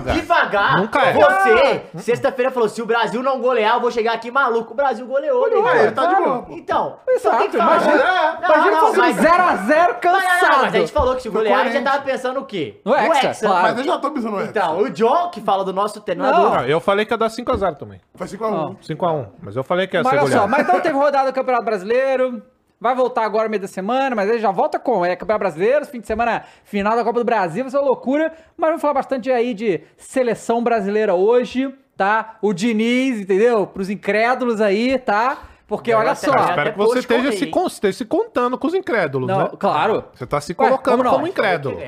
devagar. Devagar. Nunca é. Você, sexta-feira, falou: se o Brasil não golear, eu vou chegar aqui maluco. O Brasil goleou, né? Ele tá de boa. Então, Exato, tem que falar. imagina- Não, Imagina não, fazer mas- um 0x0 Não, não, não, cansado. mas a gente falou que se golear, a gente já tava pensando o quê? No Hexa, claro. Mas eu já tô pensando no Hexa. Então, o John, que fala do nosso treinador. Não, eu falei que ia dar 5x0 também. Foi 5x1. 5x1. Mas eu falei que ia Mas ser olha só, goleado. mas então teve rodada do Campeonato Brasileiro. Vai voltar agora no meio da semana, mas ele já volta com é Campeonato Brasileiro, fim de semana final da Copa do Brasil, vai ser uma loucura. Mas vamos falar bastante aí de seleção brasileira hoje, tá? O Diniz, entendeu? Pros incrédulos aí, tá? Porque olha só. eu Espero que você esteja se, con- esteja se contando com os incrédulos, Não, né? claro. Você tá se Ué, colocando como não? como incrédulo.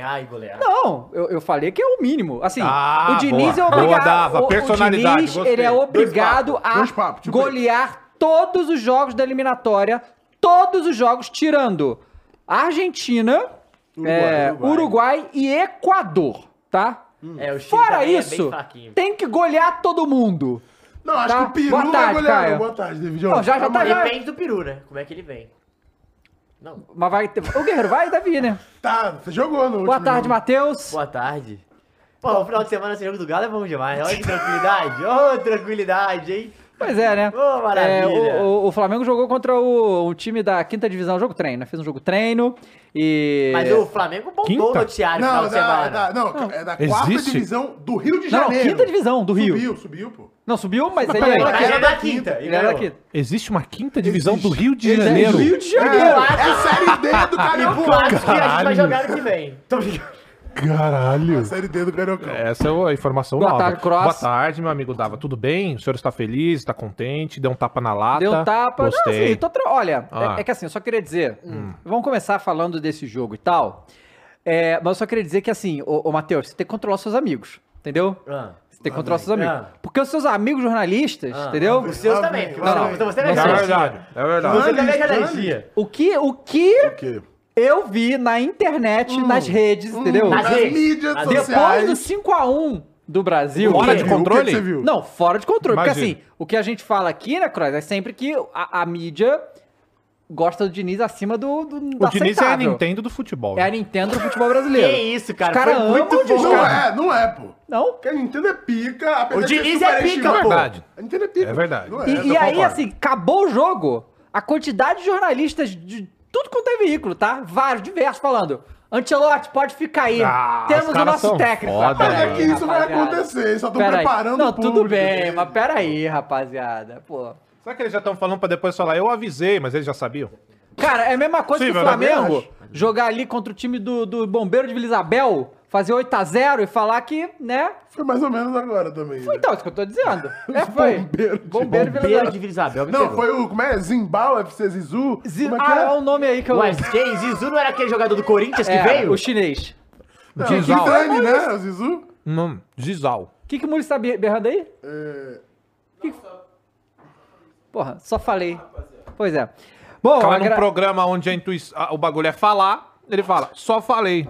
Não, eu, eu falei que é o mínimo. Assim, Ah, o Diniz boa. é obrigado. Boa, Dava. o- o, Personalidade, Diniz, gostei. ele é obrigado papos, a papos, tipo golear todos os jogos da eliminatória, todos os jogos, tirando Argentina, Uruguai, é, Uruguai. Uruguai e Equador, tá? É, o Chile Fora é isso, tem que golear todo mundo. Não, acho Tá. que o Peru Boa vai tarde, golear. Caio. Boa tarde, David. Não, já- já tá- já- Depende do peru, né? Como é que ele vem. Não. Mas vai ter... O Guerreiro vai deve ir, né? Tá, você jogou no Boa tarde. Matheus. Boa tarde. Pô, o final de semana sem jogo do Galo é bom demais. Olha que tranquilidade. Ô, tranquilidade, hein? Pois é, né? Ô, maravilha. É, o, o- o Flamengo jogou contra o, o time da quinta divisão, jogo treino, né? Fez um jogo treino e... Mas o Flamengo bombou Quinta? no final Não, de da, semana. da, não, é da quarta Existe? divisão do Rio de Não, não, Janeiro. quinta divisão do Rio. Subiu, subiu, pô. Não, subiu, mas, ele era Mas ele é da quinta. Ele era ganhou. daqui. Existe uma quinta divisão Existe. do Rio de Existe. Janeiro. Rio de É, Janeiro. é a série D do Carioca. acho que a gente vai jogar ano que vem. Tô brincando. Caralho. A série D do Carioca. Essa é a informação Boa nova. tarde, Cross. Boa tarde, meu amigo Dava. Tudo bem? O senhor está feliz? Está contente? Deu um tapa na lata? Deu um tapa. Não, Gostei. assim, tô tra- Olha, Ah. é, é que assim, eu só queria dizer. Vamos começar falando desse jogo e tal. É, mas eu só queria dizer que assim, ô, ô Matheus, você tem que controlar seus amigos. Entendeu? Ah. Você tem que controlar seus amigos. Ah. Porque os seus amigos jornalistas, entendeu? Os seus também. você- vem. Então você é Não É verdade. É verdade. Você também é garantia. O que, o que O quê? Eu vi na internet, nas redes, entendeu? Nas Nas redes. mídias Nas- Depois sociais. do 5x1 do Brasil. Fora de que- o que controle? que você viu? Não, fora de controle. Porque Imagina. assim, o que a gente fala aqui, né, Croix, é sempre que a, a mídia gosta do Diniz acima do, do, do O Diniz é a aceitável. Nintendo do futebol. É a né? Nintendo do futebol brasileiro. Que isso, cara. Os caras Foi muito Diniz, bom. Não cara. é, não é, pô. Não? Porque a Nintendo é pica. O Diniz é pica, pô. Verdade. A Nintendo é pica. É verdade. É, E, e aí, concordo. assim, acabou o jogo, a quantidade de jornalistas de tudo quanto é veículo, tá? Vários, diversos, falando. Antelote, pode ficar aí. Ah, Temos os o nosso técnico. foda, Pera Mas é que aí, isso vai rapaziada. acontecer. Só tô Pera aí. preparando Não, o tudo bem, dele. mas peraí, rapaziada. Pô. Será que eles já estão falando pra depois falar, eu avisei, mas eles já sabiam? Cara, é a mesma coisa Possível, que o? Flamengo jogar ali contra o time do, do Bombeiro de Vila Isabel, fazer 8x0 e falar que, né? Foi mais ou menos agora também. né? Então, isso que eu tô dizendo. É, foi. Bombeiro de- Bombeiro de Vila Beira Isabel. de Vila Isabel. Não, pegou. foi o. Como é? Zimbal, FC Zizu? Zi- Como é que ah, é é? o nome aí que eu... Ué, quem? Zizu não era aquele jogador do Corinthians que É, veio? o chinês. Não, Zizal. Zidane, né? O Zizu? Não, Gisal. O que, que o Muricy tá be- berrando aí? É... Porra, só falei. Pois é. Bom, Cara, agra- num programa onde a intui... a- o bagulho é falar, ele fala, só falei.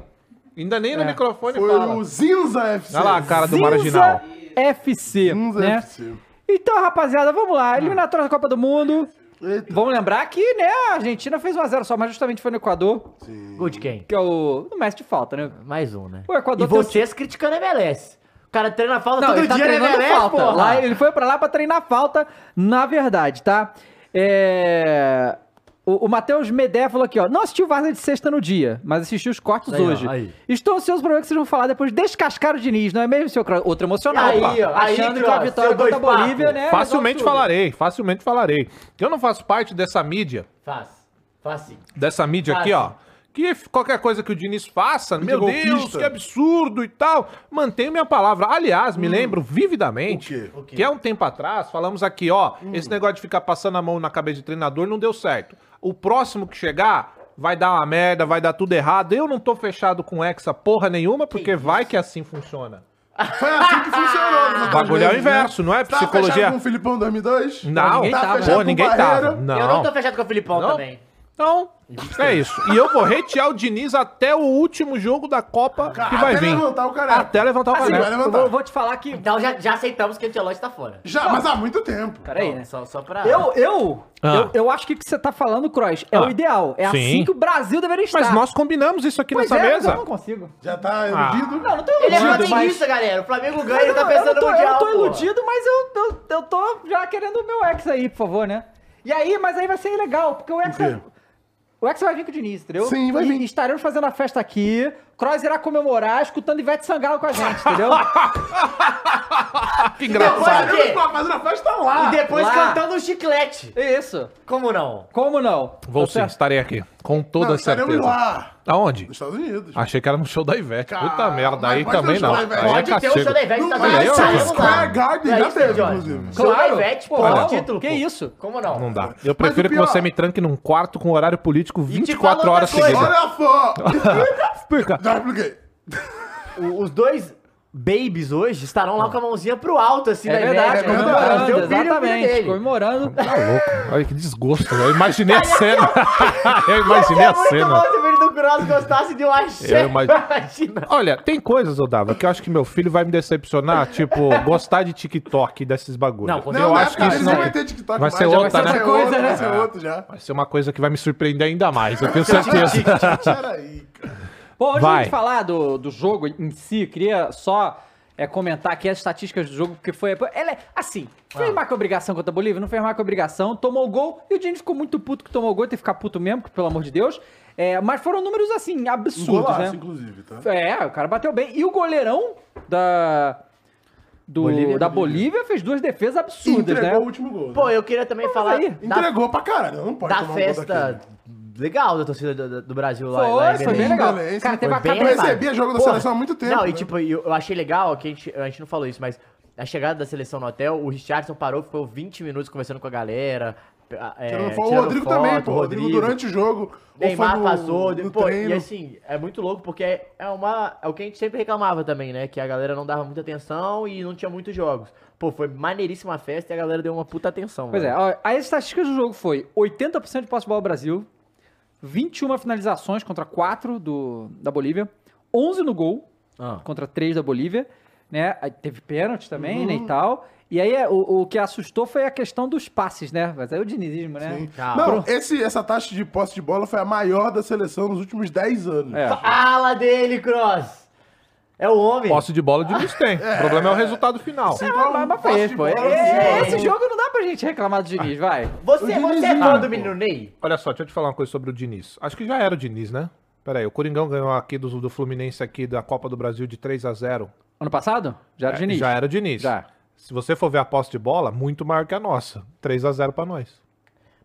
Ainda nem no É. microfone Foi fala. o Zinza FC. Olha lá a cara do Zinza marginal. FC, Zinza né? FC. Então, rapaziada, vamos lá. Eliminatória da Copa do Mundo. Eita. Vamos lembrar que, né, a Argentina fez 1x0 só, mas justamente foi no Equador, Gol de quem? que é o... No mestre de falta, né? Mais um, né? O Equador e tem um vocês criticando a MLS. O cara treina falta Não, todo ele tá dia na treinando MLS, falta. porra. Lá, ele foi pra lá pra treinar falta, na verdade, tá? É... O, o Matheus Medé falou aqui, ó. Não assistiu Vaza de sexta no dia, mas assistiu os cortes Aí, ó, hoje. aí. Estou ansioso pra ver o que vocês vão falar depois de descascar o Diniz, não é mesmo, seu Cro- Outro emocional, Aí, ó, aí, Achando que a vitória contra a Bolívia, né? Facilmente resolve tudo. falarei, facilmente falarei. Eu não faço parte dessa mídia, Faz. Faz sim. dessa mídia aqui, ó. Que qualquer coisa que o Diniz faça, meu Deus, golpista. que absurdo e tal, mantenho minha palavra. Aliás, me lembro vividamente O quê? O quê? que há um tempo atrás falamos aqui, ó, esse negócio de ficar passando a mão na cabeça de treinador não deu certo. O próximo que chegar vai dar uma merda, vai dar tudo errado. Eu não tô fechado com Hexa porra nenhuma, porque vai que assim funciona. Foi assim que funcionou. nas outras bagulho é o inverso, não é Tava psicologia. fechado com o Filipão 2002? Não, ninguém tava. fechado pô, com ninguém Barreira? tava. Não. Eu não tô fechado com o Filipão Não? também. Então, é isso. E eu vou hatear o Diniz até o último jogo da Copa que vai até vir. levantar o caneco. Até levantar o Assim, caneco. Eu vou, vou te falar que. Então já, já aceitamos que o Ancelotti tá fora. Já, mas há muito tempo. Peraí, né? Só, só pra... Eu, eu, Ah. eu, eu acho que o que você tá falando, Croix, é Ah. o ideal. É Sim. assim que o Brasil deveria estar. Mas nós combinamos isso aqui Pois nessa é, mas mesa. eu não consigo. Já tá Ah. iludido? Não, não tô Ele é iludido, mas... flamenguista, galera. O Flamengo ganha, Mas ele tá eu pensando não no tô, Mundial, Eu não tô pô. iludido, mas eu, eu, eu tô já querendo o meu ex aí, por favor, né? E aí, mas aí vai ser legal, porque o ex... O ex vai vir com o Diniz, entendeu? Sim, vai E vir. estaremos fazendo a festa aqui. Cross irá comemorar, escutando Ivete Sangalo com a gente, entendeu? Que Depois engraçado. quê? Tá fazendo a festa lá. E depois Lá. cantando um chiclete. Isso. Como não? Como não? Vou Tá sim, estarei aqui. Com toda Não, certeza. lá. Aonde? Nos Estados Unidos. Achei que era no show da Ivete. Puta Calma, merda, aí também ter o não. show da Ivete. Aí é Pode ter o show da Ivete No tá Olha, eu- Madison eu- Square Garden, É já teve, inclusive. Show da. Ivete, pô, não, título, que isso? Como não? Não dá. Eu prefiro que você me tranque num quarto com horário político te 24 falo horas seguidas. Olha só. Explica. Já expliquei. O- Os dois babies hoje estarão lá com a mãozinha pro alto, assim, É da verdade, Ivete. comemorando, Deu brilho no exatamente. dele. Comemorando. Tá louco. Olha que desgosto. Eu imaginei a cena. eu imaginei a muito cena. bom se o filho do Cross gostasse de um axé. Eu imag- Imagina. Olha, tem coisas, Odava, que eu acho que meu filho vai me decepcionar, tipo, gostar de TikTok desses bagulhos. Não, com eu Não, acho que isso não vai ter TikTok vai mais, ser já outra, vai né? ser outro, Coisa, né? Vai ser outro já. vai ser uma coisa que vai me surpreender ainda mais, eu tenho certeza. Peraí, cara. Bom, antes Vai. de gente falar do, do jogo em si, queria só é, comentar aqui as estatísticas do jogo, porque foi. Ela é, assim, fez Ah. que obrigação contra a Bolívia, não fez que obrigação, tomou o gol, e o Diniz ficou muito puto que tomou o gol, tem que ficar puto mesmo, pelo amor de Deus. É, mas foram números, assim, Um absurdos, golaço, né? inclusive, tá? É, o cara bateu bem. E o goleirão da. Do, Bolívia? da Bolívia fez duas defesas E absurdas, entregou né? o último gol. Pô, eu queria também falar aí. da, Entregou pra caralho, não pode da tomar um gol festa. Legal da torcida do, do- Brasil lá. Foi, lá em foi bem legal. Cara, sim, teve foi a bem Eu recebia jogo da Porra, seleção há muito tempo. Não, e né? tipo, eu, eu achei legal que a gente, a gente não falou isso, mas a chegada da seleção no hotel, o Richardson parou, ficou 20 minutos conversando com a galera. É, o Rodrigo foto, também, pô. O Rodrigo durante o jogo. Neymar no- passou, no pô, e treino. assim, é muito louco porque é, é uma, é o que a gente sempre reclamava também, né, que a galera não dava muita atenção e não tinha muitos jogos. Pô, foi maneiríssima a festa e a galera deu uma puta atenção. Pois é, velho. ó, as estatísticas do jogo foi 80% de posse de bola do Brasil, 21 finalizações contra 4 do, da Bolívia, 11 no gol Ah. contra 3 da Bolívia, né? Aí teve pênalti também, Uhum. né, e tal. E aí é, o, o que assustou foi a questão dos passes, né? Mas aí o dinizismo, né? Sim. Não, esse, essa taxa de posse de bola foi a maior da seleção nos últimos 10 anos. É. Fala dele, Cross! É o homem. Posse de bola o Diniz tem. O problema é o resultado final. Sim, qual mas, mas de esse, pô. É- Esse jogo não dá pra gente reclamar do Diniz, vai. Você, você é fã do menino Ney? Olha só, deixa eu te falar uma coisa sobre o Diniz. Acho que já era o Diniz, né? Pera aí, o Coringão ganhou aqui do, do Fluminense aqui da Copa do Brasil de 3 a 0 Ano passado? Já era o Diniz. Já era o Diniz. Já. Se você for ver a posse de bola, muito maior que a nossa. 3 a 0 pra nós.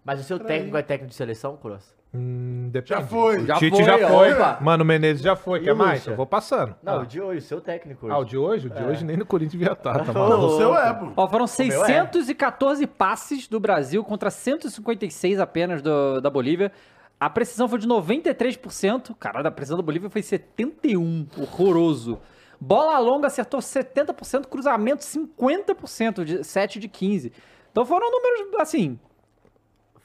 Mas o seu técnico é técnico de seleção, Cross? Hum, depende. Já foi. Já Tite foi, já foi. opa. Mano Menezes já foi. E Quer o mais? Eu vou passando. Não, Ah. o de hoje, o seu técnico hoje. Ah, o de hoje? O de hoje nem no Corinthians devia estar, tá, Ô, mano? O seu é, pô. Ó, foram meu é. 614 passes do Brasil contra 156 apenas do- da Bolívia. A precisão foi de 93%. Caralho, a precisão da Bolívia foi 71%. Horroroso. Bola longa acertou 70%, cruzamento 50%, de 7 de 15. Então foram números, assim,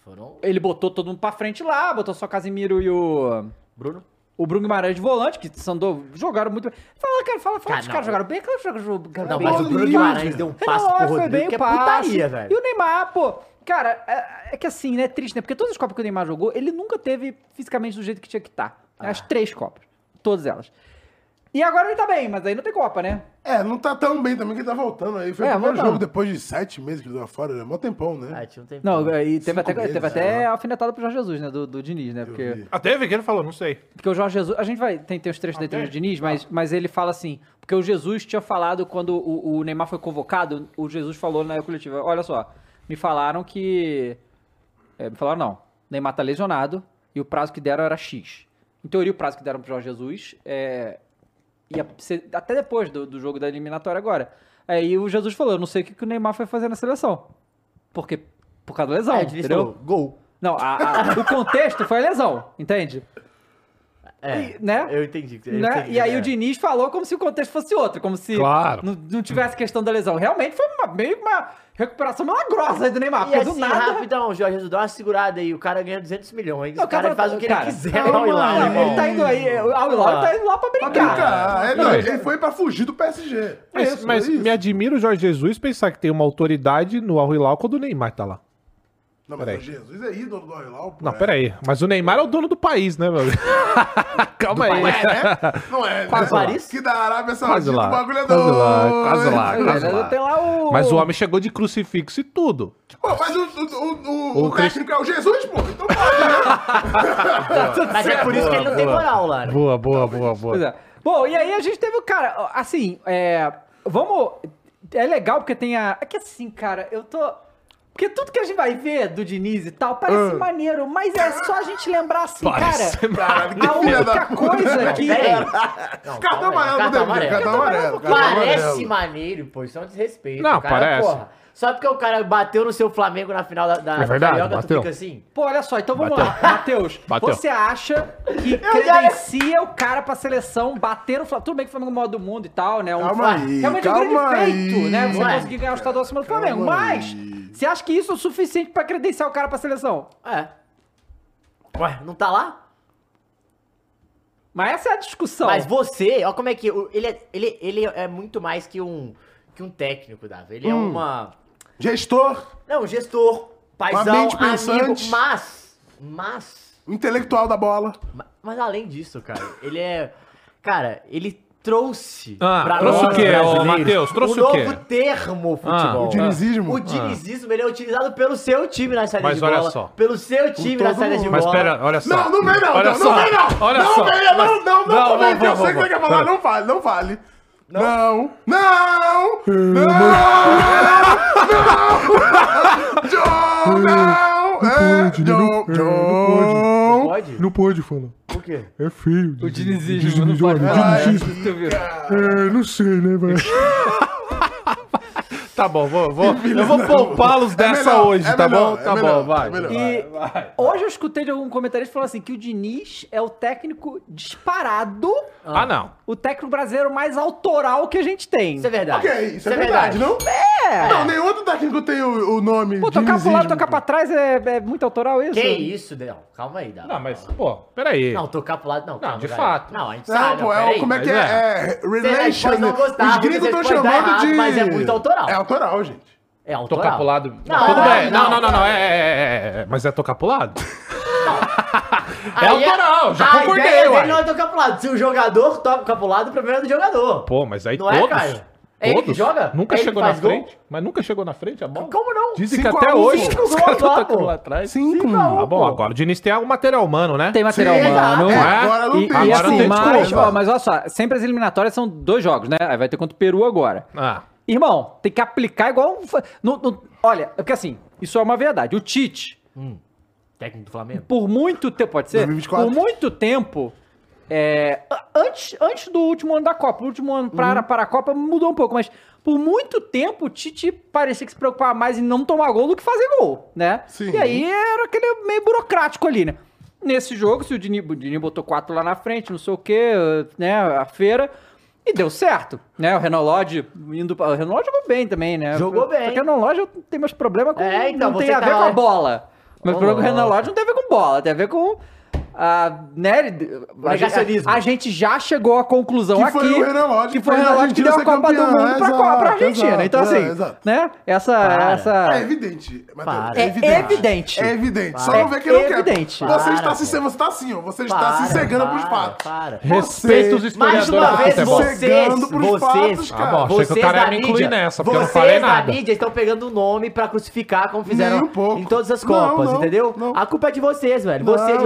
Foram... ele botou todo mundo pra frente lá, botou só Casimiro e o... Bruno? O Bruno Guimarães de volante, que Sandou jogaram muito bem. Fala, cara, fala, fala Cara, os caras jogaram bem, claro que jogaram jogaram Não, bem. mas o Bruno Guimarães deu um passo Não, pro foi Rodrigo que é putaria, velho. E o Neymar, pô, cara, é, é que assim, né, é triste, né? Porque todas as Copas que o Neymar jogou, ele nunca teve fisicamente do jeito que tinha que estar. Ah. As três Copas. Todas elas. E agora ele tá bem, mas aí não tem Copa, né? É, não tá tão bem também que ele tá voltando aí. Foi É, o primeiro voltando. jogo depois de sete meses que ele deu fora, né? Mó tempão, né? Ah, tinha um tempo. Não, e teve Cinco até, meses, teve até lá. alfinetada pro Jorge Jesus, né? Do, do Diniz, né? Porque. vi. Ah, teve? que ele falou? Não sei. Porque o Jorge Jesus. A gente vai. Tem, tem os trechos da entrevista do Diniz, mas, mas ele fala assim. Porque o Jesus tinha falado quando o, o Neymar foi convocado, o Jesus falou na coletiva: Olha só, me falaram que. é, me falaram, não. Neymar tá lesionado e o prazo que deram era X. Em teoria, o prazo que deram pro Jorge Jesus é, até depois do, do jogo da eliminatória agora. Aí o Jesus falou: Eu não sei o que, que o Neymar foi fazer na seleção. Porque. Por causa da lesão. Diniz entendeu? gol. Não, a- a- o contexto foi a lesão, entende? É, né? eu entendi. eu Né? entendi, E aí é. o Diniz falou como se o contexto fosse outro, como se Claro. não, não tivesse questão da lesão. Realmente foi uma, meio uma. Recuperação milagrosa aí do Neymar. E Porque assim, do nada. rapidão, Jorge Jesus, dá uma segurada aí. O cara ganha 200 milhões. Não, o cara cara, faz o que cara, ele quiser. Não, irmão. ele tá indo aí. O Al Hilal tá indo lá pra Pra brincar. brincar. É, não, Peraí. ele foi pra fugir do PSG. Mas, Isso, mas é me admira o Jorge Jesus pensar que tem uma autoridade no Al Hilal quando o Neymar tá lá. Não, mas Peraí. o Jesus é ídolo do Hilal, pô. Não, é. peraí. Mas o Neymar é o dono do país, né, meu? Calma aí. Não é, né? Não é, Quase né? lá. Que da Arábia Quase Saudita lá. o bagulho é Quase lá, quase lá, quase Ainda lá. Tem lá o. Mas o homem chegou de crucifixo e tudo. Pô, mas o, o, o, o, técnico é o Jesus, pô. Então pode, né? Mas é por isso que ele não tem moral lá, né? Boa, boa, boa, boa. Pois é. Bom, e aí a gente teve o cara, assim, é, vamos, é legal porque tem a, é que assim, cara, eu tô, porque tudo que a gente vai ver do Diniz e tal, parece Ah. maneiro, mas é só a gente lembrar assim, Parece cara, que a única coisa aí. Cartão amarelo, cartão amarelo. cartão amarelo. cartão Parece maneiro, pô, isso é um desrespeito. Não, cara, parece. Porra, só porque o cara bateu no seu Flamengo na final da, da É verdade, Carioca, bateu. tu fica assim? Pô, olha só, então vamos Bateu. lá, Matheus, você acha que já- credencia o cara pra seleção bater no Flamengo, tudo bem que o Flamengo é o maior do mundo e tal, né, um, Calma aí, realmente é um calma grande feito, aí. né, você conseguir ganhar o estadual acima do Flamengo, Calma mas... aí. Você acha que isso é o suficiente pra credenciar o cara pra seleção? É. Ué, não tá lá? Mas essa é a discussão. Mas você, ó como é que. Ele é, ele, ele é muito mais que um, que um técnico, Davi. Ele é Hum. uma. Gestor, Não, um gestor, paizão, mente amigo, pensante. mas. Mas. intelectual da bola. ma- Mas além disso, cara, ele é. Cara, ele trouxe. Ah, pra trouxe nós o quê, ô, brasileiros, Matheus? Trouxe um o quê? novo termo futebol. Ah, O dinizismo. O dinizismo ele é utilizado pelo seu time na saída Mas de olha bola. só. Pelo seu time na saída de mundo. Mas bola. pera, olha só. Não, não vem não, Olha não, só. não vem não. Olha não só. Vem, não, não, não, Não, não, não, vem, vou, eu sei vou, que você quer vou. falar, não vale, não vale. Não, não, não, não, John, não, é, John, John. Pode? Não pode falar. Por quê? É feio. O dinizismo não pode falar. É, não sei, né, velho? Tá bom, vou, vou, eu vou poupá-los dessa melhor, hoje, é tá melhor, bom? é Tá melhor, bom, vai. é melhor. E hoje eu escutei de algum comentarista falando assim que o Diniz é o técnico disparado, Ah, não. o técnico brasileiro mais autoral que a gente tem. Isso é verdade. Ok, isso é verdade, não? É. Não, nenhum outro técnico tem o, o nome Pô, tocar pro lado, tocar pra trás é, é muito autoral isso? Que isso, Del? Calma aí, Del. Não, mas, pô, peraí. Não, tocar pro lado, não. calma, de galera. fato. Não, a gente Não, sabe. pô, é, o- peraí. como é que é? é. É, relation. não gostar, Os gringos estão chamando de... mas é muito autoral. É autoral, gente. É autoral. Tocar pro lado. Não, Tudo não, bem. Não, não, não, não, não. É, é, é, é, mas é tocar pro lado? É Aí autoral, já a concordei, ideia uai. dele não é tocar pro lado. Se o jogador toca pro lado, o problema é do jogador. Pô, mas aí Não é, todos. Caio? É ele que todos. joga? Nunca É ele chegou na gol? frente. Mas nunca chegou na frente a bola. Como não? Dizem que Cinco até um, hoje cinco os caras estão lá, tocando lá atrás. Cinco. Ah, bom, agora o Diniz tem algum material humano, né? Tem material Sim, humano. é, é? agora não E, tem. e Agora não assim, tem mas, ó, mas olha só, sempre as eliminatórias são dois jogos, né? Aí vai ter contra o Peru agora. Ah, Irmão, tem que aplicar igual. no- no- olha, é porque assim, isso é uma verdade. O Tite, Técnico do Flamengo. por muito tempo, pode ser? 2024. Por muito tempo. é, antes, antes do último ano da Copa, o último ano para, para a Copa mudou um pouco, mas por muito tempo o Tite parecia que se preocupava mais em não tomar gol do que fazer gol, né? Sim. E aí era aquele meio burocrático ali, né? Nesse jogo, se o Dini, o Dini botou quatro lá na frente, não sei o quê, né? A feira. E deu certo, né? O Renan Lodge indo pra... O Renan Lodge jogou bem também, né? Jogou bem. Porque o Renan Lodge tem meus problemas com... É, então, não tem a tá ver com lá- a bola. Mas o Ô, problema com o Renan louco. Lodge não tem a ver com bola, tem a ver com... A, né, a, gente, negacionismo. a gente já chegou à conclusão Que aqui foi o Renan Lodge que que foi o Renan a Lodge que Argentina deu a Copa do Mundo pra, exato, pra Argentina. exato, então, é, assim, exato. né? Essa. Para. essa... É evidente. Matheus, Para. É evidente. É evidente. Só Para. não vê quem não É quer. evidente. Você Para, está se você está assim, ó. Você está Para, se cegando pros para, fatos. Para. respeita os Mais historiadores uma vez, vocês, Cegando pros vocês, fatos, Ah, bom, achei que o vocês cara ia da me incluir nessa, porque eu não vocês falei da nada. mídia estão pegando o nome pra crucificar, como fizeram em todas as Copas, entendeu? A culpa é de vocês, velho. Vocês,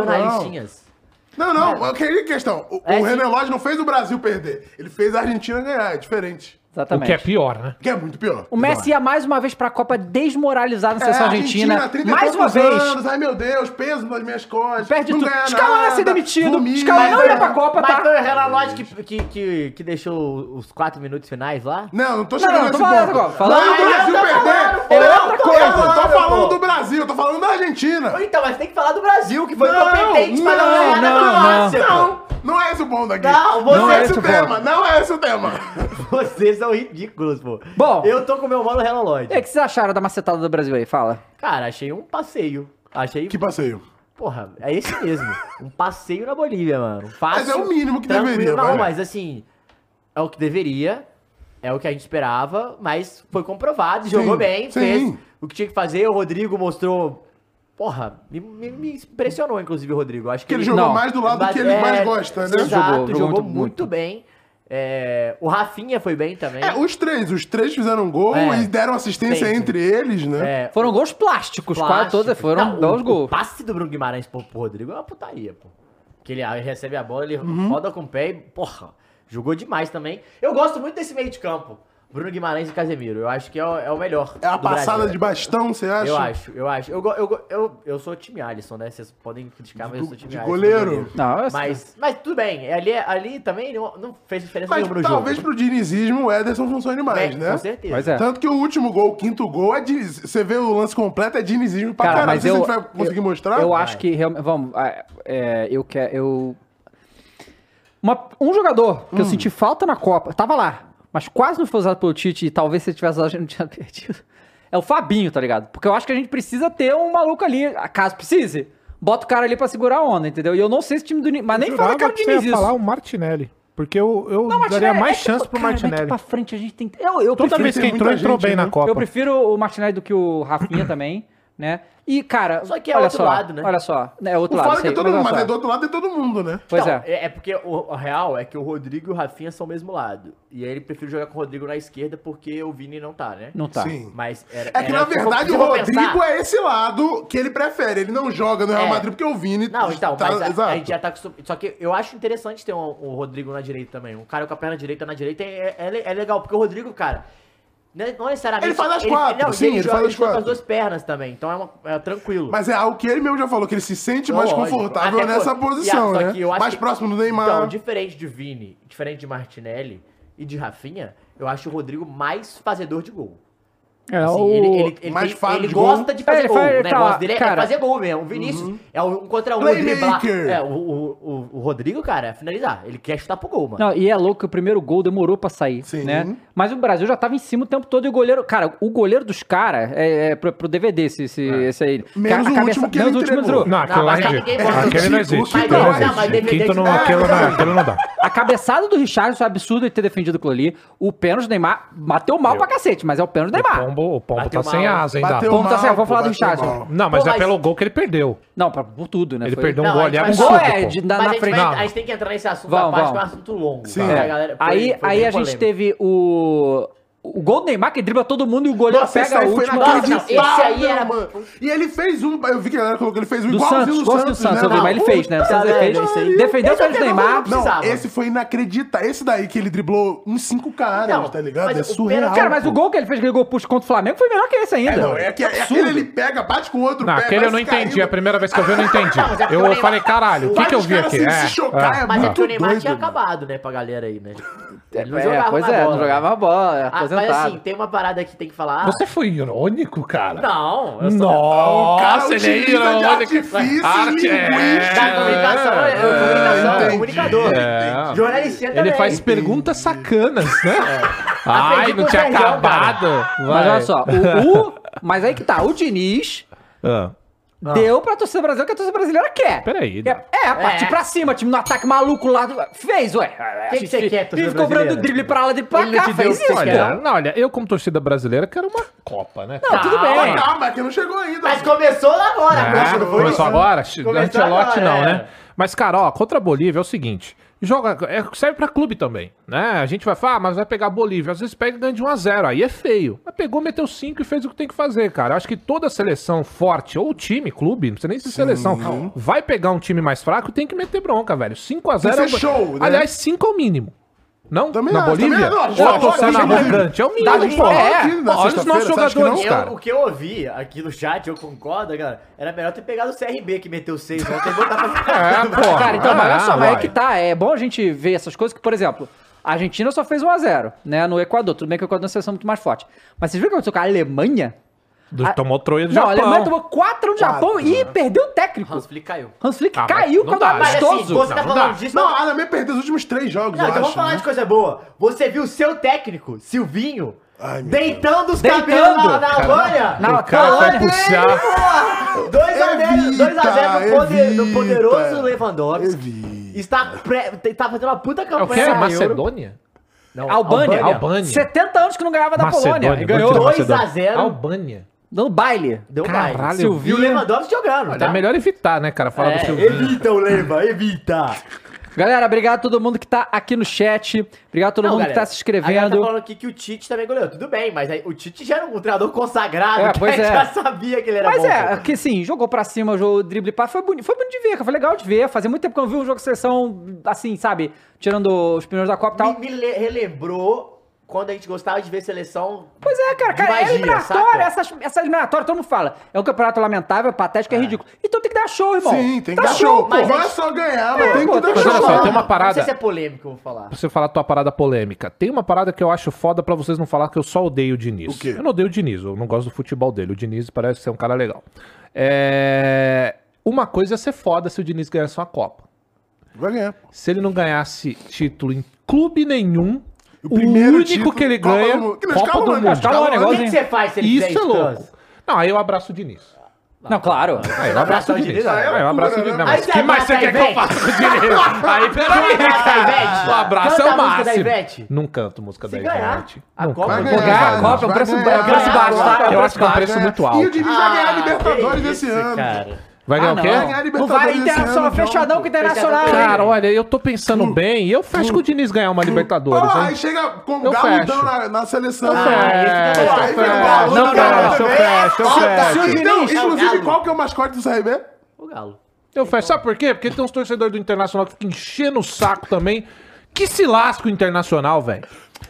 não. Não, não, aquela questão. O, É, o. Renan Lodge não fez o Brasil perder. Ele fez a Argentina ganhar. É diferente. O Exatamente. que é pior, né? Que é muito pior. O Messi ia mais uma vez pra Copa desmoralizado na É, seleção argentina. 30 e mais uma vez. Anos, ai meu Deus, peso nas minhas costas. Perde não tudo. Scaloni ia ser demitido. Scaloni não ia pra Copa, Mas tá? foi o Renan que, que, que, que deixou os quatro minutos finais lá? Não, não tô Não, chegando não, tô nesse falando ponto. agora, falando- Não, o Brasil perder. é não outra tô- coisa. Eu não tô falando do Brasil, eu tô falando da Argentina. Então, mas tem que falar do Brasil, que foi Não, competente pra não, não ganhar não, na Croácia. Não, não é esse o ponto aqui. Não, você- não é esse esse o o tema. Não é esse o tema. Vocês são ridículos, pô. Bom. Eu tô com o meu mano Hello Lloyd. E aí, o que vocês acharam da macetada do Brasil aí? Fala. Cara, achei um passeio. Achei. Que passeio. Porra, é esse mesmo. um passeio na Bolívia, mano. Fácil. Mas é o mínimo que tranquilo. deveria, Não, vai. mas assim, é o que deveria. É o que a gente esperava, mas foi comprovado, Sim, jogou bem, sim. fez o que tinha que fazer. O Rodrigo mostrou. Porra, me, me- impressionou, inclusive, o Rodrigo. Acho que Que ele jogou Não. mais do lado que ele É, mais gosta, né? Exato, Jogou, jogou, jogou muito, muito, muito. bem. É, o Rafinha foi bem também. É, os três. Os três fizeram gol É. e deram assistência Sempre. entre eles, né? É, Foram gols plásticos, quase plástico. todos foram Não, belos o, gols. O passe do Bruno Guimarães pro, pro Rodrigo é uma putaria, pô. Que ele ah, recebe a bola, ele Uhum. roda com o pé e, porra, jogou demais também. Eu gosto muito desse meio de campo. Bruno Guimarães e Casemiro. Eu acho que é o, é o melhor. É a do passada Brasil. de bastão, você acha? Eu acho, eu acho. Eu, eu, eu, eu sou time Alisson, né? Vocês podem criticar, mas eu sou time de Alisson. goleiro? Não, eu- Mas, mas tudo bem. Ali, ali também não, não fez diferença Mas nenhuma no talvez jogo. pro dinizismo o Ederson funcione mais, É, né? Com certeza. Pois é. Tanto que o último gol, o quinto gol, é Diniz. Você vê o lance completo, é dinizismo pra Cara, caralho. mas Não sei eu, se a gente vai conseguir eu, mostrar. eu acho que realmente. Vamos, é, é, eu quero. Eu... Uma- um jogador que eu Hum. senti falta na Copa, tava lá, mas quase não foi usado pelo Tite e talvez se ele tivesse usado a gente não tinha perdido. É o Fabinho, tá ligado? Porque eu acho que a gente precisa ter um maluco ali, caso precise. Bota o cara ali pra segurar a onda, entendeu? E eu não sei se o time do Diniz. Mas nem fala cara que do Diniz isso. falar o Martinelli. Porque eu, eu Não, daria mais é que, chance pro cara, Martinelli. pra frente a gente tem. Eu, eu Toda prefiro- vez que entrou, entrou gente, bem né? na Copa. Eu prefiro o Martinelli do que o Rafinha também, né? E, cara, Só que é olha outro só, lado, né? Olha só, é outro O lado. é sei, que todo mas mundo, mas é do outro lado de todo mundo, né? Pois Não, é. é. porque o, o real é que o Rodrigo e o Rafinha são o mesmo lado. E aí ele prefere jogar com o Rodrigo na esquerda porque o Vini não tá, né? Não tá. Sim. Mas era, É que, era- na verdade, o Rodrigo pensar- é esse lado que ele prefere. Ele não joga no Real É. Madrid porque o Vini Não, então, tá- mas a, exato. a gente já tá acostumado. Só que eu acho interessante ter um, um Rodrigo na direita também. Um cara com a perna direita na direita é, é, é legal, porque o Rodrigo, cara. Né, Não necessariamente. Ele faz as quatro, não, sim, ele joga, faz as quatro. as duas pernas também. Então é, uma- é tranquilo. Mas é algo que ele mesmo já falou, que ele se sente Não, mais lógico. confortável Até nessa por- posição, só né? que eu acho mais que- próximo do Neymar. Então, diferente de Vini, diferente de Martinelli e de Rafinha, eu acho o Rodrigo mais fazedor de gol. É, Assim, o- ele ele, ele, mais tem- ele de gol. gosta de fazer É, gol. faz- o ele negócio fala, dele é cara- fazer gol mesmo. O Vinícius é um contra um, driblar. Playmaker. É, o, o, o, o Rodrigo, cara, é finalizar. Ele quer chutar pro gol, mano. Não, e é louco que o primeiro gol demorou pra sair, Sim. né? Mas o Brasil já tava em cima o tempo todo e o goleiro... Cara, o goleiro dos caras é, é pro, pro DVD esse, esse, esse aí. Menos a o último que menos ele o último entregou. Não, aquele lá é Aquele não existe. Aquele Quinto não, que- aquilo não, dá. A cabeçada do Richardson é absurdo ele ter defendido aquilo ali. O pênalti do Neymar bateu mal pra cacete, mas é o pênalti do O Neymar. Pombo, o pombo Bateu tá sem mal. asa ainda. Bateu Vamos tá certo, vamos pô, falar do bateu Richardson. mal. Não, mas Pô, é mas- pelo gol que ele perdeu. Não, pra, por tudo, né? Ele Foi- perdeu um Não, gol a ali gente vai- Um gol absurdo, é pô. de, na, Mas na a, gente frente. vai- a gente tem que entrar nesse assunto Vamos, à parte, vamos. que é um assunto longo. Sim. tá? É. A galera- foi- Aí, foi aí bem a gente polêmico. teve o. O gol do Neymar que dribla todo mundo e o goleiro Nossa, pega foi última. Nossa, esse aí era- mano. E ele fez um, eu vi que a galera colocou, ele fez um Do igualzinho Santos, do igualzinho do Santos, Santos, né? mas ele Não, fez, né? O Santos ele fez. isso aí. Defendeu o é o do que não Neymar. Não, esse foi inacreditável. Esse daí que ele driblou uns cinco caras, Não, tá ligado? É o surreal. pênalti- Cara, mas pô. o gol que ele fez, aquele gol puxo contra o Flamengo, foi melhor que esse ainda. É, não, é que é, Absurdo. aquele ele pega, bate com o outro Não, pé, aquele eu não se entendi. caindo. A primeira vez que eu vi, eu não entendi. Não, é porque o Eu falei, caralho, o que que eu vi aqui? se- se É, chocar, é. é Mas é que o Neymar tinha acabado, né, pra galera aí, né? Ele não É, jogava pois é, bola, não jogava bola, é Ah, aposentado. mas assim, tem uma parada que tem que falar. Você foi irônico, cara? Não, eu sou O cara Nossa, ele é de irônico. artifício Arte- linguístico. da comunicação, é, é, comunicação, é comunicador. É. Jornalistinha Ele faz perguntas sacanas, né? Ai, Aprendi não tinha acabado. Mas olha só, o, o- Mas aí que tá, o Diniz Ah, deu pra torcida brasileira o que a torcida brasileira quer. Peraí. É, é partir É. pra cima, time no ataque maluco lá. do- Fez, ué. O que que você quer, torcida cobrando drible pra lá, drible pra Ele não cá, fez o que você isso. Olha, não, olha, eu como torcida brasileira quero uma Copa, né? Não, tudo Calma, bem. Calma, que não chegou ainda. Mas começou agora, É, agora, não foi começou isso? agora? Começou Antelote agora, não, é. né? Mas, cara, ó, contra a Bolívia é o seguinte. Joga, é, serve pra clube também, né? A gente vai falar, ah, mas vai pegar Bolívia. Às vezes pega e ganha de 1 a 0 Aí é feio. Mas pegou, meteu 5 e fez o que tem que fazer, cara. Acho que toda seleção forte, ou time, clube, não precisa nem ser seleção, vai pegar um time mais fraco e tem que meter bronca, velho. 5 a 0 Tem é que ser o- show, né? Aliás, 5 é o mínimo. Não? Também Na acho, Bolívia? também acho. Ou torcida falou, arrogante? É o mínimo, pô. É. aqui na Olha os nossos jogadores, Eu- cara. o que eu ouvi aqui no chat, eu concordo, cara. Era melhor ter pegado o CRB que meteu 6 ontem e botar pra ficar. É, pô. Cara, então, mas olha só, Ah, mas é vai. que tá, é bom a gente ver essas coisas que, por exemplo, a Argentina só fez 1x0, né, no Equador. Tudo bem que o Equador é uma seleção muito mais forte. Mas vocês viram o que aconteceu com a Alemanha? Do- Tomou troia do Não, a Japão. Alemanha tomou 4 no Japão e perdeu o técnico. Hans Flick caiu. Hans Flick Ah, caiu não quando dá? Mas assim, amistoso. você tá Não, não falando disso... Não, a Alemanha perdeu os últimos três jogos, Não, eu então vamos acho. falar né? de coisa boa. Você viu o seu técnico, Silvinho, Ai, deitando os Deitando. cabelos na, na Alemanha? Na puxar. 2x0 Evita, no, poder, no evita. poderoso Lewandowski. Evita. Está pré, tá fazendo uma puta É o campanha que? Euro. Macedônia? Não, Albânia. Albânia. 70 anos que não ganhava da Macedônia, Polônia. E ganhou tirar 2 a Macedônia. 0. Albânia. Dando baile. Deu Caralho, mais. eu E o Lewandowski jogando, Olha, tá? É melhor evitar, né, cara? Falar É, do Silvinho. evita o Leva, evita. Galera, obrigado a todo mundo que tá aqui no chat. Obrigado a todo Não, mundo galera, que tá se A galera tá inscrevendo. falando aqui que o Tite também goleou. Tudo bem, mas aí, o Tite já era um treinador consagrado, É, que pois a gente é. já sabia que ele era Mas bom. é, pô. que sim, jogou pra cima, jogou drible pá, foi bonito, foi bonito de ver, cara, foi legal de ver. Fazia muito tempo que eu não vi um jogo de seleção assim, sabe? Tirando os primeiros da Copa e tal. Me, me le- relembrou quando a gente gostava de ver seleção. Pois é, cara, cara, é magia, eliminatória, saca? essas, essas eliminatórias, todo mundo fala. É um campeonato lamentável, patético, é, ridículo. Então tem que dar show, irmão. Sim, tem que Dá dar show. pô. mas Não é- é só ganhar, mas tem pô, que dar Mas show. olha só, tem uma Não parada. sei se é polêmico, eu vou falar. Pra você falar a tua parada polêmica. Tem uma parada que eu acho foda pra vocês não falar que eu só odeio o Diniz. O quê? Eu não odeio o Diniz, eu não gosto do futebol dele. O Diniz parece ser um cara legal. É... Uma coisa é ser foda se o Diniz ganhasse uma Copa. Vai ganhar. Se ele não ganhasse título em clube nenhum, O o, primeiro único título, que ele Copa do ganha, Mundo. Que Copa do Mundo. Scaloni, O que, igualzinho. que você faz se ele Isso é louco. Não, aí eu abraço o Diniz. Não, claro. Aí eu abraço o Diniz. aí é eu abraço o loucura, Diniz. Não, mas Aí que mais você quer que eu faça com o Diniz? Aí peraí, cara. O abraço é o máximo. Não canto música da Ivete. a Não canto. ganhar a Copa, é um preço, é um baixo, tá? Eu É um acho que é um preço muito ganhar. alto. E o Diniz vai ganhar a Ah, Libertadores esse ano. Cara. Vai ganhar Ah, o quê? não. Vai ganhar a Não Libertadores vai internacional, fechadão com internacional. Fechadão. Cara, olha, eu tô pensando bem e eu fecho com o Diniz ganhar uma Libertadores, Ah, aí chega com o galudão fecho. na, na seleção. Eu Ah, fecho, eu que fecho, o Galo, não, o Galo fecho, eu também. fecho, eu tá. fecho. Então, é o inclusive, Galo. qual que é o mascote do CRB? O Galo. Eu fecho. Sabe por quê? Porque tem uns torcedores do Internacional que ficam enchendo o saco também. Que se lasca o Internacional, velho.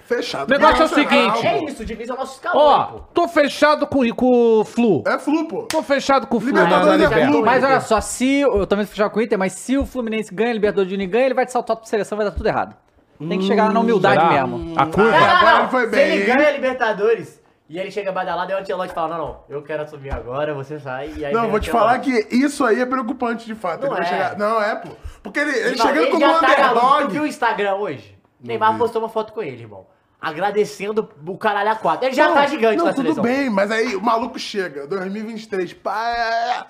Fechado. O negócio é o seguinte. É isso, o Diniz é o nosso escalão, Ó, pô. tô fechado com, com o Flu. É flu, pô. Tô fechado com o Flu na, na Libertadores é Libertadores. Flu. Mas olha só, se eu também vou fechar com o Inter, mas se o Fluminense ganha a Libertadores de ninguém, ele vai te saltar pra seleção, vai dar tudo errado. Tem que chegar na humildade Será? mesmo. A curva. Não, não, agora não. foi Se bem, ele hein? ganha a Libertadores e ele chega badalado, aí o Antelote fala, não, não, eu quero assumir agora, você sai e aí Não, vou te falar que isso aí é preocupante de fato. Não ele vai é. chegar. Não, é, pô. Porque ele, ele Irmão, chegando como tá garoto. Tu underdog. viu o Instagram hoje? Neymar postou uma foto com ele, irmão. Agradecendo o caralho a quatro. Ele já Não, tá gigante Não, na tudo seleção. bem, mas aí o maluco chega, 2023, pá, é,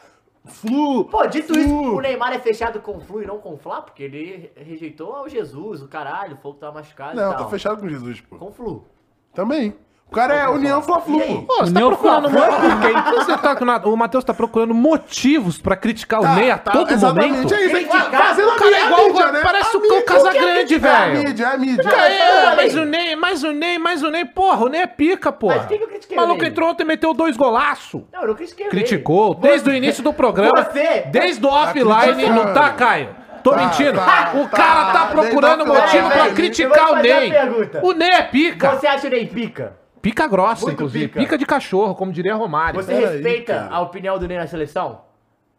flu. Pô, dito flu. isso, o Neymar é fechado com o Flu e não com o Flá, porque ele rejeitou o Jesus, o caralho, falou que tava machucado Não, e tal. tá fechado com Jesus, pô. Com o Flu. Também. O cara é União Fla-Flu, aí? pô. Pô, você tá União procurando Fla- mo- Você tá com- O Matheus tá procurando motivos pra criticar o Ney a Tá, todo exatamente, momento. É isso, tá fica- fazendo a O cara é igual- né? parece A o. Casagrande, É a velho. mídia, é a mídia. É, mas o Ney, mais o Ney, mais o Ney, porra, o Ney é pica, porra. Mas o que eu critiquei O maluco Ney? entrou ontem e meteu dois golaços. Não, eu não critiquei o Criticou desde o início do programa. Você- Desde o offline, criticando. não tá, Caio? Tô Tá, mentindo. tá, o tá. cara tá Desde procurando offline, motivo pra velho. criticar o Ney. pergunta. O Ney é pica. Você acha o Ney pica? Pica grossa, Muito inclusive. pica. Pica. de cachorro, como diria Romário. Você Peraí, respeita cara. a opinião do Ney na seleção?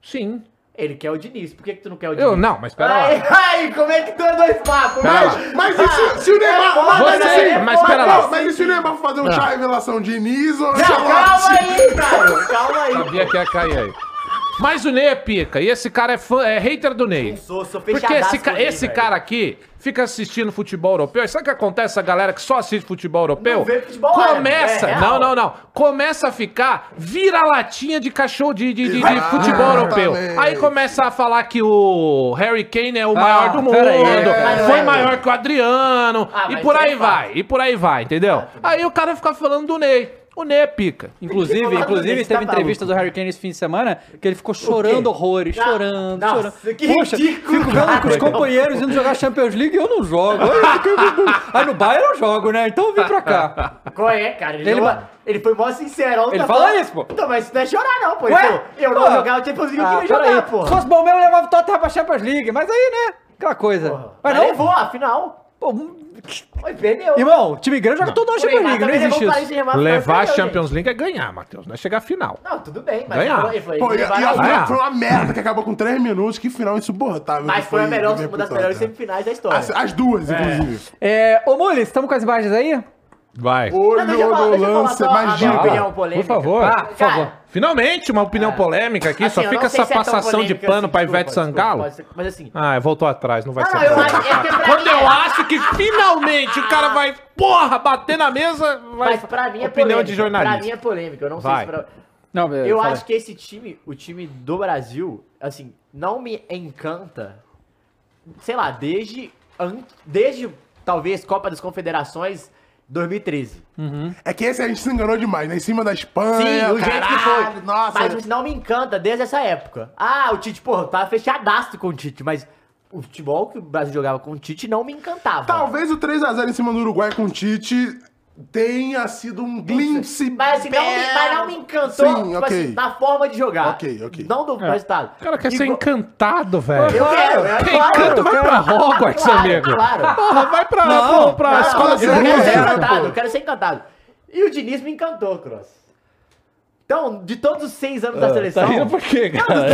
Sim. Ele quer o Diniz. Por que, que tu não quer o Diniz? Eu não, mas pera lá. Ai, ai, como é que tu é dois papos? Pera lá. Mas e se, se o Neymar... foda, mas, Você- assim, é mas pera lá. Mas e se o Neymar for fazer um chá revelação de Nis ou Não, calma aí, cara. Calma aí. Sabia que ia cair aí. Mas o Ney é pica. E esse cara é, fã, é hater do Ney. Não sou, sou Porque esse, ca- ele, esse velho. cara aqui fica assistindo futebol europeu. E sabe o que acontece essa galera que só assiste futebol europeu? Não vê futebol árabe, Começa. é não, não, não. Começa a ficar vira-latinha de cachorro de, de, de- de futebol europeu. Aí começa a falar que o Harry Kane é o maior do mundo. é, foi é. maior que o Adriano. Ah, e por aí é vai. fácil. E por aí vai, entendeu? Aí o cara fica falando do Ney. O Ney é pica. Inclusive, inclusive teve tá entrevista do Harry Kane esse fim de semana que ele ficou chorando horrores, Não, chorando, nossa, chorando. que ridículo, fico vendo com os companheiros indo jogar Champions League e eu não jogo. Aí, Aí no Bayern eu jogo, né? Então vem pra cá. Qual é, cara? Ele, Ele ma- ele foi mó sincerão. Ele tá fala falando- isso, pô. Então, mas isso não é chorar, não, pô. Ué? eu não Pô. vou jogar o Champions League, eu Ah, queria jogar, Se pô. fosse bom mesmo, eu levava o Tottenham pra Champions League. Mas aí, né? Aquela coisa. Porra. Mas Mas não, levou, afinal. pô, um- Oi, perdeu. irmão, time grande joga todo ano O Champions League, não existe isso. Levar a Champions League é ganhar, Matheus. Não é chegar à final. Não, tudo bem, mas Ganhar. ele falou, Pô, e, e a final foi uma merda que acabou com 3 minutos. Que final insuportável. Mas foi a melhor, uma das melhores semifinais da história. As, as duas, inclusive. É, ô, Mules, estamos com as imagens aí? Vai. Olho no lance, a polêmica. Por favor, por favor. Finalmente, uma opinião polêmica aqui. assim, só eu fica essa é passação de polêmica pano assim, pra desculpa, Ivete desculpa, Sangalo. ser- Mas assim, Ah, voltou atrás, não vai Não, ser. não, eu acho- é Quando eu é- acho que finalmente o cara vai, porra, bater na mesa, vai. mas pra mim é opinião polêmica. de jornalista. Pra mim é polêmica. Eu não Vai. sei se pra... Não, Eu fala acho que esse time, o time do Brasil, assim, não me encanta, sei lá, desde, desde talvez Copa das Confederações 2013. É que esse a gente se enganou demais, né? Em cima da Espanha. Sim, o jeito que foi. Nossa. Mas não me encanta desde essa época. Ah, o Tite, porra, tava fechadaço com o Tite, mas o futebol que o Brasil jogava com o Tite não me encantava. Talvez o 3x0 em cima do Uruguai com o Tite tenha sido um glimpse. Mas assim, não me, mas não me encantou Sim, tipo ok. assim, na forma de jogar. Ok, ok. Não do resultado. O cara quer ser Igual- encantado, velho. Eu quero, é Quem claro. encanta vai pra Hogwarts, Claro, amigo. claro. Porra, vai pra, Não, pra, pra Não, escola eu de quero ser música. encantado, eu quero ser encantado. E o Diniz me encantou, Cross. Então, de todos os seis anos da seleção. Tá rindo por quê, cara?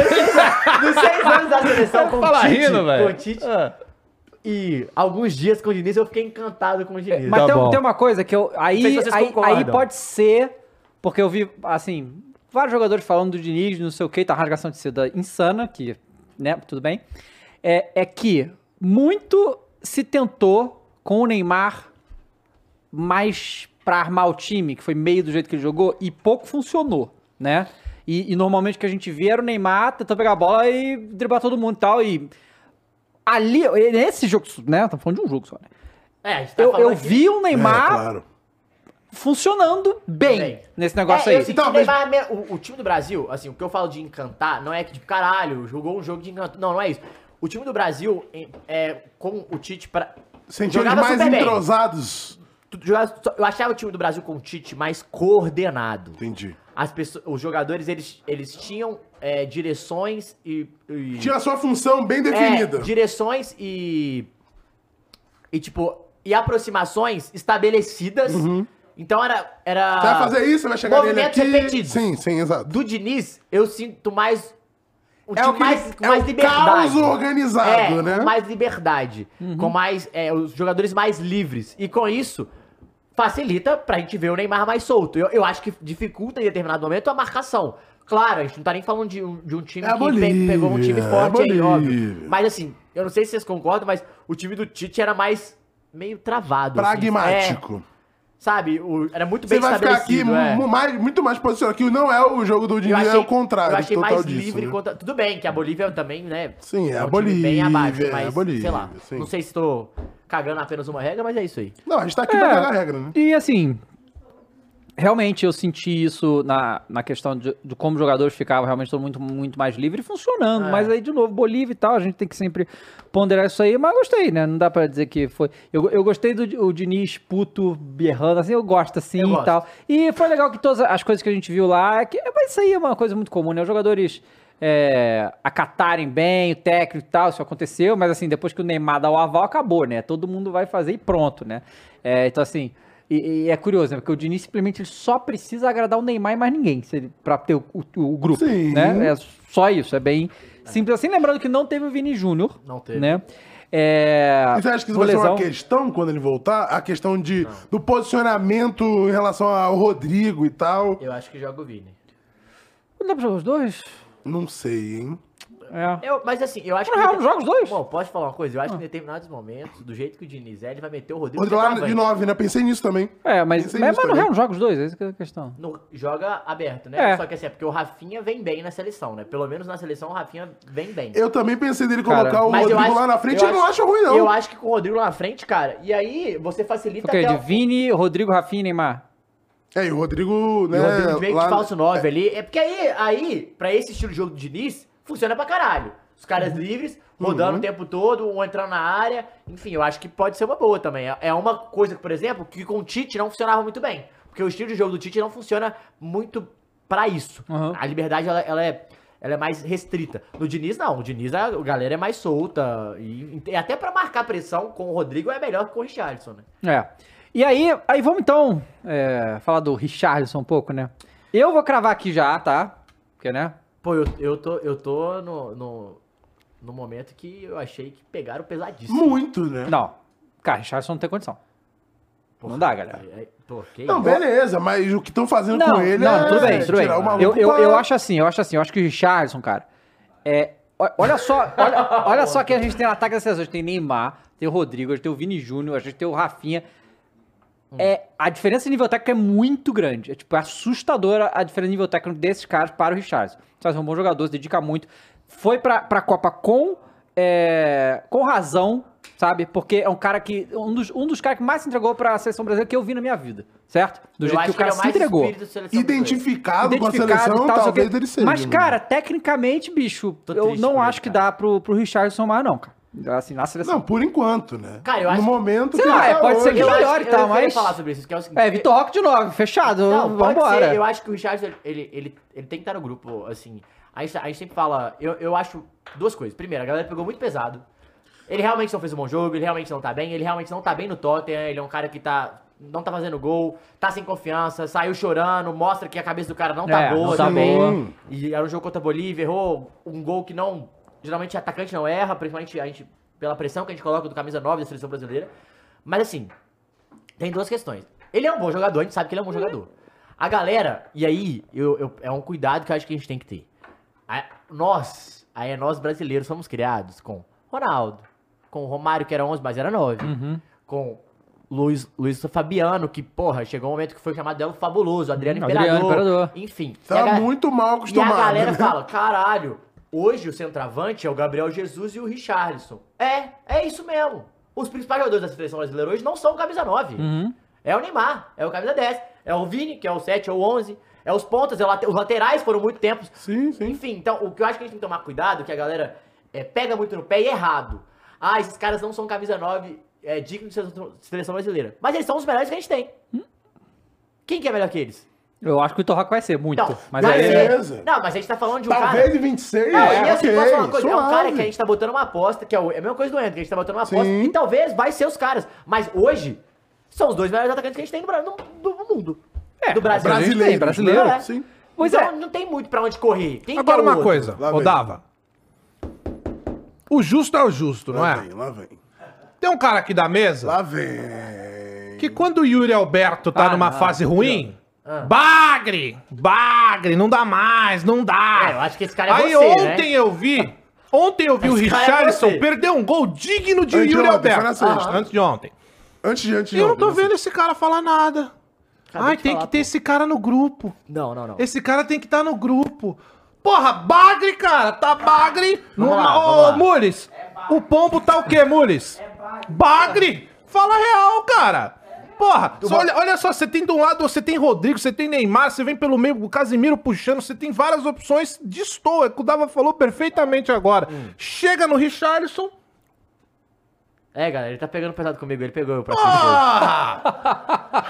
Dos seis anos da seleção com o Tite, rindo, velho. com o Tite Ah. E alguns dias com o Diniz, eu fiquei encantado com o Diniz. Mas Tá tem, tem uma coisa que eu. Aí, sei se vocês aí, aí pode ser, porque eu vi, assim, vários jogadores falando do Diniz, não sei o que, tá uma rasgação de seda insana, que, né, tudo bem. É, é que muito se tentou com o Neymar mais pra armar o time, que foi meio do jeito que ele jogou, e pouco funcionou, né? E, e normalmente o que a gente via era o Neymar tentando pegar a bola e driblar todo mundo e tal, e ali, nesse jogo, né, estamos falando de um jogo só, né? É, a gente tá Eu, falando eu vi o É, Neymar claro. funcionando bem, Bem. nesse negócio É, aí. Então, o, Neymar me- o, o time do Brasil, assim, o que eu falo de encantar, não é que, tipo, caralho, jogou um jogo de encanto. Não, não é isso. O time do Brasil, é, com o Tite pra. Sentiu eles mais bem. entrosados. Jogava- eu achava o time do Brasil com o Tite mais coordenado. Entendi. As pessoas, os jogadores, eles, eles tinham é, direções e. e- Tinha a sua função bem é, definida. direções e. E tipo. E aproximações estabelecidas. Então era. era Uhum. Você vai fazer isso, vai chegar nele aqui. repetidos. Sim, sim, exato. Do Diniz, eu sinto mais. Um É time o que mais, é mais o liberdade. caos organizado, é, né? Com mais liberdade. Uhum. Com mais. é, os jogadores mais livres. E com isso, facilita pra gente ver o Neymar mais solto. Eu, eu acho que dificulta em determinado momento a marcação. Claro, a gente não tá nem falando de um, de um time É a que Bolívia, pegou um time é a forte aí, Bolívia. óbvio. Mas assim, eu não sei se vocês concordam, mas o time do Tite era mais meio travado. assim. Pragmático. É, sabe? O- era muito Você bem vai ficar aqui é. mais, muito mais posicionado. Que não é o jogo do Eu Diniz, achei, é o contrário. eu achei total mais disso, livre né? contra. Tudo bem, que a Bolívia também, né? Sim, é a um bem Bolívia, abaixo, é mas, a Bolívia, sei lá. sim. Não sei se tô cagando apenas uma regra, mas é isso aí. Não, a gente tá aqui É. pra cagar a regra, né? E assim, realmente eu senti isso na, na questão de, de como os jogadores ficavam realmente todo muito, muito mais livre e funcionando. É. Mas aí, de novo, Bolívia e tal, a gente tem que sempre ponderar isso aí. Mas gostei, né? Não dá pra dizer que foi. Eu, eu gostei do o Diniz puto, berrando, assim, eu gosto assim Eu e gosto. tal. E foi legal que todas as coisas que a gente viu lá, é que, mas isso aí é uma coisa muito comum, né? Os jogadores. É, acatarem bem o técnico e tal, isso aconteceu, mas assim, depois que o Neymar dá o aval, acabou, né? Todo mundo vai fazer e pronto, né? É, então, assim, e, e é curioso, né? Porque o Diniz simplesmente ele só precisa agradar o Neymar e mais ninguém pra ter o, o- o grupo, Sim. né? É só isso, é bem simples assim. Lembrando que não teve o Vini Júnior, Não teve. né? É, E você acha que isso vai ser uma lesão. questão quando ele voltar? A questão de, do posicionamento em relação ao Rodrigo e tal? Eu acho que joga o Vini. Não dá pra jogar os dois? Não sei, hein? É. Eu, mas assim, eu acho Não, que. não joga os dois? Bom, posso falar uma coisa? Eu Ah. acho que em determinados momentos, do jeito que o Diniz é, ele vai meter o Rodrigo. Rodrigo lá de 9, né? Pensei nisso também. É, mas, Pensei mas, mas no. Real não joga os dois, essa que é a questão. No- joga aberto, né? É. Só que assim, é porque o Rafinha vem bem na seleção, né? Pelo menos na seleção o Rafinha vem bem. Eu também pensei dele Cara, colocar o Mas eu Rodrigo acho- lá na frente eu e não acho ruim, não. Eu acho que com o Rodrigo lá na frente, cara, e aí você facilita Ok, até de Vini, Rodrigo, Rafinha e Neymar. É, e o Rodrigo, né? E o Rodrigo veio lá- de falso 9 ali. É porque aí, aí, pra esse estilo de jogo do Diniz, funciona pra caralho. Os caras livres, rodando Uhum. o tempo todo, um entrando na área. Enfim, eu acho que pode ser uma boa também. É- É uma coisa, por exemplo, que com o Tite não funcionava muito bem. Porque o estilo de jogo do Tite não funciona muito pra isso. Uhum. A liberdade, ela, ela é. Ela é mais restrita. No Diniz, não. O Diniz, a galera é mais solta. E, até pra marcar pressão com o Rodrigo é melhor que com o Richardson, né? É. E aí, aí vamos então é, falar do Richarlison um pouco, né? Eu vou cravar aqui já, tá? Porque, né? Pô, eu, eu tô, eu tô no, no, no momento que eu achei que pegaram pesadíssimo. Muito, né? Não. Cara, Richarlison não tem condição. Não dá, galera. É, Pô, que Não, isso? beleza, mas o que estão fazendo Não, com ele não, é tudo bem, tudo bem. tirar o maluco Eu, eu, pra- eu acho assim, eu acho assim, eu acho que o Richardson, cara, é. o- Olha só, olha, olha só que a gente tem no ataque da seleção. A gente tem Neymar, tem o Rodrigo, a gente tem o Vini Júnior, a gente tem o Rafinha. É, a diferença de nível técnico é muito grande. É tipo, é assustadora a diferença de nível técnico desses caras para o Richardson. O Richardson é um bom jogador, se dedica muito. Foi pra, pra Copa com, é, com razão, sabe? Porque é um cara que. Um dos, um dos caras que mais se entregou pra seleção brasileira que eu vi na minha vida. Certo? Do Eu jeito que o cara ele é se mais entregou. brasileira. Identificado, com a Identificado seleção, e tal, o talvez ele seja. Mas, né? cara, tecnicamente, bicho, Tô eu triste não acho que dá pro, pro Richardson mais, não, cara. Assim, na seleção. Não, por enquanto, né? Cara, eu no acho- momento Sei que lá, é, tá pode ser hoje. que Eu melhor acho e que- tal, mas- falar sobre isso, que é o seguinte. É, Vitor Roque de novo, fechado. Não, pode vambora. ser. Eu acho que o Richardson, ele, ele, ele tem que estar no grupo, assim. A gente, a gente sempre fala... Eu, eu acho duas coisas. Primeiro, a galera pegou muito pesado. Ele realmente não fez um bom jogo, ele realmente não tá bem, ele realmente não tá bem no Tottenham, ele é um cara que tá... Não tá fazendo gol, tá sem confiança, saiu chorando, mostra que a cabeça do cara não tá É, boa não tá também. boa. E era um jogo contra a Bolívia, errou um gol que não. Geralmente atacante não erra, principalmente a gente, pela pressão que a gente coloca do camisa 9 da seleção brasileira. Mas assim, tem duas questões. Ele é um bom jogador, a gente sabe que ele é um bom jogador. A galera, e aí, eu, eu- é um cuidado que eu acho que a gente tem que ter. A- nós, aí nós brasileiros, somos criados com Ronaldo, com Romário, que era 11, mas era 9, com Luiz, Luiz Fabiano, que, porra, chegou um momento que foi chamado dela fabuloso, Adriano Hum, Imperador, Adriano Imperador. enfim. Tá ga- muito mal e a acostumado. galera fala, caralho, hoje o centroavante é o Gabriel Jesus e o Richarlison. É, é isso mesmo. Os principais jogadores da seleção brasileira hoje não são o camisa 9. Uhum. É o Neymar, é o camisa 10, é o Vini, que é o 7 ou 11, é os pontas, é o late- os laterais foram muito tempos. Sim, sim. Enfim, então, o que eu acho que a gente tem que tomar cuidado, que a galera é, pega muito no pé e é errado. Ah, esses caras não são camisa 9, é, digno de seleção, brasileira. Mas eles são os melhores que a gente tem. Quem que é melhor que eles? Eu acho que o Roque vai ser muito. Não, mas aí. Beleza. Não, mas a gente tá falando de um cara... Talvez de 26, Não, é, e assim, ok, posso falar uma coisa? É um cara suave. que a gente tá botando uma aposta, que é, o- é a mesma coisa do Ender, que a gente tá botando uma aposta, Sim. e talvez vai ser os caras. Mas hoje, são os dois melhores atacantes que a gente tem no, do mundo. É, do Brasil. brasileiro, Tem, brasileiro. É. Sim. Pois então, é. não tem muito pra onde correr. Quem Agora é uma outro? coisa, Lá ô vem. Dava. O justo é o justo, não Lá é? vem, lá vem. Tem um cara aqui da mesa Lá vem. que quando o Yuri Alberto tá Ah, numa não, fase ruim, Ah. bagre, bagre, não dá mais, não dá. É, eu acho que esse cara é Aí você, ontem eu vi, ontem eu vi o Esse cara é Richarlison você. perder um gol digno de Antes Yuri ontem, Alberto. Antes de ontem. Antes de antes de E eu não tô né? vendo esse cara falar nada. Acabei Ai, tem falar, que ter pô. esse cara no grupo. Não, não, não. Esse cara tem que estar no grupo. Porra, bagre, cara. Tá bagre. Vamos No- lá, Ô. Mules. O pombo tá o quê, Mules? bagre. Fala real, cara. Porra, só olha, olha só, você tem de um lado, você tem Rodrigo, você tem Neymar, você vem pelo meio, o Casimiro puxando, você tem várias opções de estoa, que o Dava falou perfeitamente agora. Hum. Chega no Richarlison, É, galera, ele tá pegando pesado comigo, ele pegou eu pra cima. ah,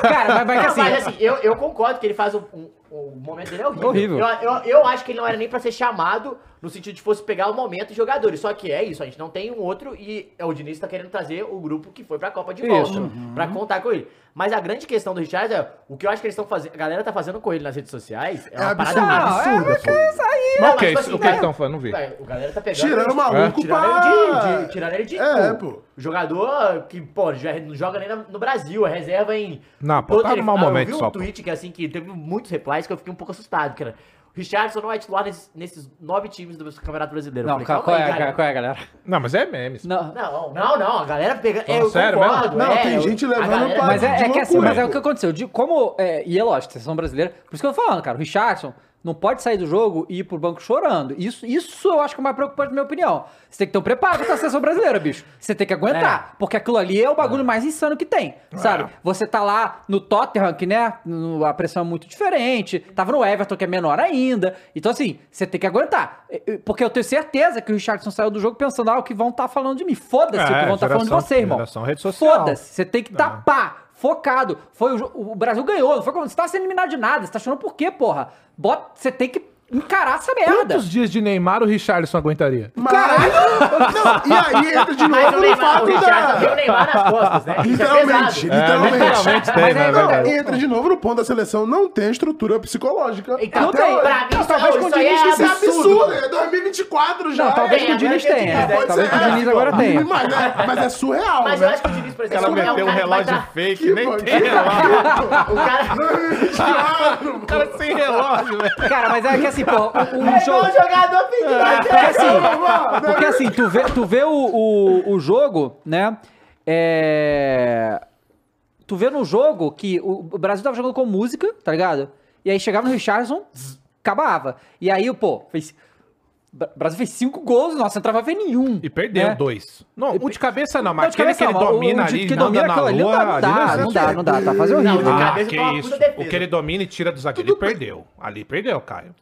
Cara, mas, mas assim. mas assim, eu, eu concordo que ele faz um, um- o momento dele é horrível. Horrível. Eu, eu, eu acho que ele não era nem pra ser chamado no sentido de fosse pegar o momento e jogadores. Só que é isso, a gente não tem um outro e o Diniz tá querendo trazer o grupo que foi pra Copa de volta. Isso. Pra contar com ele. Mas a grande questão do Richard é o que eu acho que eles estão fazendo. A galera tá fazendo com ele nas redes sociais. É, É uma parada absurdo, absurda. absurdo, pô. Mas Não, o que é tipo isso? assim, O que eles cara, estão falando? Não vi. O galera tá pegando. Tirando o maluco tirando pra- ele de, de- Tirando ele de. É, pô, pô. Jogador que, pô, já não joga nem no Brasil, é reserva em. Não, pô, tá no mau ah, eu momento vi um só, pô. tweet que, assim, que teve muitos replies que eu fiquei um pouco assustado, que era. Richardson não é titular nesses, nesses nove times do Campeonato Brasileiro. Eu Não, falei, qual, é, aí, qual, cara. qual é, galera? Não, mas é memes. Não. Não, não, não, a galera. Não, É, eu sério concordo, mesmo? Não, é, tem eu- gente levando galera- pra- Mas é, é que assim, mas é o que aconteceu. De, como, é, e é lógico, seleção brasileira. Por isso que eu tô falando, cara. O Richardson não pode sair do jogo e ir pro banco chorando. Isso, isso eu acho que é o mais preocupante, na minha opinião. Você tem que ter um preparo contra a seleção brasileira, bicho. Você tem que aguentar. Porque aquilo ali é o bagulho mais insano que tem, sabe? Você tá lá no Tottenham, que, né, a pressão é muito diferente. Tava no Everton, que é menor ainda. Então, assim, você tem que aguentar. Porque eu tenho certeza que o Richardson saiu do jogo pensando, ah, o que vão estar falando de mim. Foda-se o que É, vão estar falando de você, irmão. Foda-se. Você tem que tapar. Focado. Foi o, o Brasil ganhou. Não foi você tá sendo eliminado de nada. Você tá achando por quê, porra? Bota, você tem que encarar essa merda. Quantos dias de Neymar o Richarlison aguentaria? Caralho! Não, e aí entra de Mas novo o no Neymar, o fato Richardson tem o da... Neymar nas costas, né? Isso é Literalmente, literalmente. tem, Mas né, não, E entra de novo no ponto da seleção, não tem estrutura psicológica. Então, Até tem, pra mim, Não, isso, talvez com o Diniz é Isso é absurdo. é 2023. 24 já. Não, talvez é, que o Diniz agora tenha. Talvez que o Diniz é, agora tenha. Mas é, mas é surreal, Mas né? eu acho que o Diniz, por exemplo, Ela é um meteu um relógio fake, nem tem relógio. O cara... O cara sem relógio, velho. Cara, mas é que assim, pô, um, um É jogo. jogador pedindo É, porque assim, porque assim, tu vê, tu vê o, o, o jogo, né? É. Tu vê no jogo que o Brasil tava jogando com música, tá ligado? E aí chegava no Richardson, acabava. E aí, pô, fez. O Brasil fez cinco gols, nossa, não entrava a ver nenhum. E perdeu né? dois. Não, o de cabeça não, mas aquele que ele domina ali, que domina na lua, não dá, não dá, não dá, não dá, tá fazendo Não, horrível. de Ah, cabeça que isso. O que ele domina e tira do zagueiro, ele perdeu. Ali perdeu, Caio.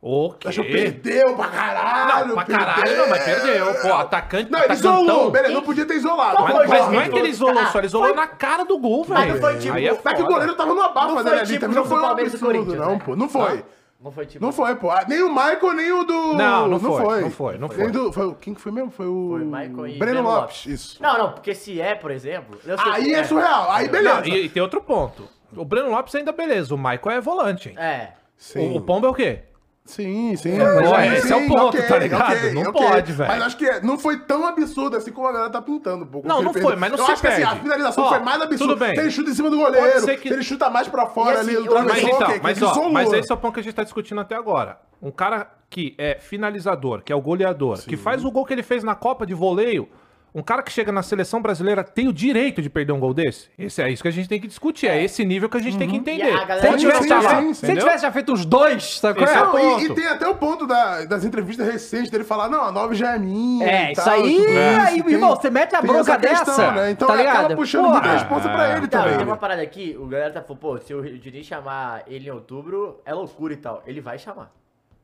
O quê? Acho que perdeu pra caralho. Não, pra caralho, não, mas perdeu. Pô, atacante, Não, ele atacantão. isolou. Beleza, não podia ter isolado. Mas, mas jogo? não é que ele isolou Ah, só, ele isolou foi- na cara do gol, Mas velho. não foi tipo- Aí é É que o goleiro tava numa bafa Não dele foi ali tipo Não foi um Palmeiras absurdo, não, pô. Não foi. Não foi tipo... Não foi, pô. Ah, Nem o Michael, nem o do. Não, não foi, não foi, não foi. do- foi Quem que foi mesmo? Foi o. Foi o Michael e Breno Breno Lopes. Isso. Não, não, porque se é, por exemplo... eu sei Aí é surreal. Aí beleza. Não, e, e tem outro ponto. O Breno Lopes ainda beleza, o Michael é volante, hein? É. Sim. O, o Pombo é o quê? Sim, sim. Pô, sim, esse é o sim, ponto, ok, tá ligado? ok, Não ok. pode, velho. Mas acho que é- não foi tão absurdo assim como a galera tá pintando. um pouco. Não, não perdeu. foi, mas não Eu se acho que assim, a perde. finalização Ó, foi mais absurda. tudo bem. Se ele chuta em cima do goleiro, que- ele chuta mais pra fora ali, assim, do Mas então, ok, mas, ó, mas esse é o ponto que a gente tá discutindo até agora. Um cara que é finalizador, que é o goleador, que faz o gol que ele fez na Copa de voleio, um cara que chega na seleção brasileira tem o direito de perder um gol desse? Esse é isso que a gente tem que discutir, é esse nível que a gente tem que entender. E a galera- Se ele tivesse, sim, já, sim, se ele tivesse já feito uns dois, sabe qual é? é Não, e- e, tem até o ponto da- das entrevistas recentes dele falar, não, a 9 já é minha. É, e isso tal, aí, tudo aí, Tem- irmão, você mete a bronca essa questão, dessa, né? Então tá acaba ligado? puxando Porra. muita responsa pra ele Não, também. tem uma parada aqui, o galera tá falando, pô, se o Diniz chamar ele em outubro, é loucura e tal. Ele vai chamar.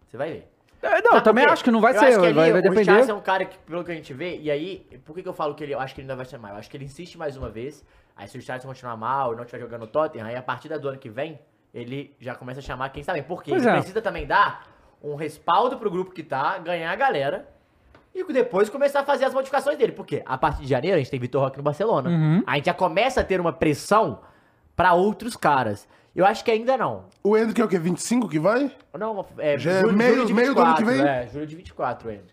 Você vai ver. É, Não, eu Sabe também quê? acho que não vai Eu ser, acho que vai, ali vai O depender. Richardson é um cara que, pelo que a gente vê, e aí, por que, que eu falo que ele, eu acho que ele ainda vai chamar? Eu acho que ele insiste mais uma vez, aí se o Richardson continuar mal e não estiver jogando no Tottenham, aí a partir do ano que vem, ele já começa a chamar quem sabe. Porque Pois ele é. precisa também dar um respaldo pro grupo que tá, ganhar a galera, e depois começar a fazer as modificações dele. Porque a partir de janeiro a gente tem Vitor Roque no Barcelona. Uhum. A gente já começa a ter uma pressão pra outros caras. Eu acho que ainda não. O Hendrick é o quê? 25 que vai? Não, é, Já é meio- meio do ano que vem? É, julho de 24, Hendrick.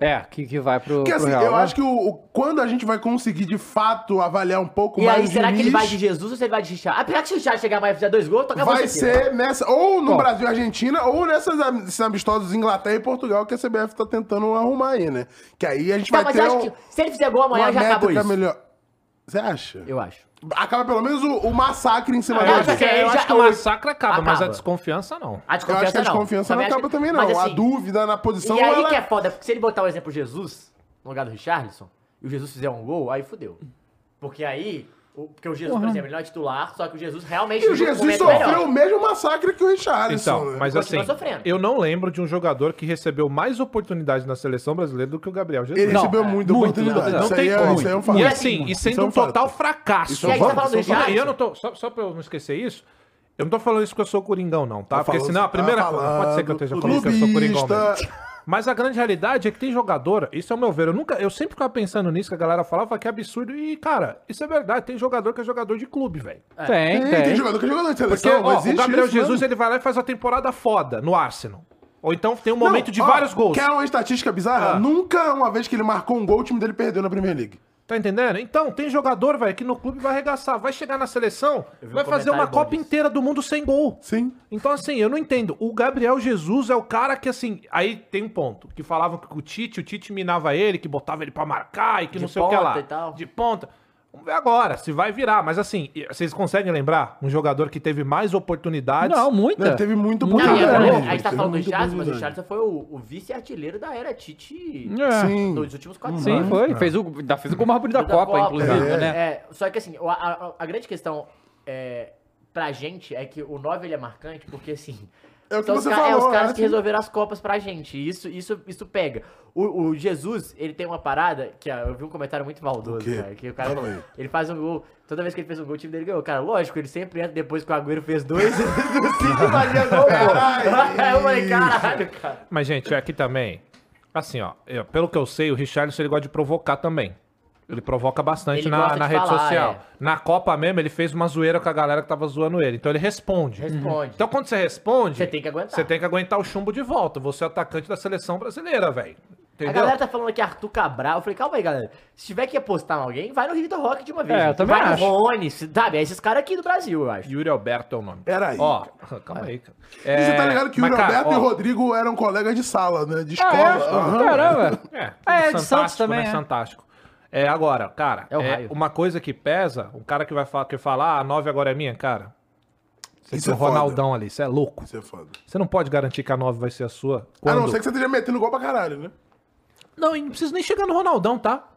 É, que, que vai pro, Porque pro assim, Real. eu né? acho que o, o- quando a gente vai conseguir de fato avaliar um pouco E mais aí, o será que ele Diniz, vai de Jesus ou se ele vai de Richard? Apesar que se o Richard chegar mais e fizer dois gols, toca vai você aqui, ser nessa, ou no Ó. Brasil e Argentina, ou nessas am- esses amistosos Inglaterra e Portugal que a CBF tá tentando arrumar aí, né? Que aí a gente Tá, vai mas ter eu acho um- que se ele fizer gol amanhã, uma já acabou isso. melhor. Você acha? Eu acho. Acaba pelo menos o, o massacre em cima Ah, dele. porque eu acho já- que o massacre acaba, mas a acaba. desconfiança não. A Eu desconfiança acho que a não. desconfiança não Também acho acaba que- também, não. mas, a assim, dúvida na posição. E aí ela- que é foda, porque se ele botar o exemplo Jesus no lugar do Richarlison, e o Jesus fizer um gol, aí fudeu. Porque aí, porque o Jesus, por exemplo, ele não é titular, só que o Jesus realmente E o Jesus sofreu melhor. o mesmo massacre que o Richarlison. Então, né? mas Continua assim, sofrendo. eu não lembro de um jogador que recebeu mais oportunidades na seleção brasileira do que o Gabriel Jesus. Ele Não, recebeu é, muita muito, oportunidade. não isso, tem é, como. isso aí é um. E E assim, e Isso sendo é um um total fracasso. Isso E é aí um você tá falando do é E Richarlison? eu não tô. Só, só pra eu não esquecer isso, eu não tô falando isso que eu sou coringão, não, tá? Tá Porque senão a tá primeira. falando pode ser que eu esteja falando que eu sou coringão clubista. mesmo. Mas a grande realidade é que tem jogador, isso é o meu ver, eu nunca, eu sempre ficava pensando nisso, que a galera falava que é absurdo, e, cara, isso é verdade, tem jogador que é jogador de clube, velho. Tem, Tem, tem. tem jogador que é jogador de Porque, seleção. ó, não o Gabriel isso Jesus, mesmo. ele vai lá e faz uma temporada foda no Arsenal. Ou então tem um momento Não, de ó, vários gols. Quer uma estatística bizarra? Ah. Nunca uma vez que ele marcou um gol, o time dele perdeu na Premier League. Tá entendendo? Então, tem jogador, velho, que no clube vai arregaçar, vai chegar na seleção, um vai fazer uma Copa disso. inteira do mundo sem gol. Sim. Então, assim, eu não entendo. O Gabriel Jesus é o cara que, assim. Aí tem um ponto. Que falavam que o Tite, o Tite minava ele, que botava ele pra marcar e que De não sei o que ponta lá. e tal. De ponta. Vamos ver agora se vai virar. Mas, assim, vocês conseguem lembrar um jogador que teve mais oportunidades? Não, muita. Não, teve muito Não, oportunidade. mesmo, a gente tá falando do Richardson, mas o. Richardson foi o, o vice-artilheiro da era Tite É. Sim. nos últimos quatro Sim, anos. foi. Fez o, ainda fez o gol mais bonito da, Da Copa, inclusive, é. né? É, só que assim, a, a- a grande questão é, pra gente é que o 9 ele é marcante porque assim. É o que são os, você ca- falou, é os caras né? que resolveram as Copas pra gente. Isso, isso, isso pega. O, o Jesus, ele tem uma parada que ó, eu vi um comentário muito maldoso, cara. Que o cara ele faz um gol. Toda vez que ele fez um gol, o time dele ganhou. Cara, lógico, ele sempre entra depois que o Agüero fez dois. do City fazia gol, pô. Aí eu falei, caralho, cara. Mas, gente, aqui também. Assim, ó. eu- pelo que eu sei, o Richarlison ele gosta de provocar também. Ele provoca bastante Ele na, na de rede falar, social. é. Na Copa mesmo, ele fez uma zoeira com a galera que tava zoando ele. Então ele responde. Responde. Então quando você responde. Você tem que aguentar. Você tem que aguentar o chumbo de volta. Você é atacante da seleção brasileira, velho. A galera tá falando aqui Arthur Cabral. Eu falei, calma aí, galera. Se tiver que apostar em alguém, vai no Vitor Roque de uma vez. É, eu também vai acho. no Rony, sabe? É esses caras aqui do Brasil, eu acho. Yuri Alberto é o nome. Peraí. Ó, calma aí, cara. E você tá ligado que o mas, Yuri cara, Alberto e ó, o Rodrigo eram colegas de sala, né? De Ah, escola. é? Aham. Caramba. É, Ah, é, tudo de Santos também, né? é. Fantástico. É, agora, cara, É o é raio. uma coisa que pesa, um cara que vai falar, que fala, ah, a 9 agora é minha, cara. Você Isso tem é o foda. Ronaldão ali, você é louco. Isso é foda. Você não pode garantir que a 9 vai ser a sua. A Quando... não ser que você esteja metendo gol pra caralho, né? Não, e não precisa nem chegar no Ronaldão, tá?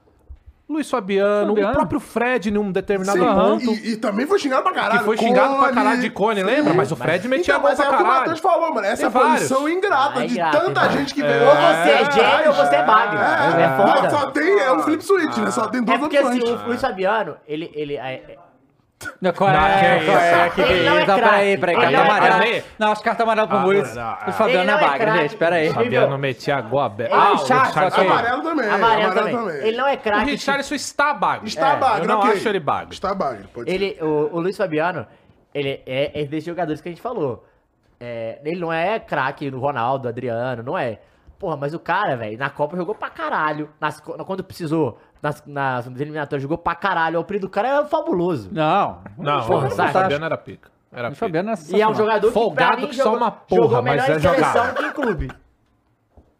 Luiz Fabiano, Fabiano. o próprio Fred em um determinado Sim, ponto. e, e também foi xingado pra caralho. Que foi xingado pra Cone. caralho de Cone, lembra? Mas o Fred metia Então, gol mas é pra o que o caralho. Matheus falou, mano. Essa é a posição ingrata Ah, de tanta gente que veio. Ou você é gênio ou você é bagre. É, Não, foda. só tem é o flip switch, né? Só tem É duas porque assim, o Luiz Fabiano, ele. ele é- Não, qual Não, é? que Qual é? isso? Que Ele não é isso? Não, craque. peraí, peraí. Ele Carta não é amarela. craque. Não, acho que carta amarela pro Ah, Muris. não, O Fabiano Ele é não é bagre, craque. gente. Peraí. Ele- Fabiano metia gol aberto. Ah, o o Richarlison. ok. Amarelo também. Amarelo também. também. Ele não é O craque. Richarlison está bagre. Está É, bagre, Eu não ok. acho ele bagre. Está bagre, pode ser. Ele, o, o Luiz Fabiano, ele é, é desses jogadores que a gente falou. É, ele não é craque no Ronaldo, Adriano, não é. Porra, mas o cara, velho, na Copa jogou pra caralho. Nas, co- quando precisou, nas, nas eliminatórias, jogou pra caralho. O período do cara era fabuloso. Não. Não, Porra, o sabe? Fabiano era pica. Era O pica. Fabiano é E é um jogador Folgado que, mim, que só jogou, uma porra, jogou mas melhor é em seleção que em clube.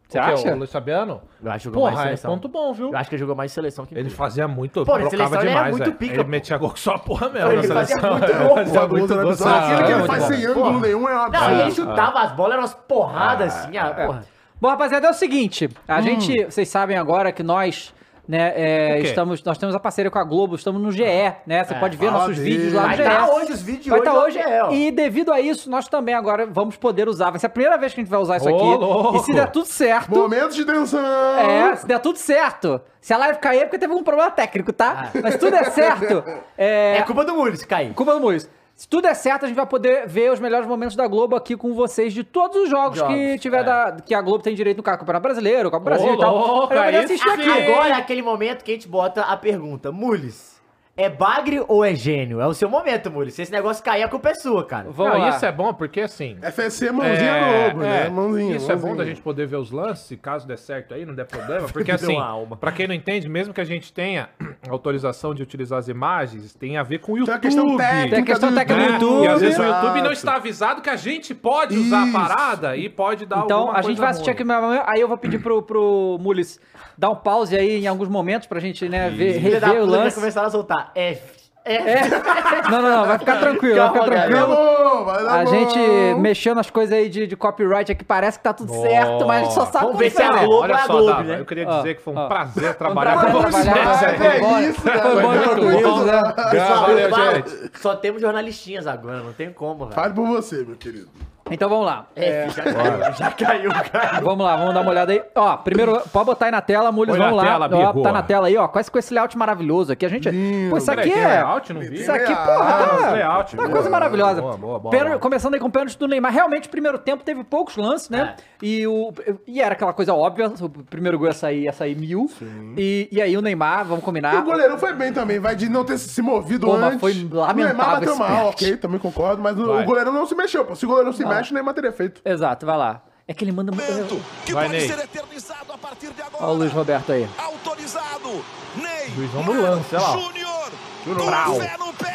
Você O acha? O Luiz Fabiano? Eu acho que jogou mais Porra, é seleção. ponto bom, viu? Eu acho que ele jogou mais em seleção que em Ele clube. fazia muito, Pô, seleção ele era demais, muito velho. pica, Ele pô. metia gol só porra mesmo Ele na fazia seleção. muito Ele gol, fazia muito gol. Só aquele que Ah, ele muito faz sem ângulo nenhum é uma Não, e ele absurdo. chutava as bolas, eram umas porradas assim, ah, porra. Bom, rapaziada, é o seguinte. A gente, vocês sabem agora que nós, né, é, estamos, nós temos a parceria com a Globo, estamos no GE, né? Você É, pode ver fala nossos vídeos lá no Vai GE. tá hoje os vídeos Vai hoje estar no hoje. Ó. E devido a isso, nós também agora vamos poder usar. Vai ser a primeira vez que a gente vai usar isso Ô, aqui. louco. E se der tudo certo. Momentos de tensão. É, se der tudo certo. Se a live cair é porque teve um problema técnico, tá? Mas se tudo der certo. É, É culpa do Muro se cair. Culpa do Muris. Se tudo der certo, a gente vai poder ver os melhores momentos da Globo aqui com vocês de todos os jogos, Jogos, que tiver é. da, que a Globo tem direito no Campeonato Brasileiro, Copa Brasil Ô, e tal. louco, A gente vai aí assistir sim. aqui. Agora é aquele momento que a gente bota a pergunta, Mules, é bagre ou é gênio? É o seu momento, Mules. Se esse negócio cair, a culpa é sua, cara. Vamos Não, lá. isso é bom porque assim. FSC mãozinha no ombro, né? Mãozinha. Isso é bom mãozinha. da gente poder ver os lances, caso der certo aí, não der problema. Porque assim, pra quem não entende, mesmo que a gente tenha autorização de utilizar as imagens, tem a ver com o Tem YouTube. a questão técnica. Tem a questão técnica do né? YouTube. E às vezes o Exato. YouTube não está avisado que a gente pode usar Isso. a parada e pode dar Então, alguma a gente vai assistir ruim. aqui, meu- aí eu vou pedir pro, pro Mules dar um pause aí em alguns momentos pra gente, né, ver, rever o lance. começaram a soltar F. F. É. Não, não, não, vai ficar tranquilo, vai ficar tranquilo. A gente mexeu nas coisas aí de, de copyright aqui, parece que tá tudo certo, mas a gente só sabe Vamos como ver se é a. Globo Olha é a só, Globo, Dava, né? eu queria Ó, dizer que foi um ó. prazer trabalhar com trabalhar, vocês. trabalhar. velho. É bom, isso, né? Foi bom tudo bom. isso, né? Pessoal, Valeu, gente. Só temos jornalistinhas agora, não tem como, velho. Fale por você, meu querido. Então vamos lá. F, já caiu, já caiu, cara. Vamos lá, vamos dar uma olhada aí. Ó, primeiro, pode botar aí na tela, Mules, vamos lá. tela, Ó, tá na tela aí, ó. Quase com esse layout maravilhoso aqui. A gente. Lindo. Pô, isso aqui é. layout? Não vi. Isso aqui, porra, tá. layout, Uma boa, coisa maravilhosa. boa, boa, boa. Começando aí com o pênalti do Neymar. Realmente, o primeiro tempo teve poucos lances, né? E, o, e era aquela coisa óbvia. O primeiro gol ia sair, ia sair mil. E, e aí o Neymar, vamos E combinar. o goleirão foi bem também, vai de não ter se movido Pô, mas antes. foi O lamentável Neymar bateu mal, ok, também concordo, mas o, Vai. o goleirão não se mexeu, pô. Se o goleirão se mexe, o Neymar teria feito. Exato, vai lá. É que ele manda muito. que Vai, pode Ney. ser eternizado a partir de agora. Olha o Luiz Roberto aí. Autorizado. Ney. Luizão no lance, olha lá. Júnior. Brau.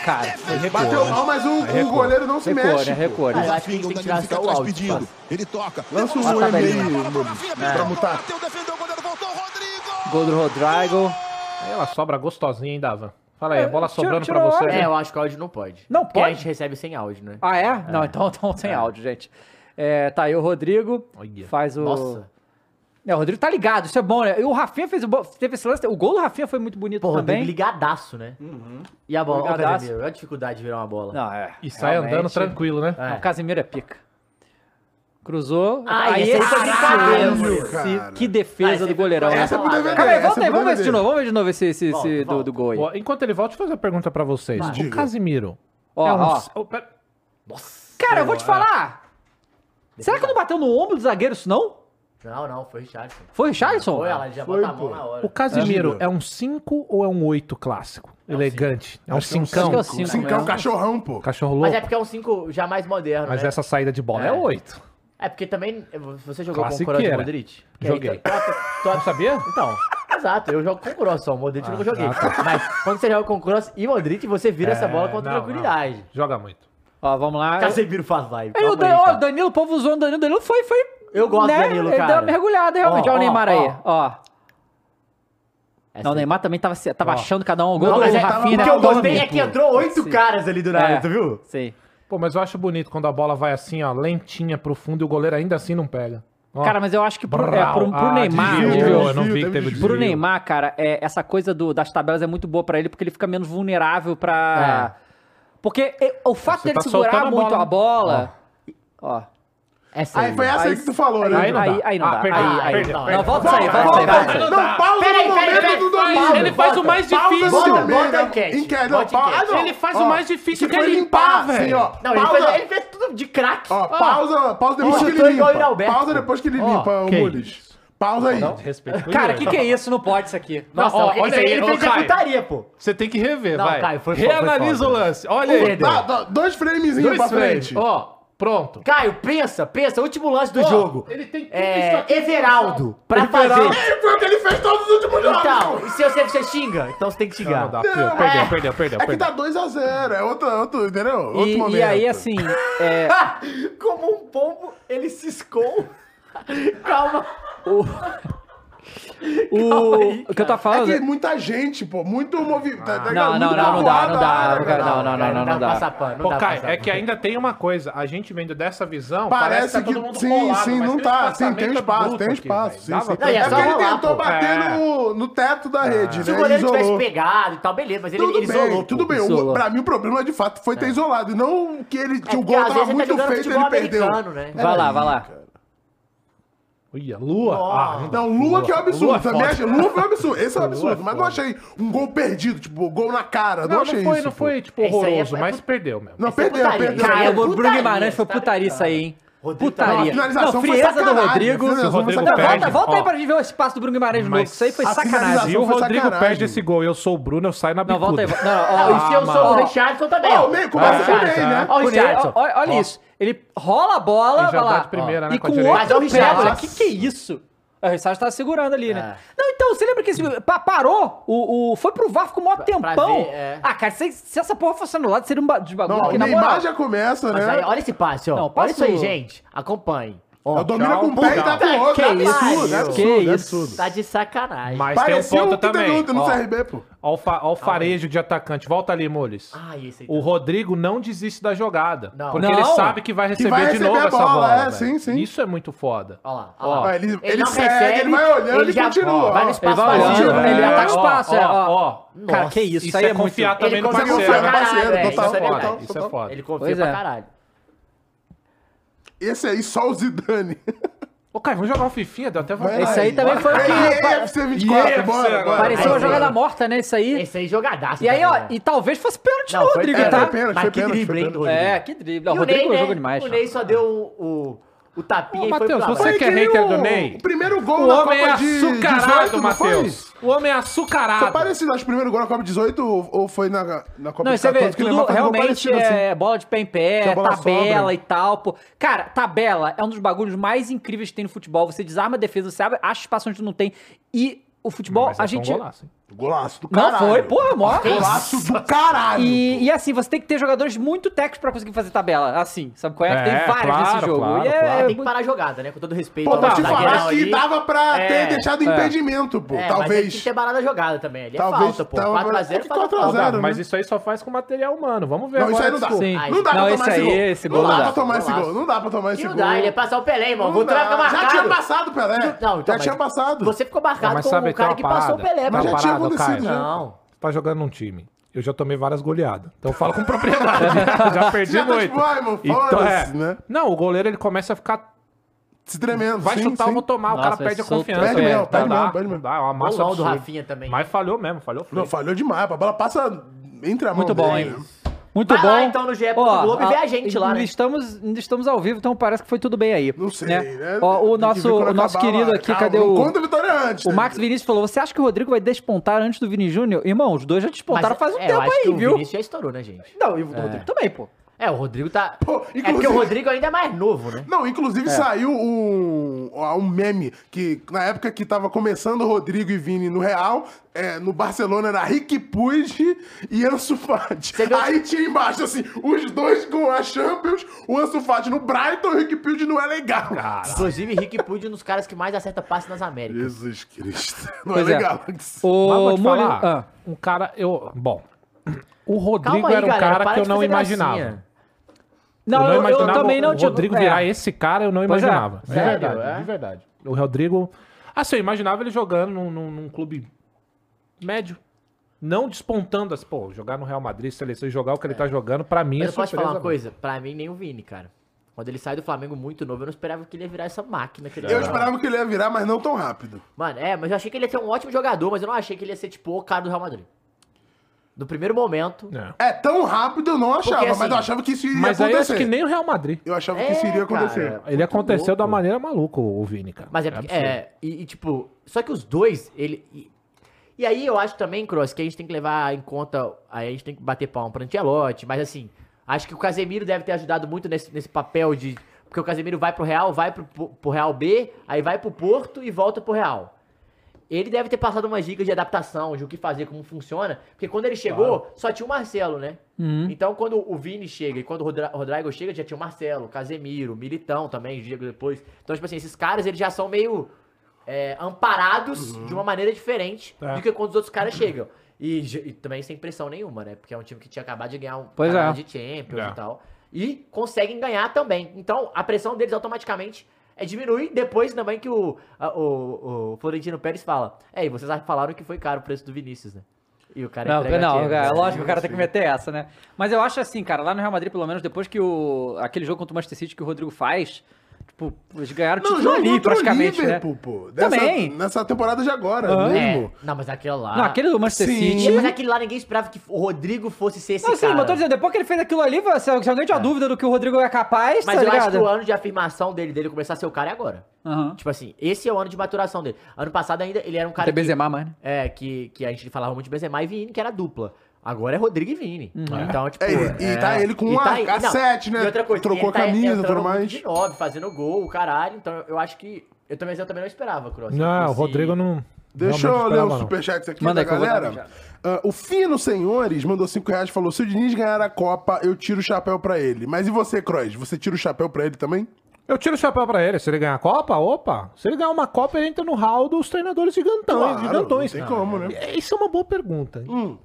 Cara, defende. Bateu mal, mas o, o goleiro não se Recuou, mexe. né? pô. Recuou, Ah, acho que tem que tirar só o áudio. pedindo. Ele toca. Lança um Devolve a e-mail bola pro Rafinha, pra mutar. Bateu, defendeu o goleiro, voltou. Rodrigo. Gol do Rodrigo. Aí ela sobra gostosinha, hein, Dava? Fala aí, É, a bola tirou- sobrando tirou pra você. a- né? É, eu acho que o áudio não pode. Não Porque pode? a gente recebe sem áudio, né? Ah, é? Não, então, então sem áudio, gente. É, tá aí o Rodrigo. Olha. Faz o. Nossa. É, o Rodrigo tá ligado, isso é bom, né? E o Rafinha fez o. bo- Teve esse lance. O gol do Rafinha foi muito bonito Pô, Rodrigo também. ligadaço, né? E a bola, o. Casemiro, olha a dificuldade de virar uma bola. Não, é. E sai realmente. andando tranquilo, né? É. O Casimiro é pica. Cruzou. Ai, aí essa é tá brincadeira. Que defesa Ai, do goleirão. Né? Essa né? Dever, Calma aí, volta aí, vamos ver de novo. Vamos ver de novo esse, esse, volta, esse volta. do, do gol. Enquanto ele volta, deixa eu fazer uma pergunta pra vocês. Vai. O Casimiro. Ó, é um... ó. Nossa. Cara, eu vou te falar. Deve Será que não bateu no ombro do zagueiro isso, não? Não, não, foi Richardson. Foi Richardson? Foi, ela já foi, bota a mão na hora. O Casimiro é um 5 ou é um 8 clássico? É um Elegante. Cinco. É um 5. É um 5 é um cachorrão, pô. Cachorro louco. Mas é porque é um 5 já mais moderno. Mas né? essa saída de bola é, é 8. É porque também eh, você jogou com o Kroos e Modric? Joguei. Aí, tá, tá, Não sabia? Então, exato, eu jogo com o Kroos só, o Modric ah, não joguei. Mas quando você joga com o Kroos e o Modric, você vira é, essa bola com não, tranquilidade. Não. Joga muito. Ó, vamos lá. Casemiro faz live. Aí, o Danilo, o povo zoando o Danilo, Danilo foi, foi... Eu gosto né? Danilo, cara. Ele deu uma mergulhada, realmente. Ó, ó o Neymar ó, aí, ó. Não, o Neymar também tava, tava achando cada um o gol não, do é Rafinha. Tá né? O que eu gostei é que entrou oito caras ali do nada, é, tu viu? Sim. Pô, mas eu acho bonito quando a bola vai assim, ó, lentinha pro fundo e o goleiro ainda assim não pega. Ó. Cara, mas eu acho que pro, é, pro, pro ah, Neymar. Desvio, né? desvio, eu não vi que teve desvio. Pro Neymar, cara, é, essa coisa do, das tabelas é muito boa para ele, porque ele fica menos vulnerável pra. É. Porque o fato Você dele tá segurar a muito a né? bola. Ó. ó é essa aí, aí foi essa aí que tu falou, né? Aí não dá. Aí, aí não ah, dá. Ah, aí, aí, não, não volta isso aí, volta aí. Não, não, pausa peraí, no momento peraí, do domínio. Ele faz o mais tá difícil. Bota, bota enquete. Enquete, não, pausa. Ele faz o mais difícil que é limpar, assim, velho. Não, ele fez tudo de crack. Ó, pausa, pausa depois que ele limpa. Pausa depois que ele limpa, o Mules. Pausa aí. Cara, o que, que é isso? Não pode isso aqui. Nossa, não, ó, olha aí, ele fez a putaria, pô. Você tem que rever, não, vai. Caio, foi, Reanalisa o lance. Olha aí. Dois framezinhos pra frente. Ó, Pronto. Caio, pensa, pensa. Último lance do Pô, jogo. Ele tem tudo é, isso aqui. Everaldo, pra Everaldo. fazer. Ele foi o que ele fez todos os últimos jogos. Então, e se você, você xinga? Então você tem que xingar. Não, não dá. Não. Perdeu, é. perdeu, perdeu, É perdeu. que tá 2x0. É outro, é outro entendeu? Outro e, momento. E aí, assim... É... Como um pombo, ele ciscou. Calma. O... O, aí, o que eu tô falando. É que é muita gente, pô, muito movimento. Tá ah, não, não, não, não dá, não dá, não, não, não, não, não dá. Passar não pô, Caio, é que ainda tem uma coisa, a gente vendo dessa visão, parece, que, tá sim, sim, não tá, sim, tem um espaço, tem um espaço, sim, é, é ele tentou bater é. no, no teto da rede. Se né? o goleiro tivesse pegado e tal, beleza, mas ele isolou. Tudo bem, pra mim o problema de fato foi ter isolado, e não que ele que o gol tava tá muito feito e ele perdeu. Né? Vai lá, vai lá. Ia, Lua. Ah, não, não, Lua, Lua, que é um absurdo. Lua, é Lua foi um absurdo. Esse é um absurdo. É mas não achei um gol perdido, tipo, gol na cara. Não, não achei não foi, isso. Não foi, tipo, horroroso, é, mas perdeu mesmo. Não, perdeu, perdeu. Cara, o Bruno Guimarães foi putaria isso aí, hein? Rodrigo Putaria. Não, não, frieza do Rodrigo. Se o Rodrigo não, perde, volta, volta aí pra gente ver o espaço do Bruno Guimarães de novo. Isso aí foi sacanagem. Se o Rodrigo perde esse gol eu sou o Bruno, eu saio na bicuda. Não, volta aí. Não, ó, ah, e se eu mano. sou o Richardson também. Ó, meio, começa o meio, ah, né? Ó, o Richardson. Olha isso. Ele rola a bola, vai lá. Primeira, né, e com o outro pé, que que é isso? O Ressage tava segurando ali, né? É. Não, então, você lembra que esse, pa, parou? O, o, foi pro VAR, ficou o maior tempão. Ver, é. Ah, cara, se, se, essa porra fosse anulada, seria um desbagulho. Não, o Neymar já começa, né? Aí, olha esse passe, ó. Não, passo... Olha isso aí, gente. Acompanhe. Ó, domina com o pé e dá com o outro. Que absurdo, é absurdo, que é absurdo. Tá de sacanagem. Mas Parecia tem um ponta também. no CRB, pô. Ó, ó o tá farejo de atacante. Volta ali, Molis. Ah, esse aí. O tá Rodrigo não desiste da jogada. Não. Porque não. ele sabe que vai receber, que vai receber de novo bola, essa bola. É, sim, sim. Isso é muito foda. Olha lá. Ó, ó. Ele, ele, ele segue, recebe, ele vai olhando ele e continua. Vai no espaço, vai olhando, né? ele ataca tá o espaço. É, ó, Cara, que isso. Isso aí é, é confiar também no parceiro. Isso é confiar. Isso é foda. Ele confia pra é. caralho. Esse aí, só o Zidane. Ô, Caio, vamos jogar o Fifinha, deu até vontade. Esse aí também foi o que. FC 24, bora, bora. Pareceu uma jogada morta, né? Isso aí. Esse aí jogadaço. E aí, ó, e talvez fosse pênalti não, Rodrigo, tá? Foi pênalti, foi pênalti. Mas que drible, hein, Rodrigo. É, que drible. O Rodrigo Ney, né? demais. O Ney só deu o, o tapinha Ô, e Mateus, foi pra você que é hater o, do Ney? O primeiro gol o na é Copa é de 18, Matheus. O homem é açucarado. Foi parecido, acho, o primeiro gol na Copa 18 ou, ou foi na, na Copa não, de 14? Vê, tudo realmente é assim. bola de pé em pé, tabela sobra. e tal. Pô. Cara, tabela é um dos bagulhos mais incríveis que tem no futebol. Você desarma a defesa, você abre, acha espaço onde não tem. E o futebol, a é gente... Um golaço. Golaço do caralho. Não foi, porra, mó. Golaço do caralho. E, e, assim, você tem que ter jogadores muito técnicos pra conseguir fazer tabela. Assim, sabe qual é? é tem vários claro, nesse jogo. Claro, é, claro. Tem que parar a jogada, né? Com todo respeito. Pô, tá te falar que dava pra é, ter deixado é. impedimento, pô. É, talvez. Mas tem que ter parado a jogada também. Ali é talvez, falta, pô. 4x0 4 Mas né? isso aí só faz com material humano. Vamos ver. Não, isso aí não dá. Não dá pra tomar esse gol. Não dá pra tomar esse gol. Não dá pra tomar esse gol. Não dá, ele ia passar o Pelé, irmão. Vou marcado. Já tinha passado o Pelé. Então, já tinha passado. Você ficou marcado com o cara que passou o Pelé, mas já tinha goleada, Caio. Não. Tá jogando num time. Eu já tomei várias goleadas. Então eu falo com propriedade. já perdi já muito. Tá tipo, então, é. né? Não, o goleiro ele começa a ficar se tremendo. Vai sim, chutar, ou vou tomar. Nossa, o cara perde a confiança. Perde é, mesmo, tá perde mesmo, perde mesmo. Dá, uma massa o do Rafinha também. Mas né? falhou mesmo, falhou. Não, falhou demais. A bola passa entre a mão Muito bom, dele. hein? Muito Vai bom. lá, então, no GE. Globo e vê a gente lá, ainda né? Estamos, estamos ao vivo, então parece que foi tudo bem aí. Não sei, né? né? Ó, o nosso, o nosso querido lá. aqui, Calma, cadê o... Conta a vitória antes. O né? Max Vinícius falou: Você acha que o Rodrigo vai despontar antes do Vini Júnior? Irmão, os dois já despontaram faz um é, eu tempo aí, o viu? Vinícius já estourou, né, gente? Não, e o Rodrigo também, pô. É, o Rodrigo tá. Pô, É porque inclusive- o Rodrigo ainda é mais novo, né? Não, inclusive saiu um, um meme que na época que tava começando o Rodrigo e Vini no Real, é, no Barcelona era Rick Puig e Ansu Fati. Viu- Aí tinha embaixo assim, os dois com a Champions, o Ansu Fati no Brighton, o Rick Puig não é legal. Inclusive, Rick Puig é um dos caras que mais acerta passe nas Américas. Jesus Cristo. Não Pois é é. legal. Mas vou O te falar, Ah, um cara, eu... Bom, o Rodrigo aí, era um galera, cara que eu de não imaginava. gracinha. Não, eu, eu também não o tinha... Rodrigo é. virar esse cara, eu não Pois é. imaginava. De Sério, verdade, é? de verdade. O Rodrigo... Assim, eu imaginava ele jogando num, num- num clube médio. Não despontando as... Pô, jogar no Real Madrid, seleção e jogar o que ele tá jogando, pra mim Mas é eu posso te falar uma coisa? Pra mim, nem o Vini, cara. Quando ele sai do Flamengo muito novo, eu não esperava que ele ia virar essa máquina que ele Eu é. esperava que ele ia virar, mas não tão rápido. Mano, é, mas eu achei que ele ia ser um ótimo jogador, mas eu não achei que ele ia ser, tipo, o cara do Real Madrid. No primeiro momento. É. É tão rápido eu não achava, Porque, mas assim, eu achava que isso iria Mas aí acontecer. acho que nem o Real Madrid. Eu achava que É, isso iria acontecer. cara. Ele Muito aconteceu louco. da maneira maluca, o Vini, cara. Mas é porque. absurdo. É, e, e, tipo, só que os dois, ele. E, e aí eu acho também, Cross, que a gente tem que levar em conta. Aí a gente tem que bater palma pro Antelote, mas assim, acho que o Casemiro deve ter ajudado muito nesse, nesse papel de. Porque o Casemiro vai pro Real, vai pro, pro Real B, aí vai pro Porto e volta pro Real. Ele deve ter passado umas dicas de adaptação, de o que fazer, como funciona. Porque quando ele chegou, só tinha o Marcelo, né? Então, quando o Vini chega e quando o Rodrigo chega, já tinha o Marcelo, Casemiro, Militão também, Diego depois. Então, tipo assim, esses caras, eles já são meio é, amparados de uma maneira diferente É. do que quando os outros caras chegam. E, e também sem pressão nenhuma, né? Porque é um time que tinha acabado de ganhar um Pois é. de Champions É. e tal. E conseguem ganhar também. Então, a pressão deles automaticamente é diminui depois também que o, a- o, o Florentino Pérez fala. É, e vocês falaram que foi caro o preço do Vinícius, né? E o cara Não, não, cara, Champions. lógico, o cara tem que meter essa, né? Mas eu acho assim, cara, lá no Real Madrid, pelo menos, depois que o. aquele jogo contra o Manchester City que o Rodrigo faz, tipo, eles ganharam o Não, título ali, praticamente, né? Pô. Dessa- Também. Nessa temporada de agora mesmo. É, não, mas aquele lá. Não, aquele do Manchester Sim. City. Mas aquele lá ninguém esperava que o Rodrigo fosse ser esse Não, sim, cara. mas eu tô dizendo, depois que ele fez aquilo ali, se se alguém tinha dúvida do que o Rodrigo é capaz, Mas tá eu acho ligado? que o ano de afirmação dele, dele começar a ser o cara é agora. Aham. Tipo assim, esse é o ano de maturação dele. Ano passado ainda ele era um cara Tem que, Benzema, mano. é, que, que a gente falava muito de Benzema e Vini, que era dupla. Agora é Rodrigo e Vini. Então, tipo... É, e- e tá ele com e a- aí- a não, sete, né? E outra coisa, Trocou ele tá a camisa, entrando tudo mais. de nove, fazendo gol, caralho. Então eu acho que... Eu também, eu também não esperava, Cross. Não, o Rodrigo não. Deixa eu ler os superchats aqui Manda da aí uma galera. Ah, o Fino Senhores mandou 5 reais e falou: se o Diniz ganhar a Copa, eu tiro o chapéu pra ele. Mas e você, Croix? Você tira o chapéu pra ele também? Eu tiro o chapéu pra ele. Se ele ganhar a Copa, opa. Se ele ganhar uma Copa, ele entra no hall dos treinadores gigantões. Claro, gigantões. não tem como, né? E- Isso é uma boa pergunta. Hum.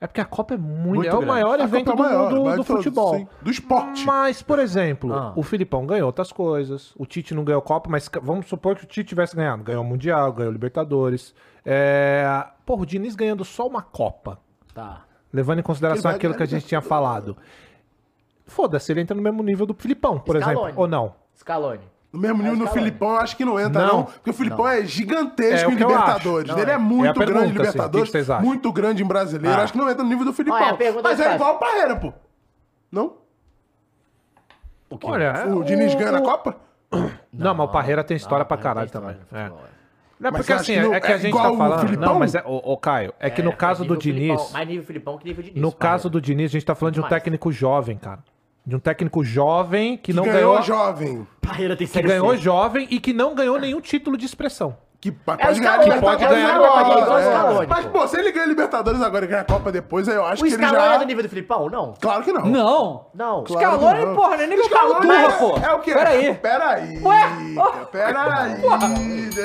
É porque a Copa é muito. Muito é o maior A evento é do, maior, do- do todos, futebol. sim. Do esporte. Mas, por exemplo, Ah. o Filipão ganhou outras coisas. O Tite não ganhou Copa, mas vamos supor que o Tite tivesse ganhado. Ganhou o Mundial, ganhou o Libertadores. É... Porra, o Diniz ganhando só uma Copa. Tá. Levando em consideração aquilo que a gente tinha falado. Foda-se, ele entra no mesmo nível do Filipão, por Scaloni. exemplo. Ou não? Scaloni. No mesmo nível do. Filipão, eu acho que não entra, não. Não. porque o Filipão Não. é É gigantesco o em que Libertadores. Não, Ele é, é. muito É a grande em pergunta, assim, o que Libertadores, que vocês acham? muito grande em brasileiro. Ah. Acho que não entra no nível do Filipão. Olha, a pergunta Mas é é igual o Parreira, pô. Não? Olha, O Diniz ganha na Copa? Não, mas o Parreira tem história Não, pra caralho história também. no É. futebol, é. Não, é porque assim, que não- é que a é gente igual tá o falando. Filipão? Não, mas é, ô, ô, Caio, é que no É, caso do Filipão, Diniz. mais nível Filipão que nível Diniz. No caso do Diniz, a gente tá falando de um técnico jovem, cara. De um técnico jovem que, não ganhou ganhou. jovem. Parreira tem Que série ganhou jovem e que não ganhou nenhum título de expressão. Que pode É ganhar Libertadores pode ganhar agora, é. Scaloni, Mas, pô. se ele ganha Libertadores agora e ganha a Copa depois, aí eu acho O que ele Scaloni já... é do nível do Filipão? Não. Claro que não. Não. Não. Claro que Scaloni, não. porra, não é nível Scaloni Calturra, é, pô. é o quê? Peraí. Peraí. Ué? Peraí.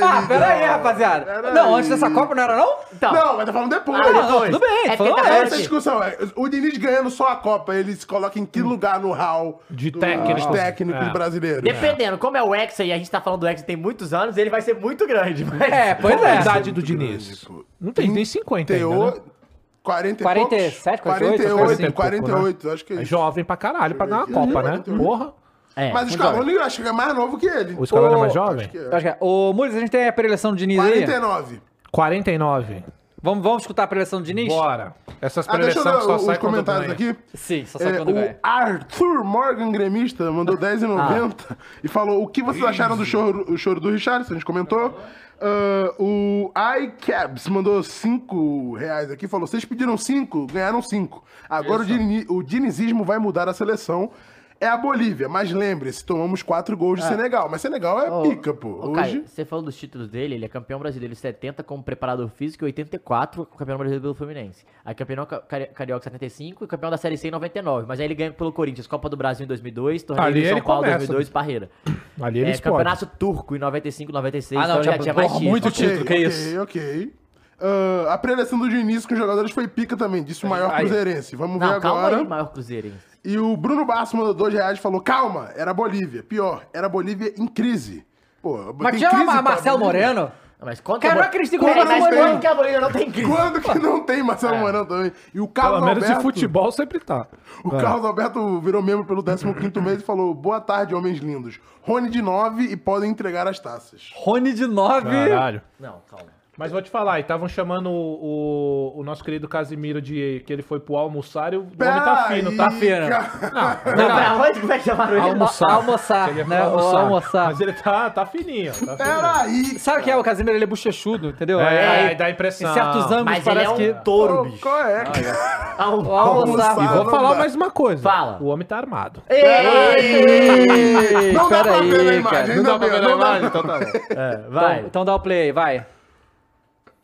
Ah, pera aí, rapaziada. Pera Não, aí. antes dessa Copa não era, não? Então, Não, mas tá falando depois. Ah, Não, depois. tudo bem, É falando tá Essa é discussão. é, O Diniz ganhando só a Copa, ele se coloca em que lugar no hall De técnicos É. brasileiros? Dependendo, como é o Hexa e a gente tá falando do Hexa tem muitos anos, ele vai ser muito grande. Mas... É, pois Qual a é. idade do Diniz? Não tem nem 50 ainda, né? 40 e 47, 48, 48, coisa assim, 48, acho que é É isso. jovem pra caralho pra ganhar a Copa, né? Porra. É, Mas o. Scaloni eu acho que é mais novo que ele. O Scaloni é mais jovem? Acho que é. Acho que é. Ô, Mules, a gente tem a preleção do Diniz aí? 49. 49. Vamos, vamos escutar a preleção do Diniz? Bora. Essas Ah, deixa eu preleções só os sai quando comentários aqui. Sim, só sabe É, quando o ganha. Arthur Morgan, gremista, mandou 10,90 e falou: O que vocês acharam do choro, o choro do Richardson? A gente comentou. Ah, o iCabs mandou 5 reais aqui, falou: Vocês pediram 5, ganharam 5. Agora o, dini- o dinizismo vai mudar a seleção. É a Bolívia, mas lembre-se, tomamos 4 gols de Senegal. Mas Senegal é Ô, pica, pô. ô, Hoje. Caio, você falou dos títulos dele, ele é campeão brasileiro 70 como preparador físico e 84 campeão brasileiro pelo Fluminense. Aí campeão ca- cari- carioca 75 e campeão da Série C em 99. Mas aí ele ganha pelo Corinthians, Copa do Brasil em 2002, Torneio Ali de São Paulo em começa. 2002, Parreira. Ali ele É, campeonato turco em 95, 96, Ah, não, então ele já tinha- mais títulos. muito Ok, título, que ok, isso? ok. Ah, a preleção do Diniz com os jogadores foi pica também, disse o maior Aí. cruzeirense. Vamos Não, ver calma agora. aí, maior cruzeirense. E o Bruno Basso mandou dois reais e falou: calma, era Bolívia. Pior, era Bolívia em crise. Pô, Mas tem tinha crise Marcelo? Moreno. Não, mas quando Cara, que a eu Bo- acredito que o Peraí, Marcelo mas quando que a Bolívia não tem crise? Quando que não tem Marcelo Moreno também? E o Carlos Pelo menos Alberto. de futebol sempre tá. O Carlos Alberto virou membro pelo 15 mês e falou: Boa tarde, homens lindos. Rony de 9 e podem entregar as taças. Rony de 9. Caralho. Não, calma. Mas vou te falar, e estavam chamando o, o, o nosso querido Casimiro de que ele foi pro almoçar e o homem tá fino, tá? Fino. cara. Não, Não, pra onde? Como é que chamaram ele? Almoçar, almoçar, Ele ia né? falar Almoçar. almoçar. Mas ele tá, tá fininho. Tá. Peraí. Sabe o que é o Casimiro? Ele é bochechudo, entendeu? É, Aí, dá impressão. Em certos ângulos Mas ele parece é um que... touro, bicho. Qual é? Ah, um- Almoçar. Almoçar. E vou não falar dá. mais uma coisa. Fala. O homem tá armado. Ei, Não dá pra ver na imagem, cara. ainda bem, não dá. Então tá bom. É, vai. Então, então dá o play, vai.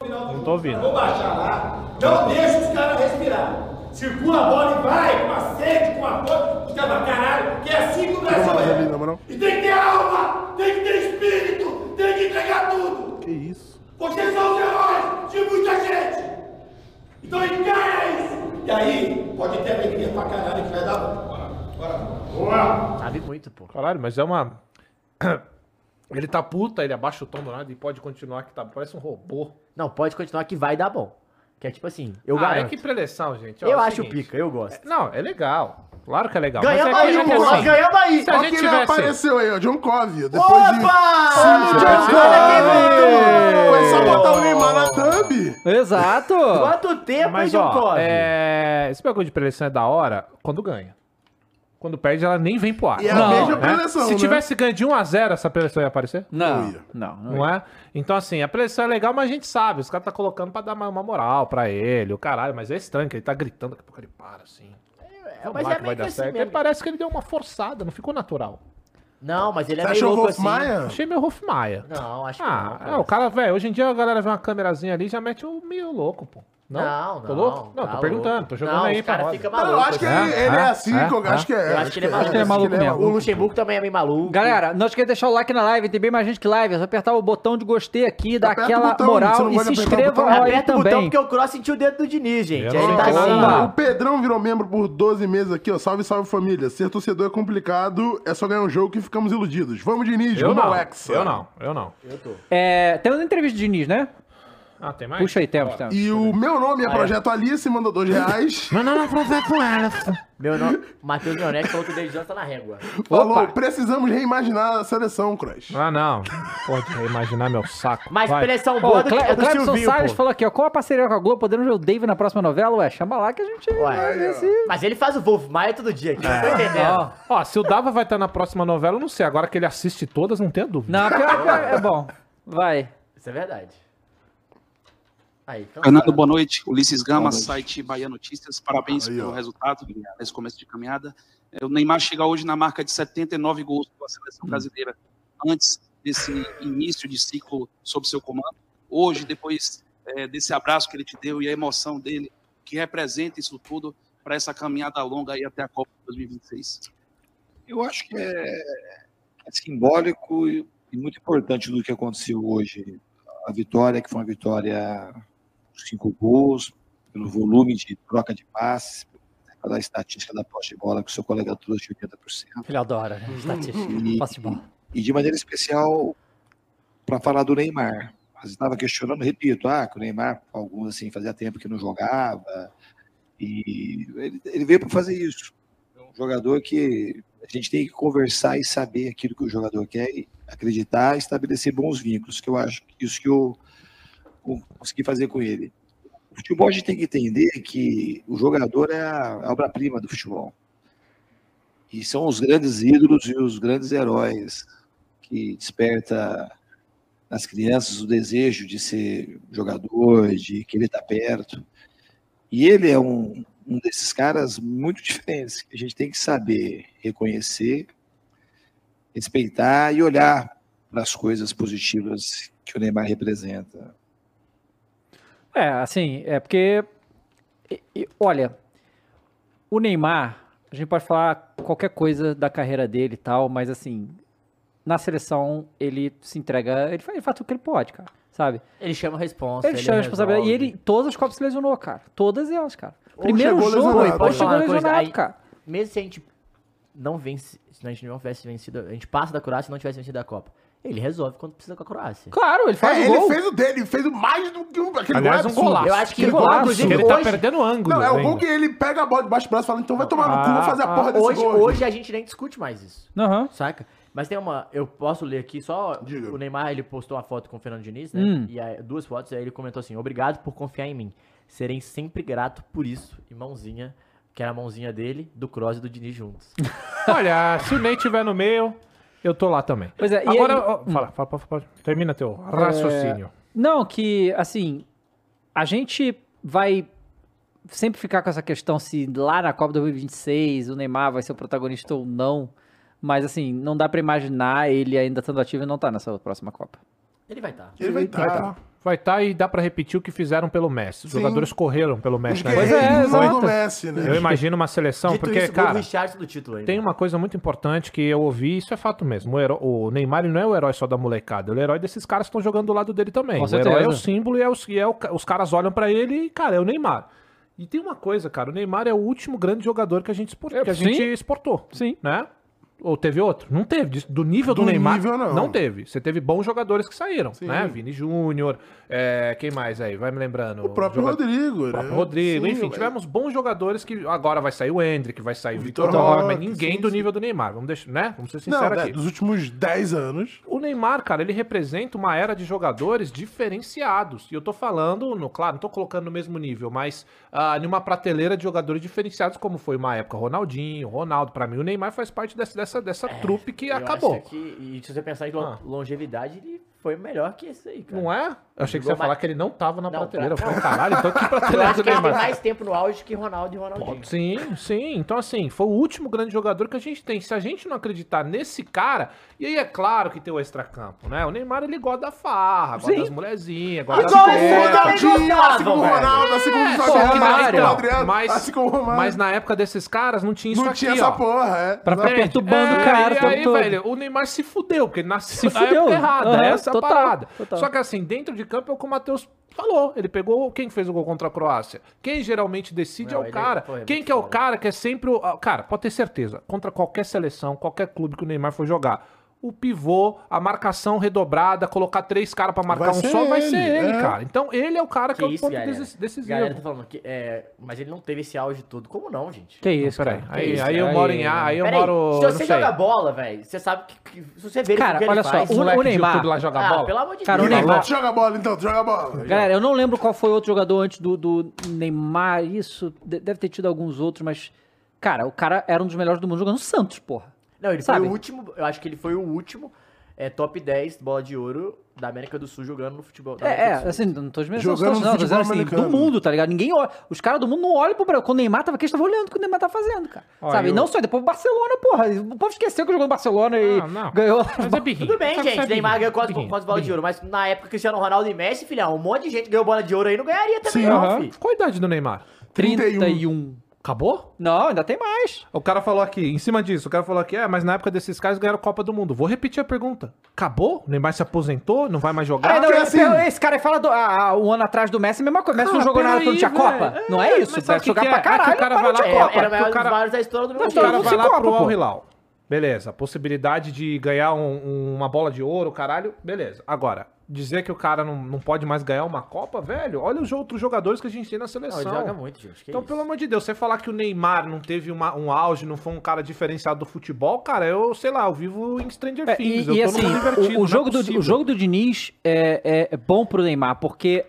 Não tô ouvindo. Vou baixar lá, não deixa os caras respirar. Circula a bola e vai, com a sede, com a bola, fica pra caralho, que é assim que o Brasil é. E tem que ter alma, tem que ter espírito, tem que entregar tudo. Que isso? Vocês são os heróis de muita gente. Então encara isso. E aí, pode ter alegria pra caralho que vai dar bom. Bora, bora. Boa. Sabe muito, pô. Caralho, mas é uma. Ele tá puta, ele abaixa o tom do nada e pode continuar que tá. Parece um robô. Não, pode continuar que vai dar bom. Que é tipo assim, eu ah, garanto. é que preleção, gente. Ó, Eu é acho seguinte. pica, eu gosto. Não, é legal. Claro que é legal. Ganhamos mas é aí, é pô, assim, ganhamos aí. Se a gente tivesse. apareceu aí, ó, John Covey. Depois de... Opa! tivesse- Foi só botar o Neymar na thumb. Exato. Quanto tempo, Mas, hein, John ó, Cove? é... esse bagulho de preleção é da hora quando ganha. Quando perde, ela nem vem pro ar. E é a Não, mesma né? preleção, Se né? tivesse ganho de 1x0, essa preleção ia aparecer? Não, ia. não, não. Não é? Então, assim, a preleção é legal, mas a gente sabe. Os caras tá colocando pra dar uma, uma moral pra ele, o caralho. Mas é estranho que ele tá gritando, daqui a pouco ele para, assim. É, Vamos mas lá é que vai meio que dar assim certo. mesmo. Ele parece que ele deu uma forçada, não ficou natural. Não, mas ele é Você meio achou o louco Wolf assim. Maia? Achei meio Hofmaia. Não, acho que Ah, não. é, o cara, velho, hoje em dia a galera vê uma câmerazinha ali e já mete o meio louco, pô. Não, Não, não. Tô louco? Não, tá tô perguntando, louco. tô jogando não, aí pra cara roda. fica Não, maluco. eu acho que assim. ele, ele é, É? assim, É? eu acho que é. Eu acho que ele é maluco. ele é maluco mesmo. O Luxemburgo também é meio maluco. Galera, não esqueça de deixar o like na live, tem bem mais gente que live. É só apertar o botão de gostei aqui, dar Aperta aquela botão, moral não e se inscreva aí Aperta o botão também. porque o Cross sentiu o dedo do Diniz, gente. Eu Aí não tá assim. O Pedrão virou membro por 12 meses aqui, ó. Salve, salve família. Ser torcedor é complicado, é só ganhar um jogo que ficamos iludidos. Vamos, Diniz, Eu rumo ao não, Hexa. eu não, eu não. É, temos entrevista de Diniz, né? Ah, tem mais? Puxa aí, temos, temos. E o meu nome é Projeto Alice, mandou dois reais. Meu nome é Projeto ela. Meu nome, Matheus Leonetti falou que o David Johnson tá na régua. Falou, Opa. precisamos reimaginar a seleção, Crush. Ah, não. Pode imaginar meu saco. Mas Vai. Ó, boa o do, Cle é o do Clebson Silvinho, Salles pô. falou aqui, ó, qual a parceria com a Globo? Podendo ver o Dave na próxima novela? Ué, chama lá que a gente Ué. vai ver se... Mas ele faz o Wolf Maia todo dia aqui, não tô entendendo. Ó, Ó, se o Dava vai estar na próxima novela, eu não sei. Agora que ele assiste todas, não tenho dúvida. Não, pior, pior, é bom. Vai. Isso é verdade. Aí, então, Fernando, boa noite. Ulisses Gama, site Bahia Notícias. Parabéns Aí, pelo ó. resultado nesse começo de caminhada. É, O Neymar chega hoje na marca de 79 gols pela seleção brasileira antes desse início de ciclo sob seu comando. Hoje, depois é, desse abraço que ele te deu e a emoção dele, que representa isso tudo para essa caminhada longa aí até a Copa de 2026. Eu acho que é, é simbólico e, e muito importante do que aconteceu hoje. A vitória, que foi uma vitória cinco gols, pelo volume de troca de passes, pela estatística da posse de bola que o seu colega trouxe de 80%. Ele adora, né? Estatística. E, Posse de bola. e de maneira especial para falar do Neymar. Mas estava questionando, repito, ah, que o Neymar, alguns assim, fazia tempo que não jogava. E ele, ele veio para fazer isso. É um jogador que a gente tem que conversar e saber aquilo que o jogador quer, e acreditar e estabelecer bons vínculos, que eu acho que isso que eu con- consegui fazer com ele. O futebol a gente tem que entender que o jogador é a a obra-prima do futebol. E são os grandes ídolos e os grandes heróis que desperta nas crianças o desejo de ser jogador, de querer estar perto. E ele é um, um desses caras muito diferentes, que a gente tem que saber reconhecer, respeitar e olhar para as coisas positivas que o Neymar representa. É, assim, é porque. e- e, olha, o Neymar, a gente pode falar qualquer coisa da carreira dele e tal, mas assim, na seleção ele se entrega, ele faz, ele faz tudo que ele pode, cara, sabe? Ele chama a responsa. Ele chama a responsabilidade. E ele, todas as Copas se lesionou, cara. Todas elas, cara. Ou Primeiro jogo, lesionado. Pode chegou lesionado, aí- cara. Mesmo se a gente não vence, se a gente não tivesse vencido, a gente passa da Croácia e não tivesse vencido a Copa. Ele resolve quando precisa com a Croácia. Claro, ele faz É, o ele gol. fez o dele, fez o mais do que um, aquele Aliás, gol um golaço. Eu acho que ele, golaço. inclusive, Ele tá perdendo ângulo. Não, é o gol que ele pega a bola debaixo do braço e fala, então vai tomar no cu, vou fazer a porra desse hoje, gol. hoje a gente nem discute mais isso. Aham. Saca? Mas tem uma. Eu posso ler aqui só. Diga. O Neymar ele postou uma foto com o Fernando Diniz, né? Hum. E aí, duas fotos, e aí ele comentou assim: Obrigado por confiar em mim. Serei sempre grato por isso. E mãozinha, que era a mãozinha dele, do Kroos e do Diniz juntos. Olha, se o Ney tiver no meio, eu tô lá também. Pois é, e Agora, ele- ó, fala, fala, fala, fala, termina teu raciocínio. Não, que, assim, a gente vai sempre ficar com essa questão se lá na Copa 2026 o Neymar vai ser o protagonista ou não. Mas, assim, não dá pra imaginar ele ainda estando ativo e não tá nessa próxima Copa. Ele vai estar. Ele vai estar. Vai estar. Estar e dá pra repetir o que fizeram pelo Messi. Os Sim. jogadores correram pelo Messi. né? Pois é, exato. do Messi, né? Eu imagino uma seleção, Dito porque, isso, cara, do título tem uma coisa muito importante que eu ouvi, isso é fato mesmo. O, heró- o Neymar não é o herói só da molecada, ele é o herói desses caras que estão jogando do lado dele também. Com o herói certeza. é o símbolo e, é os, e é o os caras olham pra ele e, cara, é o Neymar. E tem uma coisa, cara, o Neymar é o último grande jogador que a gente, É, que a sim. gente exportou. Sim. Né? Ou teve outro? Não teve. Do nível do, Do Neymar, nível, não. teve. Você teve bons jogadores que saíram, né? Vini Júnior, é, quem mais aí? Vai me lembrando. O próprio Jogador- Rodrigo, o né? próprio Rodrigo, Sim, enfim, mas- tivemos bons jogadores que agora vai sair o Hendrick, vai sair o Vitor Roque, ninguém sim, do sim. nível do Neymar. Vamos deixar, né? Vamos ser Não, sinceros né, aqui. dos últimos 10 anos. O Neymar, cara, ele representa uma era de jogadores diferenciados. E eu tô falando, no, claro, não tô colocando no mesmo nível, mas ah, numa prateleira de jogadores diferenciados, como foi uma época Ronaldinho, Ronaldo. Pra mim, o Neymar faz parte dessa, dessa, dessa trupe que acabou. que- e se você pensar em Ah. longevidade, ele foi melhor que esse aí, cara. Não é? Eu achei que você ia falar que ele não tava na Não, prateleira. pra- Eu falei, caralho, então que Eu prateleira acho do que ele tem Neymar? mais tempo no auge que Ronaldo e Ronaldinho. Sim, sim. Então, assim, foi o último grande jogador que a gente tem. Se a gente não acreditar nesse cara, e aí é claro que tem o extracampo, né? O Neymar, ele gosta da farra, gosta das mulherzinhas, gosta das. Ronaldinho, assim como o. Ronaldo, assim como o Adriano, mas, assim como o Romário. mas na época desses caras não tinha isso Não aqui, tinha essa ó. porra, é. Pra ficar perturbando É, o cara o E aí, velho, o Neymar se fudeu, porque ele nasceu Se na fudeu. época errada. Essa é parada. Só que assim, dentro de campo é o que o Matheus falou. Ele pegou quem fez o gol contra a Croácia. Quem geralmente decide Não, é o ele- cara. é quem que é o cara que é sempre o. ah, Cara, pode ter certeza. Contra qualquer seleção, qualquer clube que o Neymar for jogar. O pivô, a marcação redobrada, colocar três caras pra marcar Vai um só, vai ele, ser ele, é. cara. Então ele é o cara que, Que é o isso, ponto galera. decis- decisivo. Galera tá falando que é, mas ele não teve esse auge todo. Como não, gente? Que isso, Peraí, cara. aí, isso, aí eu moro em A, aí eu moro. se não você joga bola, velho, você sabe que, que- se você vê ele Cara, o que olha ele só, faz, o- Moleque o Neymar- lá joga ah, bola. pelo amor de Cara, o Deus. Neymar- Joga bola então, joga bola. Galera, eu não lembro qual foi outro jogador antes do, do Neymar. Isso de- deve ter tido alguns outros, mas. Cara, o cara era um dos melhores do mundo jogando no Santos, porra. Não, ele Sabe? foi o último, eu acho que ele foi o último é, top 10 bola de ouro da América do Sul jogando no futebol. da É, é, do Sul. assim, não tô desmerecendo Jogando não, tô dizendo assim, do mundo, tá ligado? Ninguém olha, os caras do mundo não olham pro Brasil. Quando o Neymar tava aqui, eles estavam olhando o que o Neymar tá fazendo, cara. Ó, Sabe? eu- Não só, depois o Barcelona, porra. O povo esqueceu que jogou no Barcelona e Ah, não. ganhou. Mas é birrinho. Tudo bem, que gente. é Neymar ganhou quase, quase bola de ouro. Mas na época Cristiano Ronaldo e Messi, filhão, um monte de gente ganhou bola de ouro aí não ganharia também, Sim, não, aham. filho. Qual a idade do Neymar? 31. 31. Acabou? Não, ainda tem mais. O cara falou aqui, em cima disso, o cara falou aqui, é, mas na época desses caras ganharam Copa do Mundo. Vou repetir a pergunta. Acabou? O Neymar se aposentou? Não vai mais jogar? Ah, não, eu- assim- eu- esse cara aí fala do, ah, um ano atrás do Messi, a mesma coisa. O Messi não Ah, jogou nada quando tinha. Copa. não é isso. Deve o que jogar que é? pra É que o caralho. cara vai lá- É, Copa, era o maior o cara- dos vários da história do meu O cara vai lá Copa, pro. Al Hilal. Beleza. Possibilidade de ganhar um- uma bola de ouro, caralho. Beleza. Agora, dizer que o cara não, não pode mais ganhar uma Copa, velho, olha os outros jogadores que a gente tem na Não, seleção. ele joga muito, gente. Que Então, isso? pelo amor de Deus, você falar que o Neymar não teve uma- um auge, não foi um cara diferenciado do futebol, cara, eu, sei lá, eu vivo em Stranger É, Things. e, eu e tô assim, o, não o é jogo do, possível. o jogo do Diniz é, é- é bom pro Neymar, porque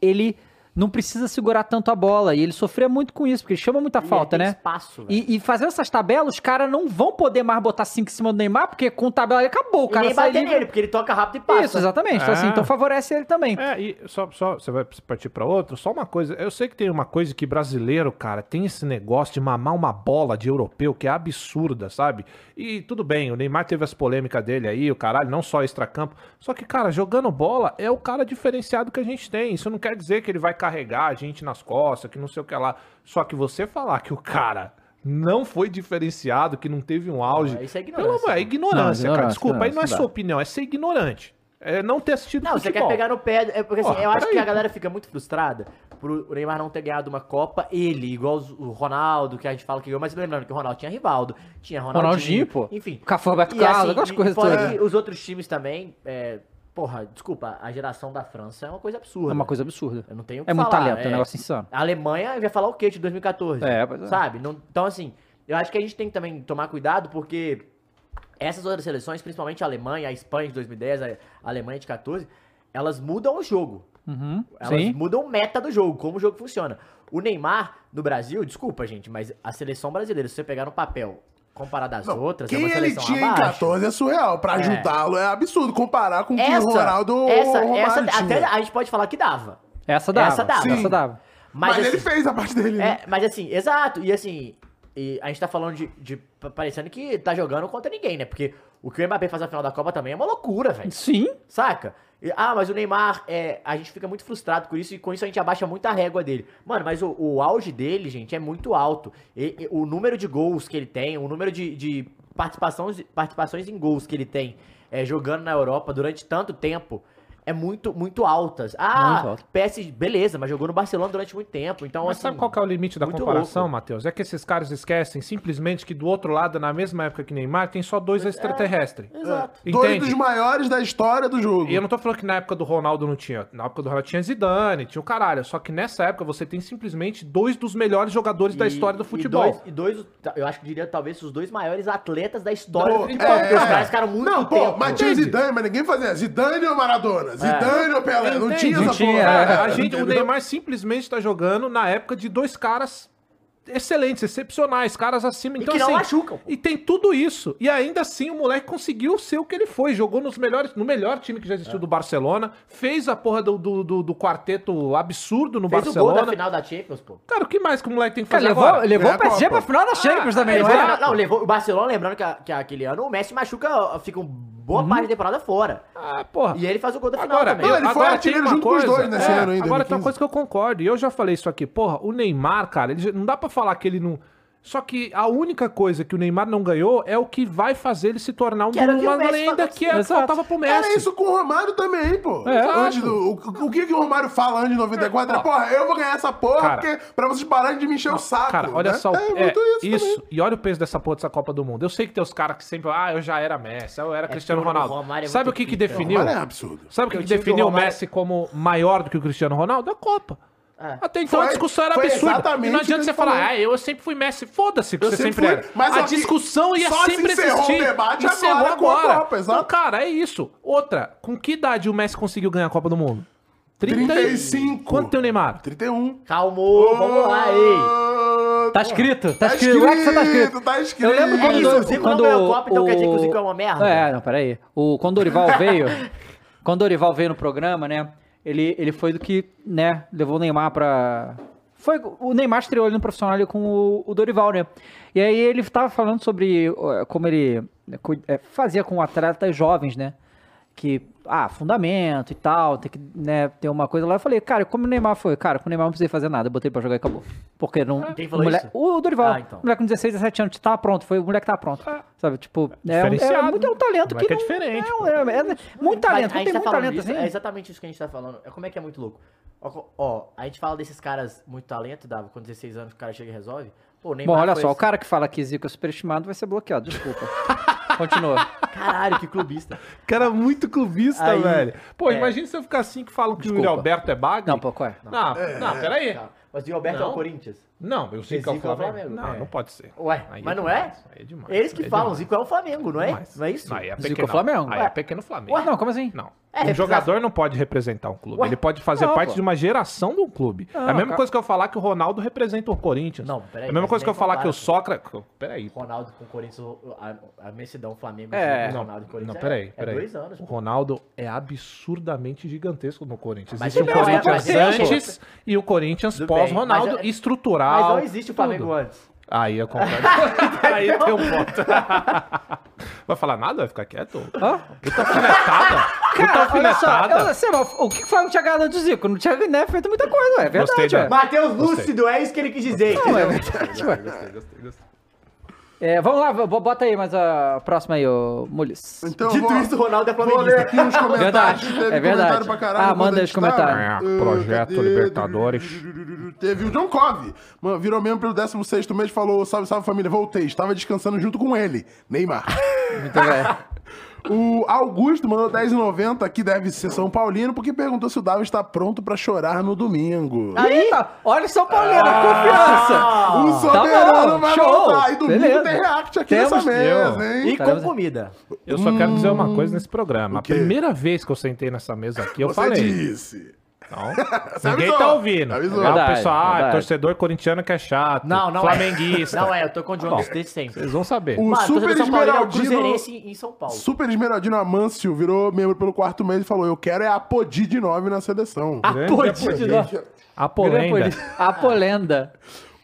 ele não precisa segurar tanto a bola. E ele sofria muito com isso, porque ele chama muita E falta, né? espaço. E, e fazendo essas tabelas, os caras não vão poder mais botar 5 em cima do Neymar, porque com tabela ele acabou. O E cara nem sai bater livre. nele, porque ele toca rápido e passa. Isso, exatamente. Então, assim, É. então favorece ele também. É, e só, só você vai partir pra outro, só uma coisa. Eu sei que tem uma coisa que brasileiro, cara, tem esse negócio de mamar uma bola de europeu que é absurda, sabe? E tudo bem, o Neymar teve as polêmicas dele aí, o caralho, não só extracampo. Só que, cara, jogando bola é o cara diferenciado que a gente tem. Isso não quer dizer que ele vai carregar a gente nas costas, que não sei o que lá. Só que você falar que o cara. Não foi diferenciado, que não teve um auge. isso é Pelo ignorância, amor, é né? ignorância, Não, cara. ignorância, Desculpa, aí não é sua não dá. opinião, é ser ignorante. É não ter assistido Não, você quer futebol. pegar no pé. É porque assim, Porra, eu acho peraí. que a galera fica muito frustrada por o Neymar não ter ganhado uma Copa, ele, igual o Ronaldo, que a gente fala que ganhou, mas lembrando que o Ronaldo tinha Rivaldo, tinha Ronaldinho, Ronaldinho, pô. Enfim. Cafu Roberto Carlos, assim, aquelas coisas fora todas. que os outros times também, é, porra, desculpa, a geração da França é uma coisa absurda. É uma coisa absurda. Eu não tenho o que É muito falar, talento, é um negócio insano. A Alemanha vai falar o quê de 2014? É, pois é. Sabe? Não- então, assim, eu acho que a gente tem que também tomar cuidado, porque essas outras seleções, principalmente a Alemanha, a Espanha de 2010, a Alemanha de 14, elas mudam o jogo. Uhum, Elas sim. mudam o meta do jogo, como o jogo funciona. O Neymar, no Brasil, desculpa, gente, mas a seleção brasileira, se você pegar no papel comparado às outras, é Quem uma ele tinha em abaixo. 14 é surreal. Pra ajudá-lo é absurdo. Comparar com o que o Ronaldo essa, essa, até a gente pode falar que dava. Essa dava. Essa dava. Essa dava. Mas, Mas, ele assim, fez a parte dele, né? É, mas assim, exato. E assim, e a gente tá falando de, de- pa- parecendo que tá jogando contra ninguém, né? Porque o que o Mbappé faz na final da Copa também é uma loucura, velho. Sim. Saca? Ah, mas o Neymar, é, a gente fica muito frustrado com isso e com isso a gente abaixa muito a régua dele. Mano, mas o, o auge dele, gente, é muito alto. E- e o número de gols que ele tem, o número de, de participações, participações em gols que ele tem é, jogando na Europa durante tanto tempo. É muito, muito altas. Ah, Muito. PS, beleza, mas jogou no Barcelona durante muito tempo. Então, Mas assim, sabe qual que é o limite da comparação. Matheus? É que esses caras esquecem simplesmente que do outro lado, na mesma época que Neymar, tem só dois extraterrestres. Exato. Dois Entende? dos maiores da história do jogo. E eu não tô falando que na época do Ronaldo não tinha. Na época do Ronaldo tinha Zidane, tinha o caralho. Só que nessa época você tem simplesmente dois dos melhores jogadores da E- história do e futebol. dois- E dois, eu acho que diria talvez os dois maiores atletas da história Pô, do futebol. porque é. os caras ficaram muito Não, pô, tempo. mas tinha? Zidane, mas ninguém fazia Zidane ou Maradona? Zidane ou Pelé? Não Entende? tinha Não essa porra. é. A gente, o? Neymar simplesmente tá jogando na época de dois caras excelentes, excepcionais, caras acima. Então, que não assim, machucam, pô. E tem tudo isso. E ainda assim o moleque conseguiu ser o que ele foi. Jogou nos melhores, no melhor time que já É. existiu do Barcelona. Fez a porra do, do, do- do quarteto absurdo no Fez o gol Barcelona. da final da Champions, pô. Cara, o que mais que o moleque tem que Cara, fazer levou, agora? levou Ganhar o PSG pra final da Champions também, não Levou- é? não, levou o Barcelona, lembrando que, a- que aquele ano o Messi machuca, fica um boa parte da temporada fora. Ah, porra. E ele faz o gol da final Agora, também. Não, ele foi agora artilheiro tem uma junto com os coisa- dois nesse é, ano aí, Agora tem 2015. uma coisa que eu concordo, e eu já falei isso aqui. Porra, o Neymar, cara, ele não dá pra falar que ele não. Só que a única coisa que o Neymar não ganhou é o que vai fazer ele se tornar um Que o uma o lenda que é, faltava pro Messi. Era isso com o Romário também, pô. É, Antes do- o, o que, que o Romário fala antes de 94 é, Ó. porra, eu vou ganhar essa porra Cara. porque, pra vocês pararem de me encher o saco. Cara, olha né? só. É, É, muito isso, isso. E olha o peso dessa porra dessa Copa do Mundo. Eu sei que tem os caras que sempre. Ah, eu já era Messi, eu era Cristiano que o Ronaldo. É Sabe o que, que definiu? Romário é absurdo. Sabe o que, que o definiu o Romário- Messi como maior do que o Cristiano Ronaldo? A Copa. É. Até então Foi- a discussão era absurda. exatamente E não o que adianta você falar, falou. ah, eu sempre fui Messi. Foda-se que Eu você sempre sempre fui, era. mas a que discussão ia só se sempre encerrou o existir. debate Encerrou agora com a agora. Copa, exato. Então, cara, é isso. Outra, com que idade o Messi conseguiu ganhar a Copa do Mundo? 35. Quanto tem o Neymar? 31. Calmou, vamos lá, ei. Ah, Tá escrito, tá, Tá escrito. O Hexa tá escrito. escrito, tá escrito. Eu lembro É quando, isso, o Zico não quando ganhou Copa, então quer dizer que o o- Zico é uma merda? É, não, peraí. O, quando o Dorival veio, quando o Dorival veio no programa, né, ele, ele foi do que, né, levou o Neymar pra... Foi, o Neymar estreou ali no profissional ali com o, o Dorival, né? E aí ele tava falando sobre uh, como ele cu- eh, fazia com atletas jovens, né? Que, ah, fundamento e tal, tem que né, ter uma coisa lá. Eu falei, cara, como o Neymar foi? Cara, com o Neymar não precisei fazer nada, eu botei pra jogar e acabou. Porque não. Quem o falou isso? O Dorival. Ah, então. O moleque com 16, 17 anos tava pronto. Foi o moleque que tava pronto. Sabe, tipo, é, um- é, Diferenciado, muito, é um talento né? que. É não- diferente, É, um- é, é muito talento. a Quem gente tem tá muito falando talento disso, assim. É exatamente isso que a gente tá falando. É como é que é muito louco. Ó, ó, a gente fala desses caras muito talento, Dava, com 16 anos o cara chega e resolve. Pô, Bom, olha só, o cara que fala que Zico é superestimado vai ser bloqueado, desculpa. Continua. Caralho, que clubista. Cara, muito clubista, Aí, velho. Pô, é. imagina se eu ficar assim que falam que o Desculpa. Yuri Alberto é bagre. Não, pô, qual é? Não. Não, não, peraí. Tá. Mas o Roberto é o Não. Corinthians. Não, o Zico é o Zico é o Flamengo. Flamengo, Não, é. não pode ser. Ué, Aí mas não demais, é? Aí é demais. Eles que aí é falam, demais. Zico é o Flamengo, não é? Demais. Não é isso? Aí é Zico pequeno. é Flamengo. Aí Ué. é pequeno Flamengo. Ué, não, como assim? Não. É, um representa- jogador não pode representar um clube. Ué? Ele pode fazer Não, parte pô. de uma geração de um clube. é a mesma cara. coisa que eu falar que o Ronaldo representa o Corinthians. Não, peraí, É a mesma mas coisa que eu nem falar que o compara, Sócrates. Peraí. pô. Ronaldo com o Corinthians, o- a, a Flamengo É. e Não, Ronaldo e Corinthians. não, peraí, é, peraí. É dois anos. O pô. Ronaldo é absurdamente gigantesco no Corinthians. Mas Existe o ele não é, Corinthians mas ele é antes e o Corinthians Tudo bem, pós-Ronaldo, é- estrutural. Mas não existe o Flamengo tudo. antes. Aí eu concordo. Aí tem um ponto. Vai falar nada? Vai ficar quieto? Hã? Puta alfinetada. Puta Cara, olha só, eu, mas o que o Flamengo tinha ganhado do Zico? Não tinha né, feito muita coisa, ué. É Gostei verdade, da- ué. Matheus Gostei. Lúcido, é isso que ele quis dizer. Não, é verdade, ué. Gostei, gostei, gostei. É, vamos lá, bo- bota aí mais a próxima aí, ô Mules. Então, Dito vou, isso, o Ronaldo é vou ler flamenguista. aqui os comentários. Verdade, é comentário verdade. pra caralho Ah, manda os comentários. É, projeto cadê? Libertadores. Teve o John Cove. Mano, virou membro pelo 16 mês e falou: Salve, salve família, voltei. Estava descansando junto com ele, Neymar. Muito bem. O Augusto mandou 10,90, que deve ser São Paulino, porque perguntou se o Davi está pronto pra chorar no domingo. Aí, olha o São Paulino, confiança. o soberano bom, vai show. voltar. E domingo Beleza. tem react aqui Temos- nessa mesa, hein? E com comida. Eu só quero dizer uma coisa nesse programa. A primeira vez que eu sentei nessa mesa aqui, eu Você falei. disse. Não, ninguém avisou. tá ouvindo. Avisou. Ah, o pessoal, ah, torcedor corintiano que é chato. Não, não Flamenguista. é. Não é, eu tô com o dos desde sempre. Vocês vão saber. O Mano, Super Paulo é o Esmeraldino. Cruzeirense em São Paulo. Super Esmeraldino Amâncio virou membro pelo quarto mês e falou: Eu quero é a Podi de 9 na seleção. Grande Pode dar. A polenda.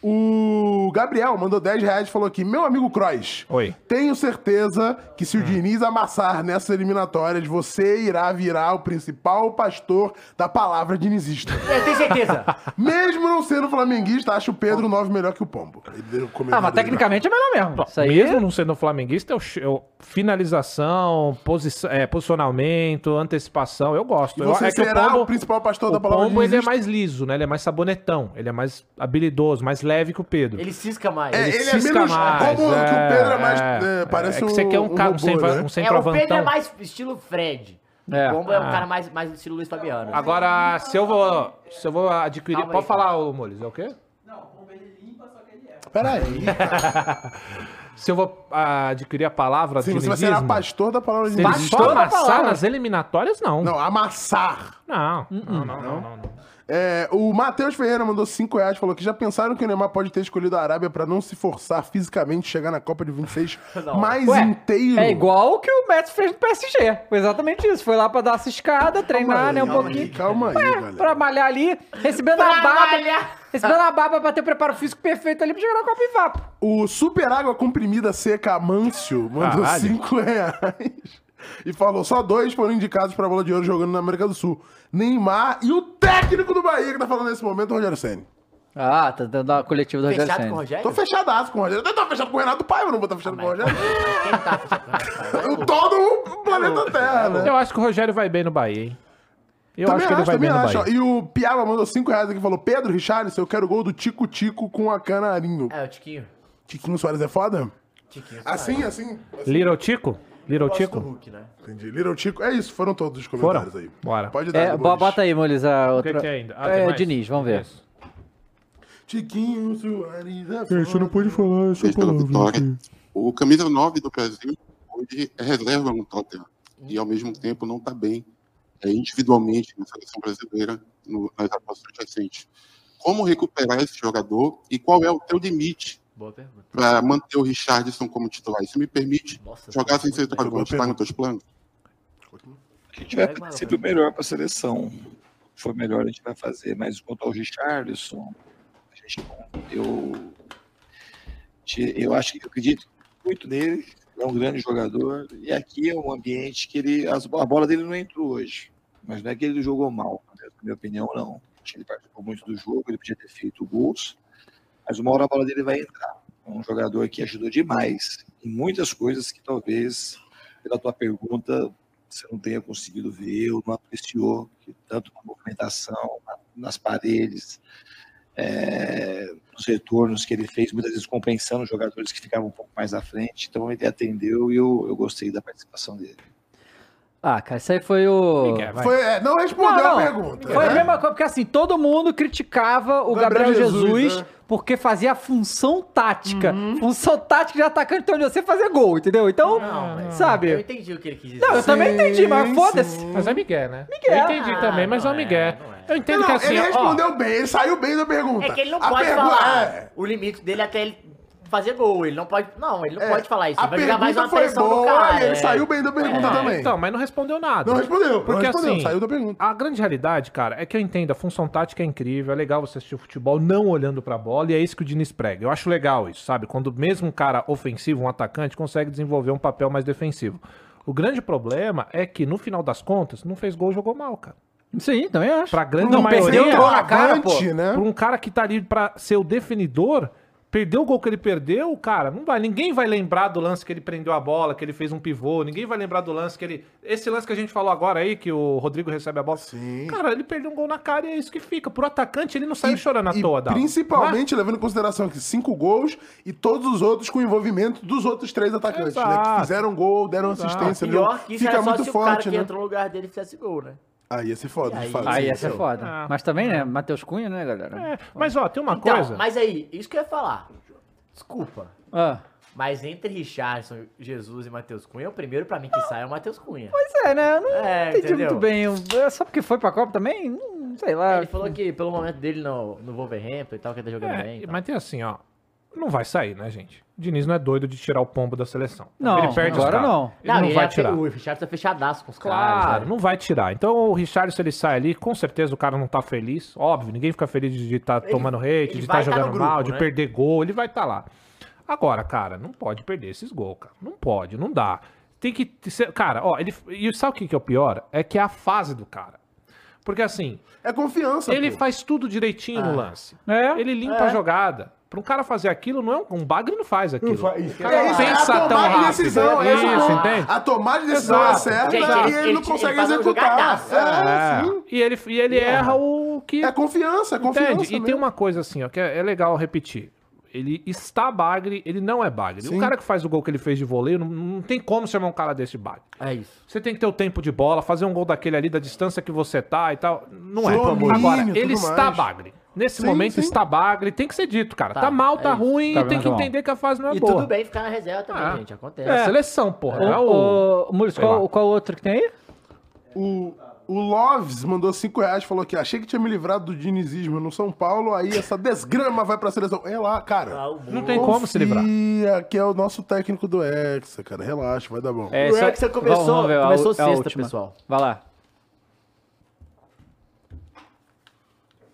O Gabriel mandou 10 reais e falou aqui: Meu amigo Croix, Oi. tenho certeza que se o Diniz amassar nessas eliminatórias, você irá virar o principal pastor da palavra dinizista. Eu tenho certeza. Mesmo não sendo flamenguista, acho o Pedro 9 melhor que o Pombo. Ele deu Ah, mas tecnicamente é melhor mesmo. Isso aí Mesmo não sendo flamenguista, eu, eu- finalização, posi- é, posicionamento, antecipação, eu gosto. E Eu- você é que será o principal pastor o da palavra Pombo ele é dinizista? mais liso, né? Ele é mais sabonetão, ele é mais habilidoso, mais leve que o Pedro. Ele cisca mais. É, Ele ele é cisca menos- mais, como que o Pedro é mais, é, é, parece é que você quer um, um cara, um, robô, né? um É, o centroavantão. Pedro é mais estilo Fred. É. O Pombo é um Ah. cara mais, mais estilo Luiz Fabiano. Agora, se eu vou, se eu vou adquirir, Calma pode aí, falar, ô Moles, é o quê? Peraí. Se eu vou ah, adquirir a palavra Sim, você vai ser pastor da palavra ele só Pastor amassar palavra. nas eliminatórias, não. Não, Não, amassar. não, não, não, não, não, não. É, o Matheus Ferreira mandou 5 reais falou que já pensaram que o Neymar pode ter escolhido a Arábia pra não se forçar fisicamente e chegar na Copa de 26 mais Ué, inteiro. É igual o que o Messi fez no PSG. Foi exatamente isso. Foi lá pra dar essa escada, treinar, né, um calma pouquinho. Aí, calma aí, galera. Pra malhar ali, recebendo a Pra baba. malhar. Recebendo a baba pra ter o preparo físico perfeito ali pra chegar na Copa e Vapo. O Super Água Comprimida Seca Amâncio mandou Caralho. 5 reais. E falou, só dois foram indicados pra bola de ouro jogando na América do Sul. Neymar e o técnico do Bahia que tá falando nesse momento, o Rogério Senni. Ah, tá dando a coletiva do Rogério Fechado com o. Rogério? Tô fechadaço com o Rogério. Eu tô fechado com o Renato Paiva, não vou estar fechado com o Rogério. Quem tá fechado com o Rogério? Todo o planeta Terra, né? Eu acho que o Rogério vai bem no Bahia, hein? Eu também acho que ele vai também bem no acho. Bahia. E o Piaba mandou 5 reais aqui e falou: Pedro Richarlison, eu quero o gol do Tico Tico com a Canarinho. É, o Tiquinho. Tiquinho Soares é foda? Tiquinho. Assim, assim. assim. Little Tico? Little Tico? Hulk, né? Entendi. Little Tico. É isso, foram todos os comentários Foram? aí. Bora. Pode dar. É, bo- Boris. bota aí, Molis, a O outra. que, que é ainda? Ah, é, mais? Diniz, vamos ver. Isso. Tiquinho Soares é É, você não pode falar essa palavra. O camisa 9 do Brasil hoje é reserva no Tottenham e ao mesmo tempo não está bem é, individualmente na seleção brasileira no- nas atuações recentes. Como recuperar esse jogador e qual é o teu limite Boa pergunta. para manter o Richardson como titular? Isso me permite Nossa, jogar sem ser centroavante. Está nos teus planos? A gente vai sempre o melhor para a seleção. For melhor, a gente vai fazer. Mas quanto ao Richarlison, a gente não. Eu, eu acho que eu acredito muito nele. É um grande jogador. E aqui é um ambiente que ele. as- A bola dele não entrou hoje. Mas não é que ele jogou mal, na minha opinião, não. Acho que Ele participou muito do jogo, ele podia ter feito gols. Mas uma hora a bola dele vai entrar. É um jogador que ajudou demais em muitas coisas que talvez, pela tua pergunta, você não tenha conseguido ver ou não apreciou, tanto na movimentação, na- nas paredes, é, nos retornos que ele fez, muitas vezes compensando os jogadores que ficavam um pouco mais à frente. Então ele atendeu e eu, eu gostei da participação dele. Ah, cara, isso aí foi o. Miguel, vai. Foi, é, não respondeu Não, não. a pergunta. Foi a né? mesma coisa, porque assim, todo mundo criticava o Gabriel, Gabriel Jesus, Jesus, né? porque fazia a função tática. Uhum. Função tática de atacante então, de você fazer gol, entendeu? Então, sabe? Eu entendi o que ele quis dizer. Não, eu também entendi, mas foda-se. sim. Mas é Miguel, né? Miguel. Eu entendi Ah, também, mas é não o Miguel. é, não é. Eu entendo Não, que assim, ele ó, respondeu bem, ele saiu bem da pergunta. É que ele não A pode pergunta- falar é. o limite dele até ele fazer gol. Ele não pode. Não, ele não É, pode falar isso. A Ele vai jogar mais uma foi pressão no boa cara. ele é. saiu bem da pergunta Ah, também. Então, mas não respondeu nada. Não respondeu, Porque não respondeu, assim, saiu da pergunta. a grande realidade, cara, é que eu entendo, a função tática é incrível, é legal você assistir o futebol não olhando pra bola, e é isso que o Diniz prega. Eu acho legal isso, sabe? Quando mesmo um cara ofensivo, um atacante, consegue desenvolver um papel mais defensivo. O grande problema é que, no final das contas, não fez gol, jogou mal, cara. Sim, também acho. Pra grande não maioria, perdeu na cara, pô. Né? Pra um cara que tá ali pra ser o definidor, perdeu o gol que ele perdeu, cara, não vai. Ninguém vai lembrar do lance que ele prendeu a bola, que ele fez um pivô, ninguém vai lembrar do lance que ele. Esse lance que a gente falou agora aí, que o Rodrigo recebe a bola. Sim. Cara, ele perdeu um gol na cara e é isso que fica. Pro atacante, ele não saiu chorando à e toa. Principalmente levando em consideração que cinco gols e todos os outros com envolvimento dos outros três atacantes, né? Que Exato. fizeram gol, deram assistência. no jogo. Pior que isso Fica era só muito se o cara forte, que né? entrou no lugar dele fizesse gol, né? Aí ia ser foda, de Aí- fato. Aí essa é foda. Ah. Mas também, né? Matheus Cunha, né, galera? É, mas ó, tem uma Então, coisa. mas aí, isso que eu ia falar. Desculpa. Ah. Mas entre Richardson, Jesus e Matheus Cunha, o primeiro pra mim que sai é o Matheus Cunha. Pois é, né? Eu não É, entendi entendeu? muito bem. É Só porque foi pra Copa também? Não sei lá. Ele falou que pelo momento dele no, no Wolverhampton e tal, que ele tá jogando É, bem. mas tem assim, ó. Não vai sair, né, gente? O Diniz não é doido de tirar o pombo da seleção. Não, ele perde os agora caras. não. Ele não, ele vai é- tirar. O Richardson é fechadaço com os Claro, caras. né? não vai tirar. Então o Richardson ele sai ali, com certeza o cara não tá feliz. Óbvio, ninguém fica feliz de estar Ele- tomando hate, ele de estar tá no jogando grupo, mal, de né? perder gol, ele vai estar lá. Agora, cara, não pode perder esses gols, cara. Não pode, não dá. Tem que ser. Cara, ó, ele. E sabe o que que é o pior? É que é a fase do cara. Porque assim, É confiança. ele pô. faz tudo direitinho no lance. É. Ele limpa a jogada. Pra um cara fazer aquilo, não é um, um bagre não faz aquilo. Não faz- O cara É não isso, é a pensa tão tomada de rápido. decisão, é isso, isso, entende? A tomada de decisão Exato. é certa Gente, e ele- ele, ele- não ele consegue uma executar. É, É. E ele, e ele erra o que. É confiança, é confiança. Entende? E tem uma coisa assim, ó, que é, é legal repetir. Ele está bagre, ele não é bagre. Sim. O cara que faz o gol que ele fez de voleio, não, não tem como chamar um cara desse de bagre. É isso. Você tem que ter o tempo de bola, fazer um gol daquele ali da distância que você tá e tal. Não é. Domínio, Agora, ele está mais. bagre. Nesse Sim, momento sim. está bagre, tem que ser dito, cara. Tá, Tá, mal, é tá isso. ruim, Tá e tem que mal. entender que a fase não é E boa. tudo bem ficar na reserva também, Ah. gente. Acontece. É a seleção, porra. não é o... Ô, ô, Muris, qual, qual outro que tem aí? O, o Loves mandou 5 reais falou que achei que tinha me livrado do dinizismo no São Paulo, aí essa desgrama vai pra seleção. É lá, cara. Ah, Não tem como se livrar. Que é o nosso técnico do Hexa, cara. Relaxa, vai dar bom. É, O só- Hexa começou- vamos ver, a começou a sexta, última. pessoal. Vai lá.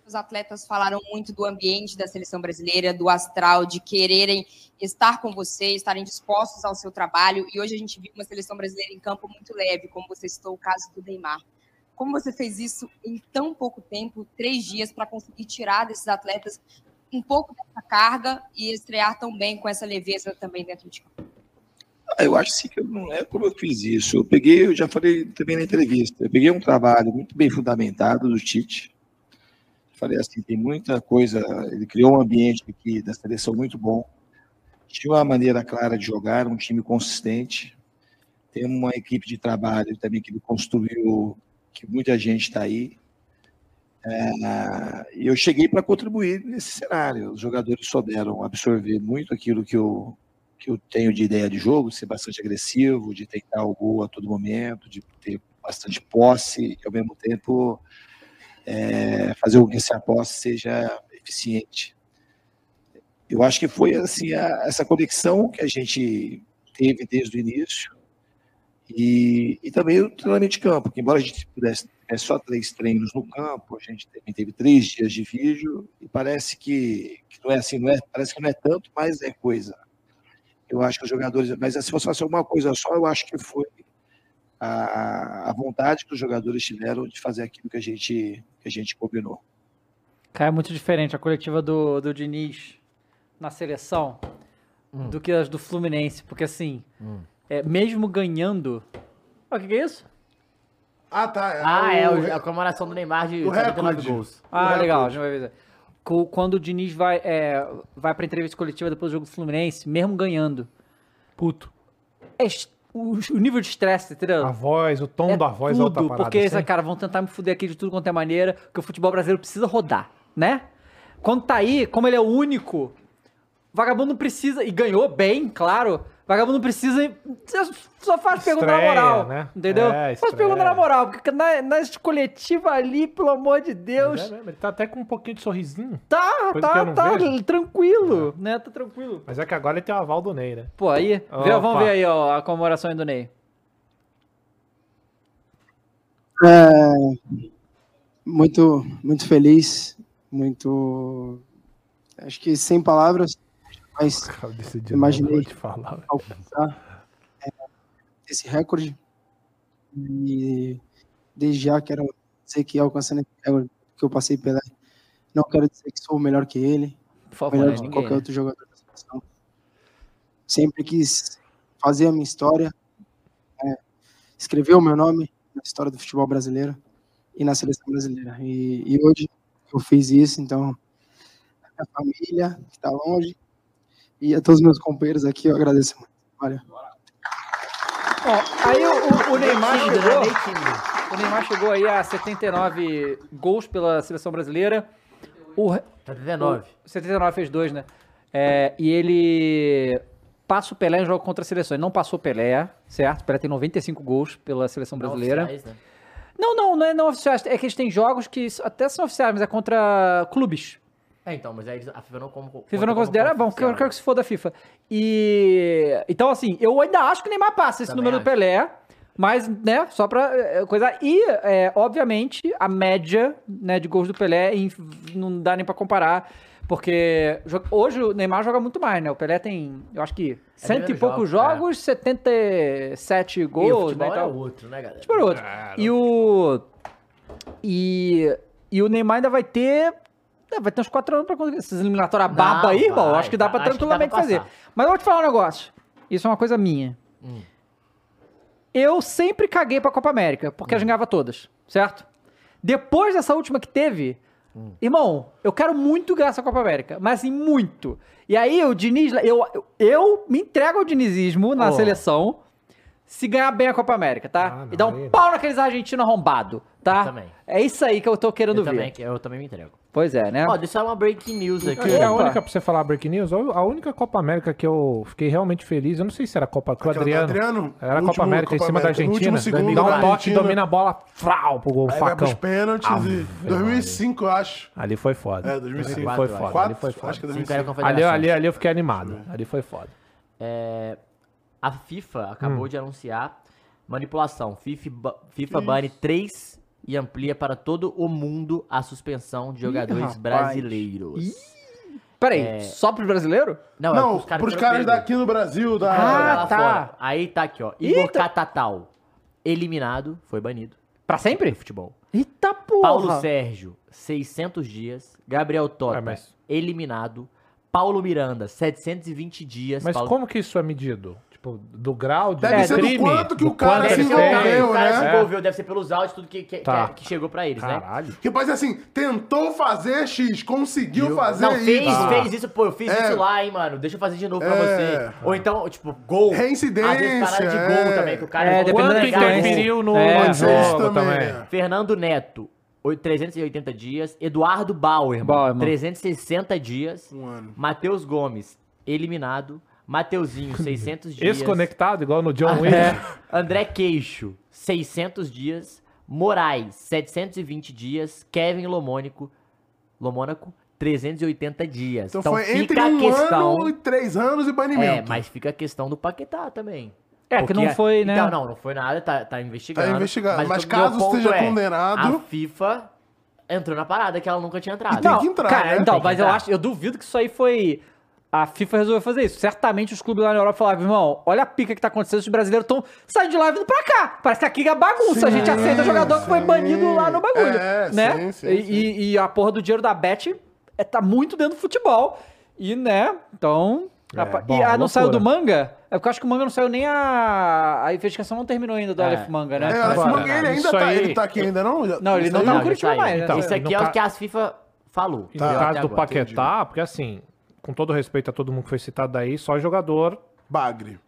Os atletas falaram muito do ambiente da seleção brasileira, do astral, de quererem estar com você, estarem dispostos ao seu trabalho. E hoje a gente viu uma seleção brasileira em campo muito leve, como você citou o caso do Neymar. Como você fez isso em tão pouco tempo, três dias, para conseguir tirar desses atletas um pouco dessa carga e estrear tão bem com essa leveza também dentro de campo? Ah, Eu acho assim que não é como eu fiz isso. Eu peguei, eu já falei também na entrevista, eu peguei um trabalho muito bem fundamentado do Tite. Falei assim, tem muita coisa, ele criou um ambiente aqui da seleção muito bom. Tinha uma maneira clara de jogar, um time consistente. Tem uma equipe de trabalho também que ele construiu, que muita gente está aí. É, eu cheguei para contribuir nesse cenário. Os jogadores souberam absorver muito aquilo que eu, que eu tenho de ideia de jogo, ser bastante agressivo, de tentar o gol a todo momento, de ter bastante posse e, ao mesmo tempo, é, fazer com que essa posse seja eficiente. Eu acho que foi assim a- essa conexão que a gente teve desde o início e, e também o treinamento de campo, que embora a gente pudesse ter só três treinos no campo, a gente também teve três dias de vídeo e parece que, que não é assim, não é, parece que não é tanto, mas é coisa. Eu acho que os jogadores, mas se fosse fazer uma coisa só, eu acho que foi a, a vontade que os jogadores tiveram de fazer aquilo que a gente, que a gente combinou. Cara, é muito diferente a coletiva do, do Diniz na seleção do que as do Fluminense. Porque assim, é, mesmo ganhando. Ó, o que, que é isso? Ah, tá. Ah, é o- o- a comemoração do Neymar de o 79 recorde. gols. Ah, recorde. legal, já vai ver. Quando o Diniz vai, é, vai pra entrevista coletiva depois do jogo do Fluminense, mesmo ganhando. Puto. É, o, o nível de estresse, entendeu? A voz, o tom da voz é outra tudo, parada. porque assim. cara vão tentar me fuder aqui de tudo quanto é maneira, que o futebol brasileiro precisa rodar, né? Quando tá aí, como ele é o único, vagabundo não precisa, e ganhou bem, claro, vagabundo não precisa, só faz pergunta na moral, né? entendeu? É, faz pergunta na moral, porque na, nas coletivas ali, pelo amor de Deus, É ele tá até com um pouquinho de sorrisinho. tá, tá, tá, vejo. tranquilo, né? Tá tranquilo. Mas é que agora ele tem o aval do Ney, né? Pô, aí, vê- vamos ver aí, ó, a comemoração aí do Ney. É, muito, muito feliz, muito. Acho que sem palavras, mas Imaginei. te falar. alcançar é, esse recorde. E desde já quero dizer que alcançando esse recorde que eu passei pela. Não quero dizer que sou melhor que ele, favor, melhor né? que qualquer né? outro jogador da seleção. Sempre quis fazer a minha história, é, escrever o meu nome na história do futebol brasileiro e na seleção brasileira. E, e hoje eu fiz isso, então a minha família que está longe e a todos os meus companheiros aqui eu agradeço muito. Valeu. Ó, aí o, o- o Neymar né? chegou. Tímido. O Neymar chegou aí a 79 gols pela seleção brasileira. O, re- 79. o 79 fez dois, né? É, e ele passa o Pelé em jogo contra a seleção. Ele não passou o Pelé, certo? O Pelé tem 95 gols pela seleção Não brasileira. oficiais, né? Não, não, não é não oficiais. É que eles têm jogos que até são oficiais, mas é contra clubes. É, então, mas aí a FIFA não como. FIFA não considera, bom, porque eu quero que se for da FIFA. E. Então, assim, eu ainda acho que o Neymar passa esse Também número do acho. Pelé. Mas, né, só pra é, coisa. E, é, obviamente, a média né, de gols do Pelé não dá nem pra comparar. Porque hoje o Neymar joga muito mais, né? O Pelé tem, eu acho que, cento e poucos jogos, é. jogos, 77 E o gols, né? futebol e é tal. outro, né, galera? Tipo, outro. E o. E. E o Neymar ainda vai ter. É, Vai ter uns 4 anos pra conseguir essas eliminatórias baba aí, irmão. vai, Acho que dá pra acho que dá tranquilamente pra fazer. Mas eu vou te falar um negócio. Isso é uma coisa minha. Hum. Eu sempre caguei pra Copa América, porque a gente ganhava todas, certo? Depois dessa última que teve, Hum. irmão, eu quero muito ganhar essa Copa América, mas assim, muito. E aí o Diniz, eu, eu, eu me entrego ao dinizismo na Oh. seleção se ganhar bem a Copa América, tá? Ah, e dar um pau naqueles argentinos arrombados, tá? Eu também. É isso aí que eu tô querendo Eu ver. também, eu também me entrego. Pois é, né? Ó, deixa eu dar uma breaking news aqui. É a única, pra você falar breaking news, a única Copa América que eu fiquei realmente feliz, eu não sei se era Copa com o Adriano. Adriano? Era Copa América em Copa cima da América, no Argentina. último segundo Dá um da toque, Argentina. domina a bola, frau, pro gol, Aí vai facão. pros pênaltis e 2005, eu acho. Ali foi foda. É, 2005. Ali foi foda, Quatro? ali foi foda. Acho que é Cinco era 2005. Ali, confederações. ali, ali eu fiquei animado. Ali foi foda. É, a FIFA acabou Hum. de anunciar manipulação. FIFA, FIFA bane 3 e amplia para todo o mundo a suspensão de jogadores rapaz. brasileiros. Peraí, É. só pros brasileiros? Não, é Não, pros caras, pros caras pegos. daqui no Brasil, da... Ah, Lá tá. fora. Aí tá aqui, ó. Igor Eita. Catatal, eliminado, foi banido Pra sempre? futebol. Eita porra! Paulo Sérgio, 600 dias. Gabriel Tota, Ué, mas- eliminado. Paulo Miranda, 720 dias. Mas Paulo... como que isso é medido? Tipo, do grau de Deve ser do crime? quanto que o Do cara quanto se envolveu? O cara né? se envolveu, deve ser pelos áudios, tudo que, que, Tá. que- chegou pra eles, né? Caralho. Que pode ser assim, tentou fazer X, conseguiu fazer Não, fez, Y. fez isso, pô, eu fiz É. isso lá, hein, mano. Deixa eu fazer de novo pra É. você. Ou então, tipo, gol. Reincidência, Às vezes parada de gol é. também, que o cara É, não dependendo Quanto interferiu no É, ser jogo também. também? é. Fernando Neto, oi- 380 dias. Eduardo Bauerman, Bauerman. 360 dias. Um ano. Matheus Gomes, eliminado. Mateuzinho, 600 dias. Desconectado, igual no John Wick. É. André Queixo, 600 dias. Moraes, 720 dias. Kevin Lomônico, Lomônaco, 380 dias. Então, foi fica entre a um questão... ano e três anos e É, banimento. mas fica a questão do Paquetá também. É, que não foi, né? Então, não, não foi nada, tá, tá investigando. Tá investigando, mas meu caso seja é, condenado- A FIFA entrou na parada que ela nunca tinha entrado. tem Não, que entrar, cara, né? então, Tem que mas eu acho, eu duvido que isso aí foi. A FIFA resolveu fazer isso. Certamente os clubes lá na Europa falavam, irmão, olha a pica que tá acontecendo, os brasileiros estão saindo de lá e vindo pra cá. Parece que aqui é bagunça. a gente Sim, aceita jogador que foi sim. banido lá no bagulho. É, né? sim, sim, e, sim. e- e a porra do dinheiro da Bet é, tá muito dentro do futebol. E, né, então. É, a bom, e a não saiu do manga? É porque eu acho que o manga não saiu nem a. A investigação não terminou ainda do É. Aleph Manga, né? É, Alex Manga, ele ainda tá, aí- ele tá aqui ainda não? Já- Não, ele não tá no Curitiba mais, né? Isso aqui é o que a FIFA falou. E no caso do. Paquetá, porque assim, com todo respeito a todo mundo que foi citado aí, só jogador Bagre.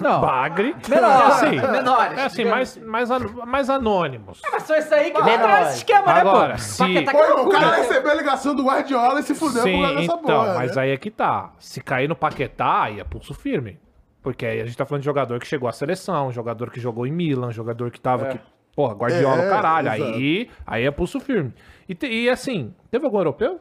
Não. Bagre. Menor, é assim, menores, É assim, mais, mais, an- mais anônimos. Mas só isso aí que vai esse esquema, né, Agora, pô? se- Paquetá que Pô, o cara recebeu a ligação do Guardiola e se fudeu por Sim, causa dessa então, porra. mas né? aí é que tá. Se cair no Paquetá, aí é pulso firme. Porque aí a gente tá falando de jogador que chegou à seleção, jogador que jogou em Milan, jogador que tava... Que, porra, Guardiola, É, caralho. exato. Aí, aí é pulso firme. E, te- e assim, teve algum europeu?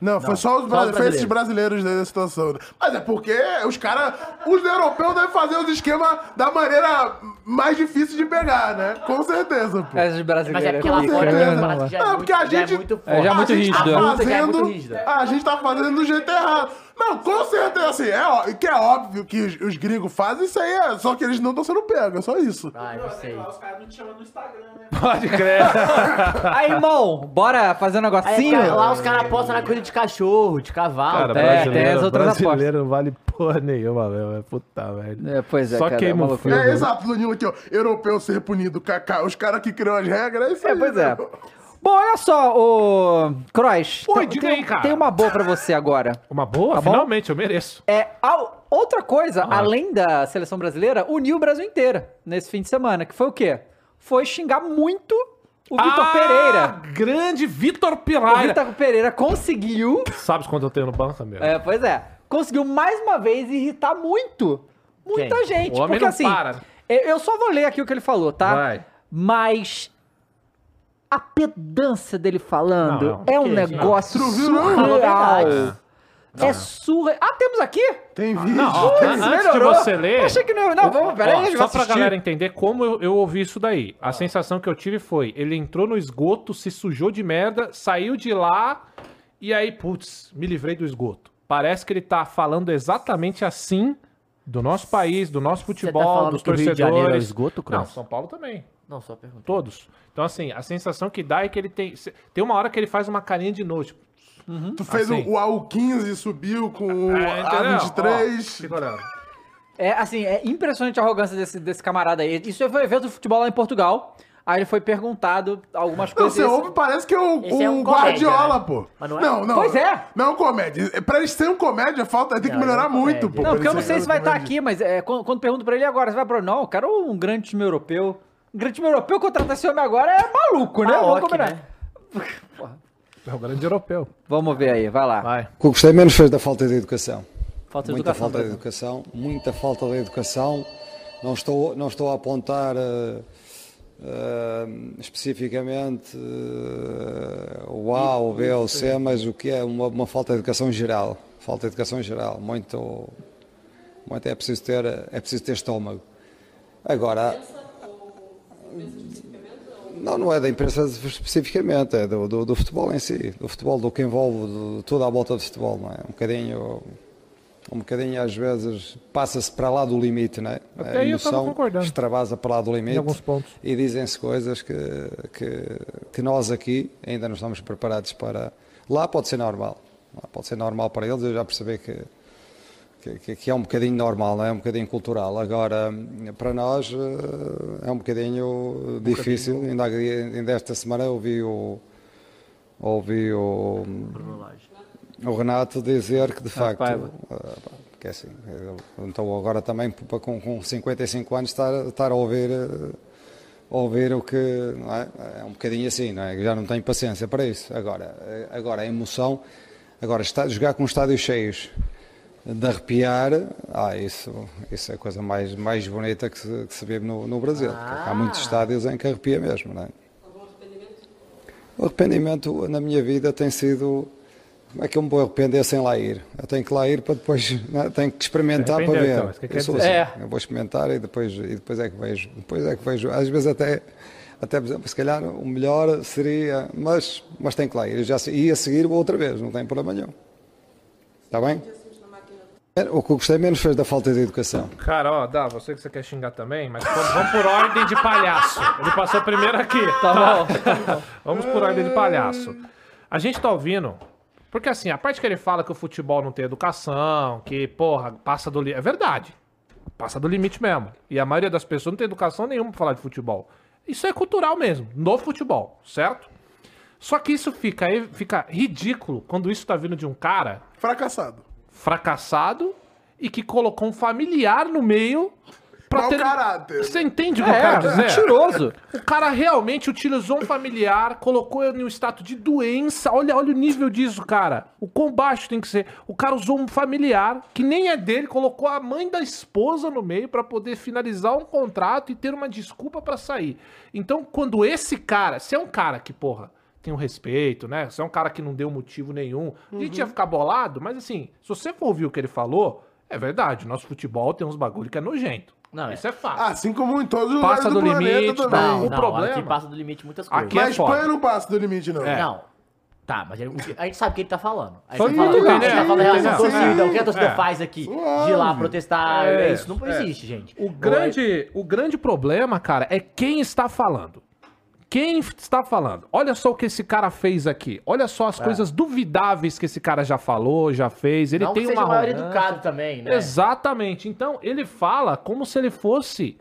Não, foi só os, só os bra- foi esses brasileiros dessa situação. Mas é porque os caras. Os europeus devem fazer os esquemas da maneira mais difícil de pegar, né? Com certeza, pô. Esses Mas é brasileiros porque lá Com fora que já é Não, muito, porque a já é gente- muito forte. É, já é muito a gente rígido. tá A é muito fazendo. rígida. a gente tá fazendo do jeito errado. Não, com certeza, assim, é, ó- que é óbvio que os, os gringos fazem isso aí, é, só que eles não estão sendo pegos, é só isso. Ai, não sei. Pode crer. Aí, irmão, bora fazer um Aí, negocinho? cara, lá os caras apostam na coisa de cachorro, de cavalo. tá? É, tem as outras brasileiro não vale porra nenhuma, meu. É puta, velho. É, pois é, Só cara, queima é o uma filme. É, exato, Danilo aqui, ó. Europeu ser punido, kaká. Os caras que criam as regras, é isso É, aí. pois é. né? Bom, olha só, o Kroos. Oi, tem- diga tem, aí, cara. Tem uma boa pra você agora. Uma boa? Tá bom? Finalmente, eu mereço. É, outra coisa, Ah. além da seleção brasileira, uniu o Brasil inteiro nesse fim de semana, que foi o quê? Foi xingar muito o Vitor Ah, Pereira. Grande Vitor O Pereira. Vitor Pereira conseguiu, Sabes quanto eu tenho no banco, meu? é, pois é, conseguiu mais uma vez irritar muito, muita Quem? gente. O homem porque não assim, para. eu só vou ler aqui o que ele falou, tá? Vai. Mas a pedância dele falando Não, não. é um Que, negócio viu, não? Surreal. verdade. É surreal. Ah, temos aqui? Tem vídeo. Não, ó, Putz, antes de melhorou. você ler. Eu achei que não- não, vamos- peraí, ó, Só vai pra assistir. galera entender como eu, eu ouvi isso daí. A sensação que eu tive foi: ele entrou no esgoto, se sujou de merda, saiu de lá e aí, putz, me livrei do esgoto. Parece que ele tá falando exatamente assim do nosso país, do nosso futebol, falando dos que o Rio de torcedores. Janeiro é o esgoto, Cross? Não, São Paulo também. Não, só pergunta. Todos. Então, assim, a sensação que dá é que ele tem. Tem uma hora que ele faz uma carinha de nojo. Tipo, Tu fez Assim. o, o AU15 subiu com o é, entendeu? Ó, A23. fica olhando. É, assim, é impressionante a arrogância desse, desse camarada aí. Isso foi um evento de futebol lá em Portugal. Aí ele foi perguntado algumas Não, coisas. você ouve, parece que é o, Esse é o um comédia, Guardiola, né? pô. Mas não é? Não, não. Pois é. Não é um comédia. É, Pra ele ser um comédia, falta, tem que Não, melhorar é muito, comédia. pô. Não, porque eu não sei se vai estar comédia. aqui, mas é, quando, quando pergunto pra ele agora, você vai pra. Não, eu quero um grande time europeu. Grande time europeu contratar esse homem agora é maluco, né? Vamos Maluco, combinar. né? É o grande europeu. Vamos ver aí, vai lá. Vai. O que eu gostei menos foi da falta de educação. Falta de muita educação. falta de educação, muita falta de educação. Não estou, não estou a apontar eh, eh, especificamente eh, o A, o B ou o C, mas o que é uma, uma falta de educação geral. Falta de educação geral. Muito, muito é preciso ter, é preciso ter estômago. Agora, não, não é da imprensa especificamente, é do, do, do futebol em si, do futebol, do que envolve do, tudo à volta do futebol, não é? Um bocadinho, um bocadinho às vezes passa-se para lá do limite, não é? Até a emoção extravasa para lá do limite e dizem-se coisas que, que, que nós aqui ainda não estamos preparados para. Lá pode ser normal, lá pode ser normal para eles, eu já percebi que que, que- é um bocadinho normal, não é? é um bocadinho cultural. Agora, para nós, eh, é um bocadinho difícil. Ainda, ainda esta semana ouvi o, ouvi o, o Renato dizer que, de facto, Paiva. eh, pá, que é assim, eu- então agora também com, com 55 anos estar, estar a ouvir eh, ouvir o que é? é um bocadinho assim, não é? Já não tenho paciência para isso. Agora, eh, agora a emoção, agora está, jogar com estádios cheios, de arrepiar, ah, isso, isso é a coisa mais, mais bonita que se, que se vive no, no Brasil. porque Há muitos estádios em que arrepia mesmo, não é? O arrependimento na minha vida tem sido. Como é que eu me vou arrepender sem lá ir? Eu tenho que lá ir para depois. não é? Tenho que experimentar para ver. então, que eu assim. Eu vou experimentar e depois, e depois é que vejo. Depois é que vejo. Às vezes até. Até, se calhar o melhor seria. Mas, mas tem que lá ir. Eu já se- ia seguir outra vez, não tem problema nenhum. Está bem? O que eu gostei menos foi da falta de educação. Cara, ó, dá, você que você quer xingar também, mas vamos, vamos por ordem de palhaço. Ele passou primeiro aqui. Tá bom. Vamos por ordem de palhaço. A gente tá ouvindo. Porque assim, a parte que ele fala que o futebol não tem educação, que, porra, passa do limite. É verdade. Passa do limite mesmo. E a maioria das pessoas não tem educação nenhuma pra falar de futebol. Isso é cultural mesmo, no futebol, certo? Só que isso fica, fica ridículo quando isso tá vindo de um cara Fracassado. Fracassado e que colocou um familiar no meio pra Mau ter... caráter. Você entende o que eu É, quero dizer? mentiroso. O cara realmente utilizou um familiar, colocou ele em um status de doença. Olha, olha o nível disso, cara. O quão baixo tem que ser. O cara usou um familiar que nem é dele, colocou a mãe da esposa no meio pra poder finalizar um contrato e ter uma desculpa pra sair. Então, quando esse cara, se é um cara que, porra, tem um respeito, né? Se é um cara que não deu motivo nenhum, a gente ia ficar bolado, mas assim, se você for ouvir o que ele falou, é verdade, nosso futebol tem uns bagulho que é nojento. Não, Isso é fato. Assim como em todos os lugares Passa do, do planeta limite, também. não, Não, o não, problema- aqui passa do limite muitas coisas. Aqui é Mas foda. Espanha não passa do limite, não. Não. Tá, mas ele- a gente sabe o que ele tá falando. A gente Foi tá falando, muito a gente legal. tá falando em relação à torcida. O que a torcida é. faz aqui? De lá protestar. É, isso não é. existe, gente. O grande, o grande problema, cara, é quem está falando. Quem está falando? Olha só o que esse cara fez aqui. Olha só as coisas duvidáveis que esse cara já falou, já fez. Ele não tem que seja uma maior educado também, né? Exatamente. Então, ele fala como se ele fosse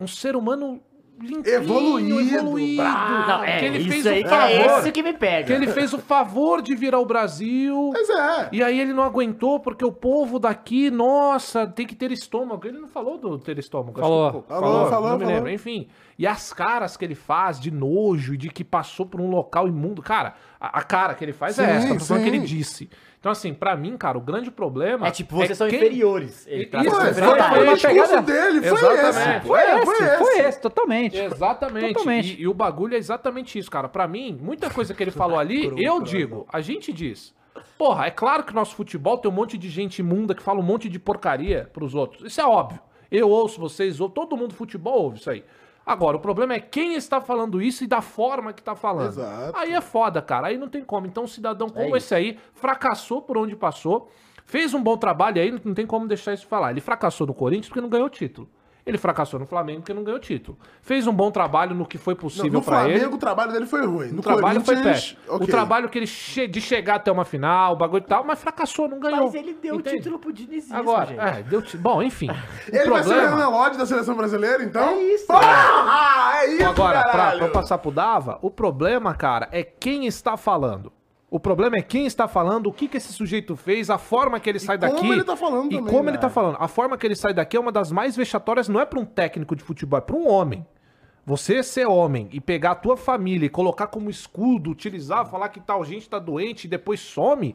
um ser humano limpinho, Evoluído, evoluído. bravo. Não, é, que ele isso fez aí o que favor. é esse que me pega. Que ele fez o favor de vir ao Brasil. Mas é. E aí ele não aguentou porque o povo daqui, nossa, tem que ter estômago. Ele não falou do ter estômago. acho Falou. que- Falou, falou, não me falou. lembro. Enfim. E as caras que ele faz de nojo e de que passou por um local imundo. Cara, a, a cara que ele faz é Sim, essa. Tô falando que sim. ele disse. Então, assim, pra mim, cara, o grande problema. É tipo, vocês são quem- inferiores. Ele trata Isso, é, como foi- foi- discurso pegada- dele foi Exatamente. esse. Foi É, esse, foi esse, totalmente. Exatamente. Totalmente. E, e o bagulho é exatamente isso, cara. Pra mim, muita coisa que ele falou ali, eu digo, a gente diz. Porra, é claro que o nosso futebol tem um monte de gente imunda que fala um monte de porcaria pros outros. Isso é óbvio. Eu ouço vocês, ou todo mundo do futebol ouve isso aí. Agora, o problema é quem está falando isso e da forma que tá falando. Exato. Aí é foda, cara. Aí não tem como. Então, um cidadão como isso. esse aí fracassou por onde passou, fez um bom trabalho aí, não tem como deixar isso falar. Ele fracassou no Corinthians porque não ganhou título. Ele fracassou no Flamengo porque não ganhou título. Fez um bom trabalho no que foi possível no pra ele. Flamengo o trabalho dele foi ruim. No O trabalho foi péssimo. ok. O trabalho que ele che de chegar até uma final, o bagulho e tal, mas fracassou, não ganhou. Mas ele deu o título pro Dinizismo, Agora, gente. é, deu Bom, enfim. o Ele vai ser o problema. Renan Lodge da seleção brasileira, então? É isso. Porra! É isso, Agora, pra, pra passar pro Dava, o problema, cara, é quem está falando. O problema é quem está falando, o que, que esse sujeito fez, a forma que ele sai como daqui. ele tá falando E também, como né? ele tá falando. A forma que ele sai daqui é uma das mais vexatórias, não é pra um técnico de futebol, é pra um homem. Você ser homem e pegar a tua família e colocar como escudo, utilizar, falar que tal gente tá doente e depois some,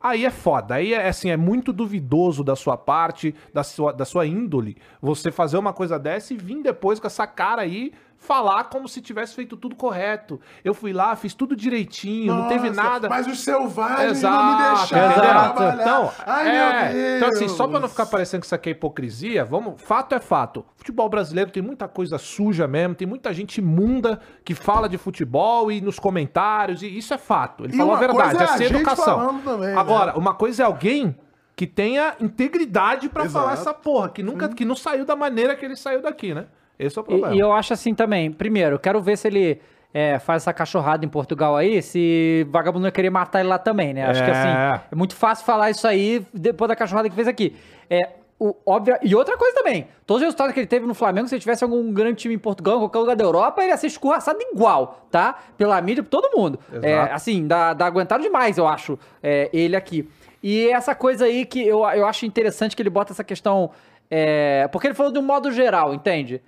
aí é foda. Aí é assim, é muito duvidoso da sua parte, da sua, da sua índole, você fazer uma coisa dessa e vir depois com essa cara aí falar como se tivesse feito tudo correto. Eu fui lá, fiz tudo direitinho, não teve Nossa, nada. Mas os selvagens Exato, não me deixaram trabalhar. Então, Ai, é, meu Deus. então, assim, só pra não ficar parecendo que isso aqui é hipocrisia, vamos, fato é fato. Futebol brasileiro tem muita coisa suja mesmo, tem muita gente imunda que fala de futebol e nos comentários, e isso é fato. Ele E falou a verdade, coisa é é a ser educação. também, né? Agora, uma coisa é alguém que tenha integridade pra Exato. falar essa porra, que nunca que não saiu da maneira que ele saiu daqui, né? Esse é o problema. E, e eu acho assim também. Primeiro, quero ver se ele é, faz essa cachorrada em Portugal aí, se vagabundo vai querer matar ele lá também, né? Acho que É. assim, é muito fácil falar isso aí depois da cachorrada que fez aqui. É, o, óbvio, e outra coisa também, todos os resultados que ele teve no Flamengo, se ele tivesse algum grande time em Portugal, em qualquer lugar da Europa, ele ia ser escorraçado igual, tá? Pela mídia, por todo mundo. É, assim, dá, dá aguentado demais, eu acho, é, ele aqui. E essa coisa aí que eu, eu acho interessante que ele bota essa questão. é, porque ele falou de um modo geral, entende?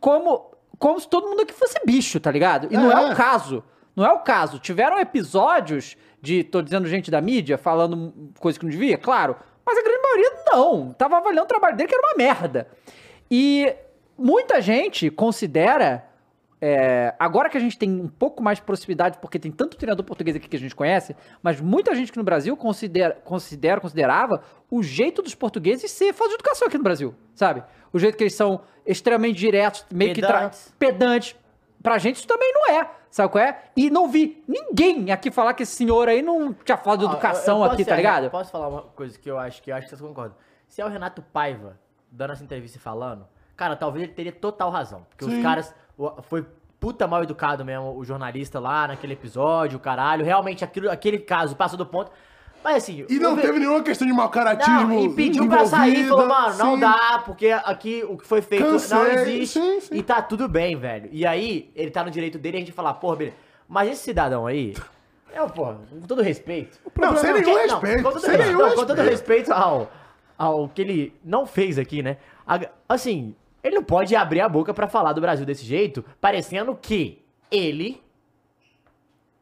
Como, como se todo mundo aqui fosse bicho, tá ligado? E não é É. o caso. Não é o caso. Tiveram episódios de, tô dizendo gente da mídia, falando coisa que não devia, claro. Mas a grande maioria não. Tava avaliando o trabalho dele que era uma merda. E muita gente considera. É, agora que a gente tem um pouco mais de proximidade, porque tem tanto treinador português aqui que a gente conhece, mas muita gente aqui no Brasil considera, considera considerava o jeito dos portugueses ser falta de educação aqui no Brasil, sabe? O jeito que eles são extremamente diretos, meio que tra- Pedantes. pedantes. Pra gente isso também não é, sabe qual é? E não vi ninguém aqui falar que esse senhor aí não tinha falta de educação eu- eu aqui, posso- tá ligado? eu Posso falar uma coisa que eu acho que eu acho que vocês concordam. Se é o Renato Paiva dando essa entrevista e falando, cara, talvez ele teria total razão. Porque os caras. Foi puta mal educado mesmo o jornalista lá naquele episódio, o caralho. Realmente, aquilo, aquele caso passou do ponto. Mas assim. E não o- teve nenhuma questão de mau caratismo Não, e pediu pra sair, falou, mano, não sim. dá, porque aqui o que foi feito não Cansei, existe. sim, sim. E tá tudo bem, velho. E aí, ele tá no direito dele e a gente falar, porra, beleza. Mas esse cidadão aí. É, porra, com todo respeito. Não, sem nenhum Não, respeito, com todo sem respeito, não, com todo respeito. ao, ao que ele não fez aqui, né? Assim, ele não pode abrir a boca pra falar do Brasil desse jeito, parecendo que ele,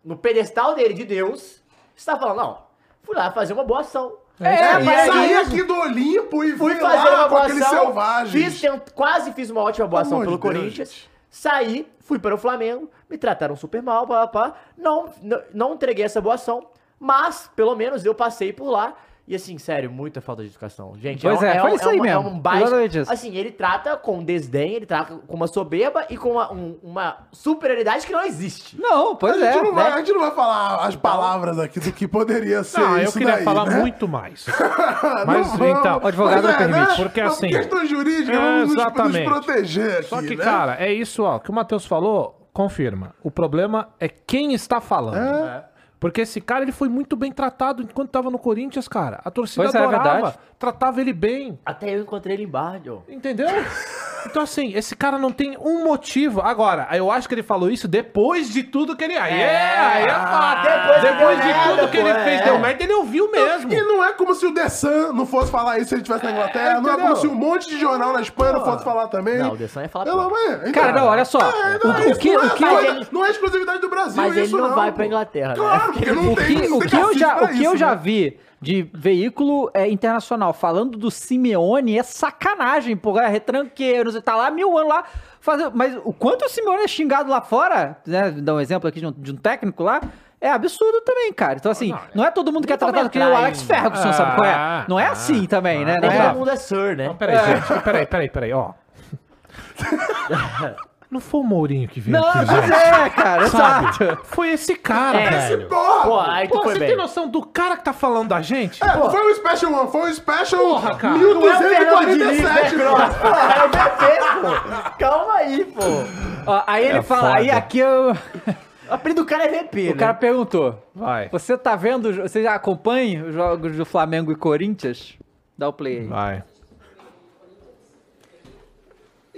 no pedestal dele de Deus, está falando, não, fui lá fazer uma boa ação. É, parece saí isso. aqui do Olimpo e Fui fui fazer uma boa ação, fiz, quase fiz uma ótima boa ação Pelo Deus, Corinthians, saí, fui para o Flamengo, me trataram super mal, pá, pá, não, não, não entreguei essa boa ação, mas pelo menos eu passei por lá. E assim, sério, muita falta de educação. Gente, Pois um- é, foi isso aí um, mesmo. É um baixo. Exatamente isso. Assim, ele trata com desdém, ele trata com uma soberba e com uma, um- uma superioridade que não existe. Não, pois a, gente é. não vai, né? a gente não vai falar as palavras aqui do que poderia ser Não, eu queria daí, falar né? muito mais. Mas Não vamos. então, O advogado Mas não permite. Porque Por assim. questão jurídica, É, vamos nos- nos, exatamente. proteger aqui, Só que, né? cara, é isso, ó. que o Matheus falou, confirma. O problema é quem está falando. É. Porque esse cara, ele foi muito bem tratado enquanto tava no Corinthians, cara. A torcida Pois é, é adorava, verdade. tratava ele bem. Até eu encontrei ele em bar, Joe. Entendeu? Então, assim, esse cara não tem um motivo. Agora, eu acho que ele falou isso depois de tudo que ele. Aí é, aí é fato. depois Depois de merda, tudo que ele pô, fez, é. deu merda, ele ouviu mesmo. E não é como se o The Sun não fosse falar isso se ele estivesse na Inglaterra. não é como se um monte de jornal na Espanha não fosse falar também. Não, o The Sun ia falar de- Cara, não, olha só. É, não, O- o que- não, é, o que- não, é, ele- não é exclusividade do Brasil, Mas ele isso não, vai pra Inglaterra, né? Claro, não O tem, que, não o que eu já, o que eu já né? vi de veículo é, internacional falando do Simeone é sacanagem, porra, é retranqueiro, você tá lá mil anos lá fazendo. Mas o quanto o Simeone é xingado lá fora, né? Dar um exemplo aqui de um, de um técnico lá. É absurdo também, cara. Então, assim, não é todo mundo que é tratado que nem o Alex Ferguson, sabe qual é? Ah, Não é ah, assim também, né? Não é- todo mundo é Sir, né? Não, peraí, gente. Peraí, peraí, peraí, ó. Não foi o Mourinho que veio Não, aqui, gente. é, cara, Sabe? exato. Foi esse cara, É. velho. Porra! Pô, aí tu Pô, foi você bem. tem noção do cara que tá falando da gente? É, não foi um Special One, foi um Special Porra, cara. Não é o Fernando Diniz, né, 1247. Pô, é pô. Calma aí, pô. Ó, aí ele É fala, aí foda. aqui eu... O apelido do cara é VP, o né? cara perguntou, Vai. você tá vendo, você já acompanha os jogos do Flamengo e Corinthians? Dá o play aí. Vai.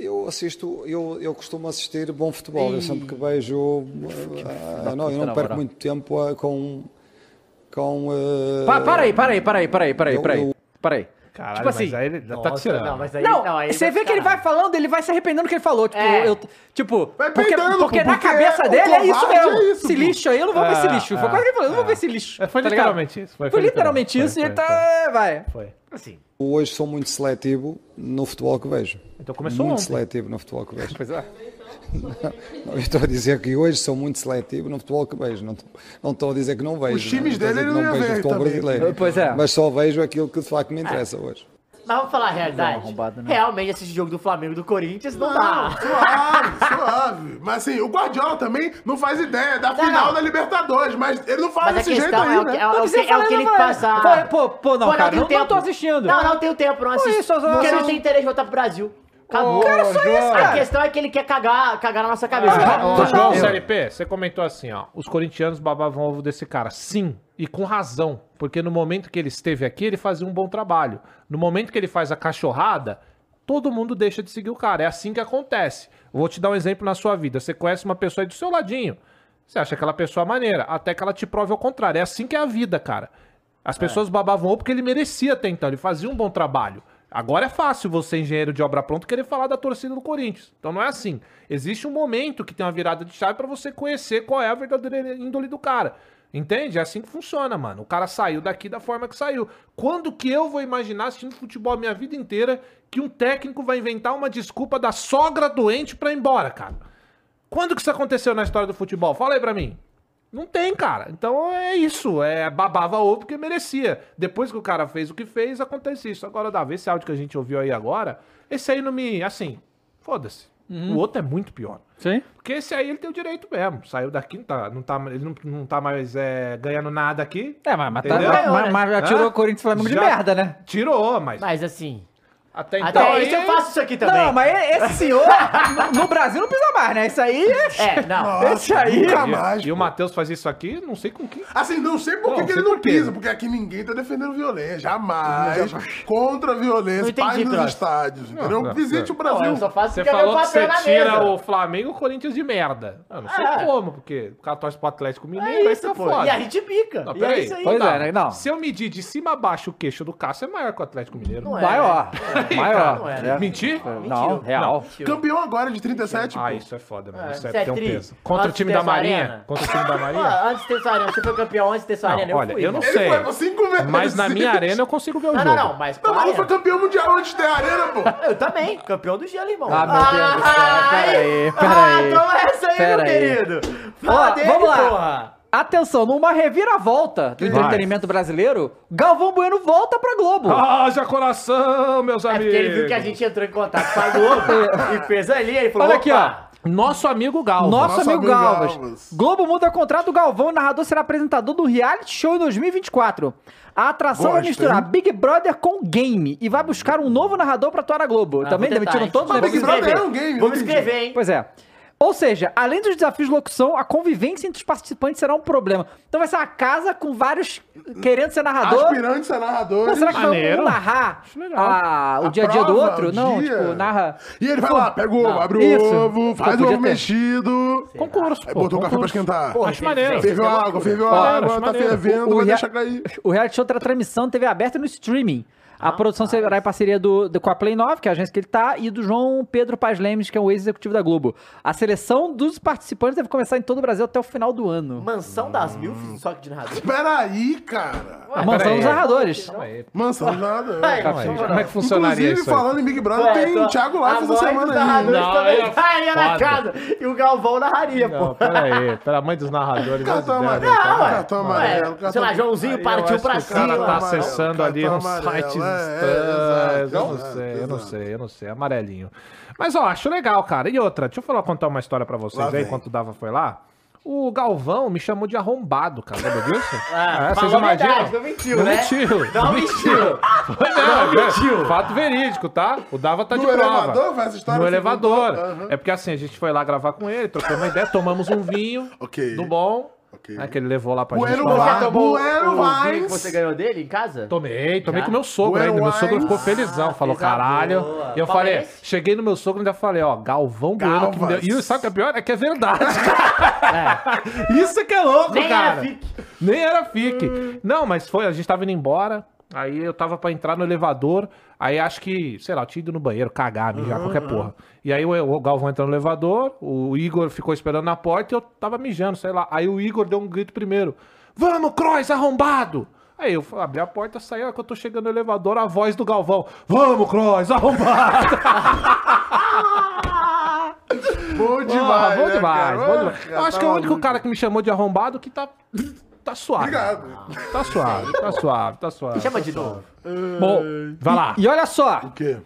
Eu assisto, eu, eu costumo assistir bom futebol. Eu sempre que vejo. ah, não, eu não perco muito tempo ah, com. com ah, Pa- para aí, para aí, para aí, para aí, para aí, para aí. Para aí. Caralho, Tipo assim, mas aí ele tá Nossa, tirando. Não, mas aí, Não, aí você vê que ele vai falando, ele vai se arrependendo do que ele falou. Tipo, É. eu, tipo Vai porque, porque pô, na porque cabeça o dele é isso covarde mesmo. é isso, esse pô. lixo aí, eu não vou ver esse É, lixo. Foi é, quase que ele falou, eu não vou ver esse lixo. É, foi tá literalmente isso. Foi, Foi literalmente foi, isso e ele tá. foi. é, Vai. Foi. Assim, Hoje sou muito seletivo no futebol que vejo. Então começou muito ontem. seletivo no futebol que vejo. Pois é. Não, eu estou a dizer que hoje sou muito seletivo no futebol que vejo. Não, estou- não estou a dizer que não vejo. Os times não dele não ia vejo futebol também. brasileiro. Pois é. Mas só vejo aquilo que de facto me interessa hoje. Mas vamos falar a realidade. né? Realmente, esse jogo do Flamengo e do Corinthians não, Não, dá. suave, suave. Mas assim, o Guardiola também não faz ideia da final não. da Libertadores, mas ele não fala Mas desse jeito aí, é o que, né? é, o- é que, é o que falar, ele não passar. Pô, pô, pô, não, Pô, cara, tem não, tempo. não tô assistindo. Não, não tenho tempo, não assisto. isso, só- porque não tem interesse de voltar pro Brasil. Acabou. Cara, só isso, a cara. questão é que ele quer cagar, cagar na nossa cabeça. Ah, Ô, Não, João. Série P, você comentou assim, ó. Os corintianos babavam ovo desse cara. Sim, e com razão. Porque no momento que ele esteve aqui, ele fazia um bom trabalho. No momento que ele faz a cachorrada, todo mundo deixa de seguir o cara. É assim que acontece. Vou te dar um exemplo na sua vida. Você conhece uma pessoa aí do seu ladinho. Você acha aquela pessoa maneira, até que ela te prove ao contrário. É assim que é a vida, cara. As pessoas babavam ovo porque ele merecia até então. Ele fazia um bom trabalho. Agora é fácil você, engenheiro de obra pronta, querer falar da torcida do Corinthians. Então não é assim. Existe um momento que tem uma virada de chave pra você conhecer qual é a verdadeira índole do cara. Entende? É assim que funciona, mano. O cara saiu daqui da forma que saiu. Quando que eu vou imaginar assistindo futebol a minha vida inteira que um técnico vai inventar uma desculpa da sogra doente pra ir embora, cara? Quando que isso aconteceu na história do futebol? Fala aí pra mim. Não tem, cara. Então é isso. É babava ovo porque merecia. Depois que o cara fez o que fez, acontece isso. Agora, Davi, esse áudio que a gente ouviu aí agora, esse aí não me. Assim, foda-se. O outro é muito pior. Sim. Porque esse aí ele tem o direito mesmo. Saiu daqui, não tá, não tá, ele não, não tá mais é, ganhando nada aqui. É, mas, mas, tá, mas, mas já tirou o Corinthians e Flamengo de Já merda, né? Tirou, mas. Mas assim, Até então, Até aí- isso eu faço isso aqui também. Não, mas esse senhor no, no Brasil não precisa mais, né? Isso aí É, não. Esse aí. Nunca E- mais. E o pô. Matheus faz isso aqui, não sei com quem. Assim, não sei por que Não, ele não por pisa, porque aqui ninguém tá defendendo violência. Jamais. Contra a violência, Não entendi, paz nos estádios, entendeu? não, Visite o Pô, Brasil. eu só faço Você é falou que você tira mesa. o Flamengo e o Corinthians de merda. Eu não sei É. como, porque o cara torce pro Atlético Mineiro, É aí isso, pô. foda. E a gente pica. Não, e é peraí. isso aí. Pois Tá. é, né? Não. Se eu medir de cima a baixo o queixo do Cássio, é maior que o Atlético Mineiro. Não é. Maior. Maior. Não é. né? Mentir? Não, real. Campeão agora de 37, Ah, pô. isso é foda, mano. É, isso é, isso é tem um tri. peso. Contra o Antes time da Marinha? arena. Contra o time da Marinha? antes de ter sua arena, você foi campeão antes de ter sua arena. Não, olha, fui, eu não mano. sei. Ele foi por cinco vezes. Mas na minha arena eu consigo ver o Não, jogo. não, não, mas Não, mas foi arena? campeão mundial antes de ter a arena, pô. Eu também, campeão do gelo, irmão. Ah, meu Deus do céu, peraí, peraí. Ah, toma essa aí, Pera meu aí. querido. Fala Ó, dele, vamos lá. porra. Atenção, numa reviravolta do Vai. entretenimento brasileiro, Galvão Bueno volta pra Globo. Haja coração, meus É amigos. porque ele viu que a gente entrou em contato com a Globo e fez ali, ele falou, Olha aqui, "Opa, Nosso amigo Galvão. Nosso, Nosso amigo amigo Galvas. Galvas. Globo muda contrato do Galvão, o narrador será apresentador do reality show em 2024. A atração vai Gosto, misturar hein? Big Brother com game e vai buscar um novo narrador pra atuar na Globo. Ah, Também vou tentar, demitiram hein? todos os Mas Big Brother é um game, Vamos entendi. escrever, hein? Pois é. Ou seja, além dos desafios de locução, a convivência entre os participantes será um problema. Então vai ser uma casa com vários querendo ser narrador. Aspirantes a Pô, narradores. será que vai Maneiro. um narrar a- o A dia a dia do outro? Não, dia. tipo, narra. E ele vai lá, pega o ovo, abre o Isso. ovo, Pô, faz o ovo ter. mexido. Concurso, Aí pô. botou o café pra esquentar. Porra, Acho maneiro. Ferveu a água, ferveu água, tá fervendo, O vai deixar cair. O reality show terá transmissão TV aberta no streaming. A produção será em parceria do, do- com a Play 9, que é a agência que ele tá, e do João Pedro Paz Lemes, que é o ex-executivo da Globo. A seleção dos participantes deve começar em todo o Brasil até o final do ano. Mansão das mil, fiz um só que de narrador. Espera aí, cara. A mansão peraí. dos narradores. Calma aí. Mansão nada. Ai, Calma aí. Como é que funcionaria Inclusive, isso falando em Big Brother, Ué, tem tô- Thiago Live essa semana dos aí. narradores Não, também é na casa. E o Galvão narraria, Não, pô. pera aí. Pela mãe dos narradores. Cartão amarelo, tá? ué. cartão Ué, amarelo. cartão sei lá, Joãozinho partiu pra que o cara cima. tá amarelo, acessando ali cartão uns é, exato, Eu não sei, eu não sei, eu não sei. Amarelinho. Mas, ó, acho legal, cara. E outra, deixa eu falar, contar uma história pra vocês aí, enquanto o Dava foi lá. O Galvão me chamou de arrombado, cara. Lembra disso? Ah, É, falou a verdade, não mentiu, não né? mentiu. Não mentiu. Foi mesmo, é, Fato verídico, tá? O Dava tá No de prova. elevador, foi essa história No elevador. Aham. É porque assim, a gente foi lá gravar com ele, trocamos uma ideia, tomamos um vinho Ok. do bom, Ok. né, que ele levou lá pra Bueno gente. Você tomou Bueno o vinho que você ganhou dele em casa? Tomei, tomei Já? com meu sogro Bueno ainda. Meu sogro ficou felizão. Ah, falou, caralho. boa. E eu Qual falei, é cheguei no meu sogro e ainda falei, ó, Galvão Bueno que me deu. Galvas. E sabe o que é pior? É que é verdade, cara. Isso que é louco, Nem cara. era fique. Nem era fique. Não, mas foi, a gente tava indo embora. Aí eu tava pra entrar no elevador. Aí acho que, sei lá, eu tinha ido no banheiro, cagar, mijar, qualquer porra. E aí o, o Galvão entrou no elevador, o Igor ficou esperando na porta e eu tava mijando, sei lá. Aí o Igor deu um grito primeiro: Vamos, Croix, arrombado! Aí eu abri a porta, saí, hora que eu tô chegando no elevador, a voz do Galvão: Vamos, Croix, arrombado! Bom Ah, demais, bom né, demais, bom demais. Ah, Eu acho tá que é o único maluco. cara que me chamou de arrombado que tá. Tá suave. Obrigado. Tá suave, tá suave, tá suave. Chama de novo. Bom, Vai lá. e olha só, O quê?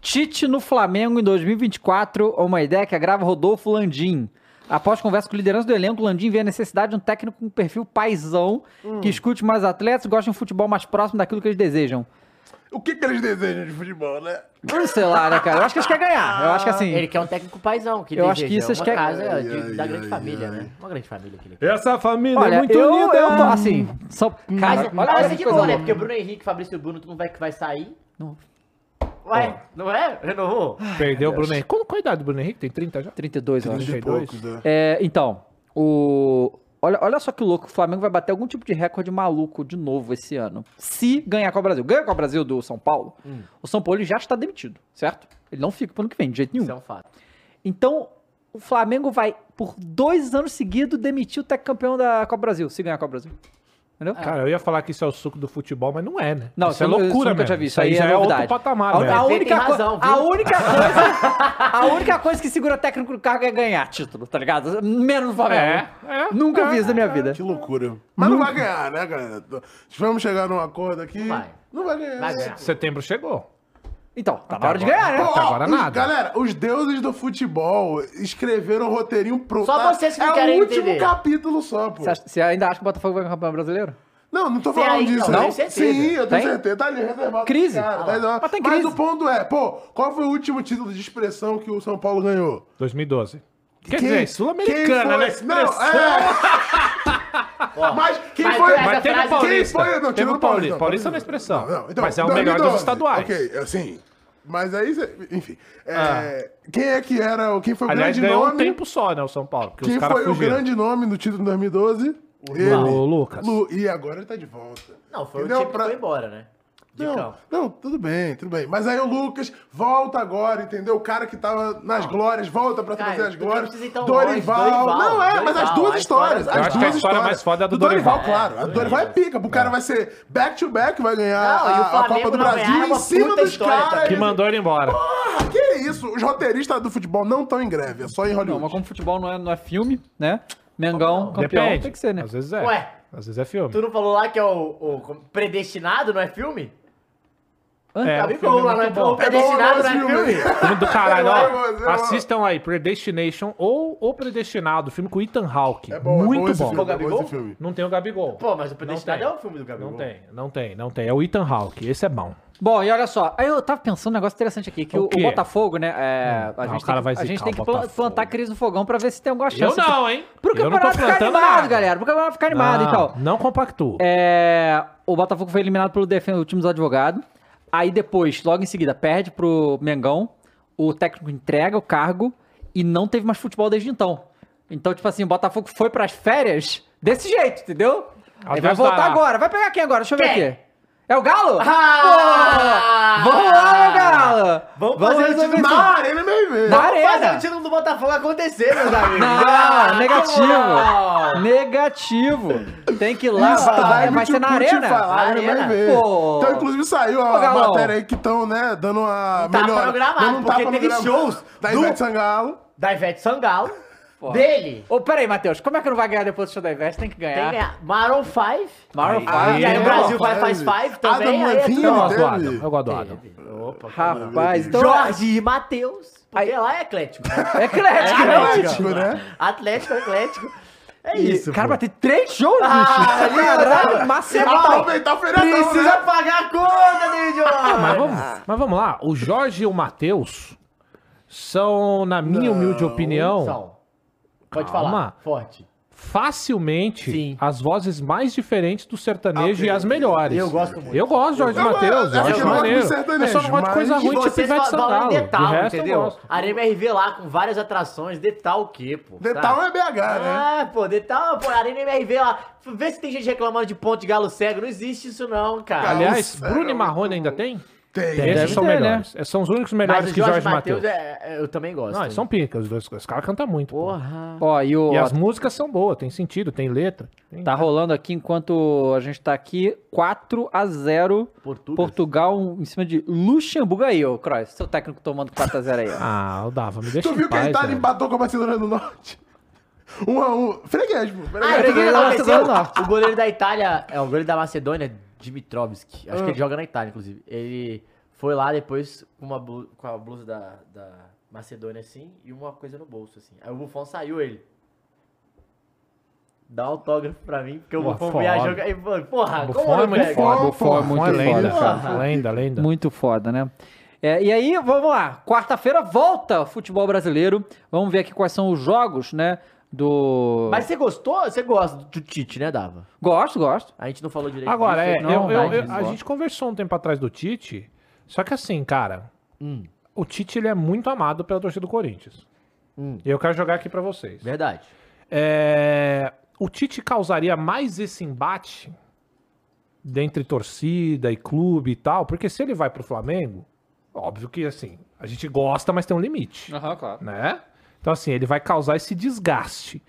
Tite no Flamengo em 2024, uma ideia que agrava Rodolfo Landim. Após conversa com liderança do elenco, Landim vê a necessidade de um técnico com perfil paizão, que escute mais atletas e goste de um futebol mais próximo daquilo que eles desejam. O que, que eles desejam de futebol, né? Não sei lá, né, cara? Eu acho que eles querem ganhar. Eu acho que assim. Ele quer um técnico paizão. Que Eu acho que isso uma querem- casa Ai, de- ai, da grande ai, família, ai. né? Uma grande família que ele quer. Essa família Olha, é muito eu, unida. eu tô assim. Cara, Mas, olha, é que coisa bom, né? Porque o Bruno Henrique, Fabrício Bruno, tu não vai que vai sair. Não. Ué, não é? Renovou? Perdeu o Bruno Henrique. Qual, qual a idade do Bruno Henrique? Tem 30 já? 32, eu acho. 30 32? poucos, né? É, então, o. Olha, olha só que louco, o Flamengo vai bater algum tipo de recorde maluco de novo esse ano. Se ganhar com o Brasil. Ganha com o Brasil do São Paulo, o São Paulo já está demitido, certo? Ele não fica pro ano que vem, de jeito nenhum. Isso é um fato. Então, o Flamengo vai, por dois anos seguidos, demitir o técnico campeão da Copa Brasil, se ganhar a Copa Brasil. Entendeu? Cara, eu ia falar que isso é o suco do futebol, mas não é, né? Não, isso é loucura, eu nunca tinha mesmo. visto. Isso aí é é outro patamar, A, velho. a Tem única, razão, a única coisa, a única coisa que segura técnico no cargo é ganhar título, tá ligado? Menos no Flamengo. É, é, Nunca é, vi isso na minha vida. Que loucura. Mas não vai ganhar, né, galera? Vamos chegar num acordo aqui. Vai. Não vai ganhar. Vai ganhar. Setembro chegou. Então, tá Até na hora de agora. ganhar, né? Até agora os- nada. Galera, os deuses do futebol escreveram o roteirinho pronto. Só tá? vocês que não é querem o último entender. capítulo só, pô. Você, acha- você ainda acha que o Botafogo vai ganhar o campeão brasileiro? Não, não tô falando aí, disso. não, Não, certeza. Sim, eu tenho Tem? certeza. Tá ali reservado. Crise. Cara, Ah tá. Mas tem Mas crise. o ponto é, pô, qual foi o último título de expressão que o São Paulo ganhou? 2012. Quer Quem- dizer, sul-americana, né? Não, Expressão. é. Mas quem mas foi. Mas teve o Paulista. Quem foi? Não, teve o Paulista. Paulista. Paulista na expressão. Não, não, então, Mas é o melhor dos 2012. estaduais. Ok, assim. Mas aí, enfim. é, Quem é que era. o- Quem foi o Ah. Aliás, grande nome? um tempo só, né, o São Paulo. Porque Quem foi o fugiram. grande nome do título em 2012? Ele. O Lucas. Lu- E agora ele tá de volta. Não, foi Entendeu? o time Pra- que foi embora, né? De Não, não, tudo bem, tudo bem. Mas aí o Lucas volta agora, entendeu? O cara que tava nas glórias volta pra Cara, trazer as tu glórias. precisa ir tão Dorival. longe, Dorival, Não, é, mas as Dorival, duas a histórias. história- As Eu acho que a duas história histórias. mais foda é a do do Dorival. Dorival. claro. A do Dorival é pica. O cara vai ser back-to-back, vai ganhar Não, e o a, a Copa do não Brasil ganhar é em uma cima puta dos história caras. Que mandou ele embora. Porra, que isso? Os roteiristas do futebol não estão em greve, é só em Não, Hollywood. mas como futebol não é, não é filme, né? Mengão, campeão, Depende. tem que ser, né? Às vezes é. Ué. Às vezes é filme. Tu não falou lá que é o, o predestinado, não é filme? É, o Gabigol filme é lá, não é muito bom. o predestinado, não é É bom, mas filme? Filme do caralho, É bom, é ó. bom, é bom. Assistam aí, Predestination ou O Predestinado, filme com Ethan Hawke. É bom, é Muito bom esse bom. filme, é bom filme. Não tem o Gabigol. Pô, mas o predestinado Não é o filme do Gabigol. Não tem, não tem, não tem. É o Ethan Hawke, esse é bom. Bom, e olha só, aí eu tava pensando um negócio interessante aqui, que O o, o? Botafogo, né, é, a, Ah, gente o cara tem, vai que- a gente tem o que plantar crise no fogão pra ver se tem alguma Eu chance. não, hein? Pro Eu não tô campeonato ficar plantando animado, nada. galera, pro campeonato ficar animado, não, então. Não compactuo. É, o Botafogo foi eliminado pelo defen- o time dos advogados. Aí depois, logo em seguida, perde pro Mengão. O técnico entrega o cargo e não teve mais futebol desde então. Então, tipo assim, o Botafogo foi pras férias desse jeito, entendeu? Às Ele vai voltar agora. Vai pegar quem agora? Deixa eu ver Quem? aqui. É o Galo? Ah! Pô, vamos lá, meu Galo! Vamos fazer o time isso. Na arena mesmo. Na Vamos fazer arena! o título do Botafogo acontecer, meus amigos. Não, Ah, negativo. não. Negativo. Tem que ir lá, Isso, vai, vai, vai ser na arena. Falar, Na arena. ver. Pô. Então, inclusive, saiu a Galão. matéria aí que estão, né, dando uma Um tapa melhor. no gramado, dando um porque tapa no teve shows Da do- Ivete Sangalo. Da Ivete Sangalo. Pô. Dele. Ô, peraí, Matheus, como é que não vai ganhar depois do show da Ivete? Tem que Tem ganhar. que ganhar. Maroon 5. Maroon Aí- five. E aí o Brasil vai faz 5 também. Adam aí é Levine, Eu tudo. gosto do. Adam. Eu gosto do Adam. Opa, Rapaz, então... Jorge e Matheus. Porque lá é eclético. É eclético, É né? Atlético, né? Atlético, eclético. É isso. Cara, vai ter três shows, Ah, bicho. Caralho, macetão. Aproveitar o feriadão, Precisa né? pagar a conta, David Ah, mas vamos, mas vamos lá. O Jorge e o Matheus são, na minha humilde opinião, São. Pode Calma. falar. Forte. facilmente Sim. as vozes mais diferentes do sertanejo e as melhores. Eu gosto muito. Eu gosto de Jorge Eu Matheus. gosto- Eu acho maneiro. do sertanejo, Eu só não gosto de coisa ruim, tipo vocês Ivete Sangalo. De Detal, resto, eu entendeu? Arena MRV lá com várias atrações. Detal o quê, pô? Detal Tá? é BH, né? Ah, pô, Detal, pô, Arena MRV lá. Vê se tem gente reclamando de ponte de galo cego. Não existe isso não, cara. Aliás, Bruno e é Marrone ainda tem? Tem. Esses Deve são ter, né? melhores. Esses São os únicos melhores o que Jorge Jorge Matheus, é, é- eu também gosto. Não, eles são pica, os dois. Os caras cantam muito. pô. Porra. Ó, e o... E as músicas são boas, tem sentido, tem letra. Tem- Tá rolando aqui enquanto a gente tá aqui 4 a 0 Portugas. Portugal em cima de Luxemburgo aí, ô Croix. Seu técnico tomando 4 a 0 aí, ó. Ah, eu dava, me deixa Tu viu que a Itália empatou com a Macedônia do Norte? Um a um. Freguês, pô. Ah, Freguês. eu Freguês Norte. O goleiro da Itália, é o goleiro da Macedônia, Dimitrovski. Acho Ah. que ele joga na Itália, inclusive. Ele foi lá depois com, uma blu- com a blusa da, da Macedônia, assim, e uma coisa no bolso, assim. Aí o Buffon saiu ele. Dá autógrafo pra mim, porque o Buffon viajou. e, Porra, Buffon como é muito pega? foda. Buffon é muito foda, lenda, cara. Lenda, lenda. Muito foda, né? É, e aí, vamos lá. Quarta-feira volta o futebol brasileiro. Vamos ver aqui quais são os jogos, né? Do. Mas você gostou? Você gosta do Tite, né, Dava? Gosto, gosto. A gente não falou direito Agora, é, disso, eu- não, eu- eu- disso, a gente conversou um tempo atrás do Tite, só que assim, cara, Hum. o Tite ele é muito amado pela torcida do Corinthians. Hum. E eu quero jogar aqui pra vocês. Verdade. É, o Tite causaria mais esse embate dentre torcida e clube e tal, porque se ele vai pro Flamengo, óbvio que assim, a gente gosta, mas tem um limite, Aham, claro. né? Então assim, ele vai causar esse desgaste.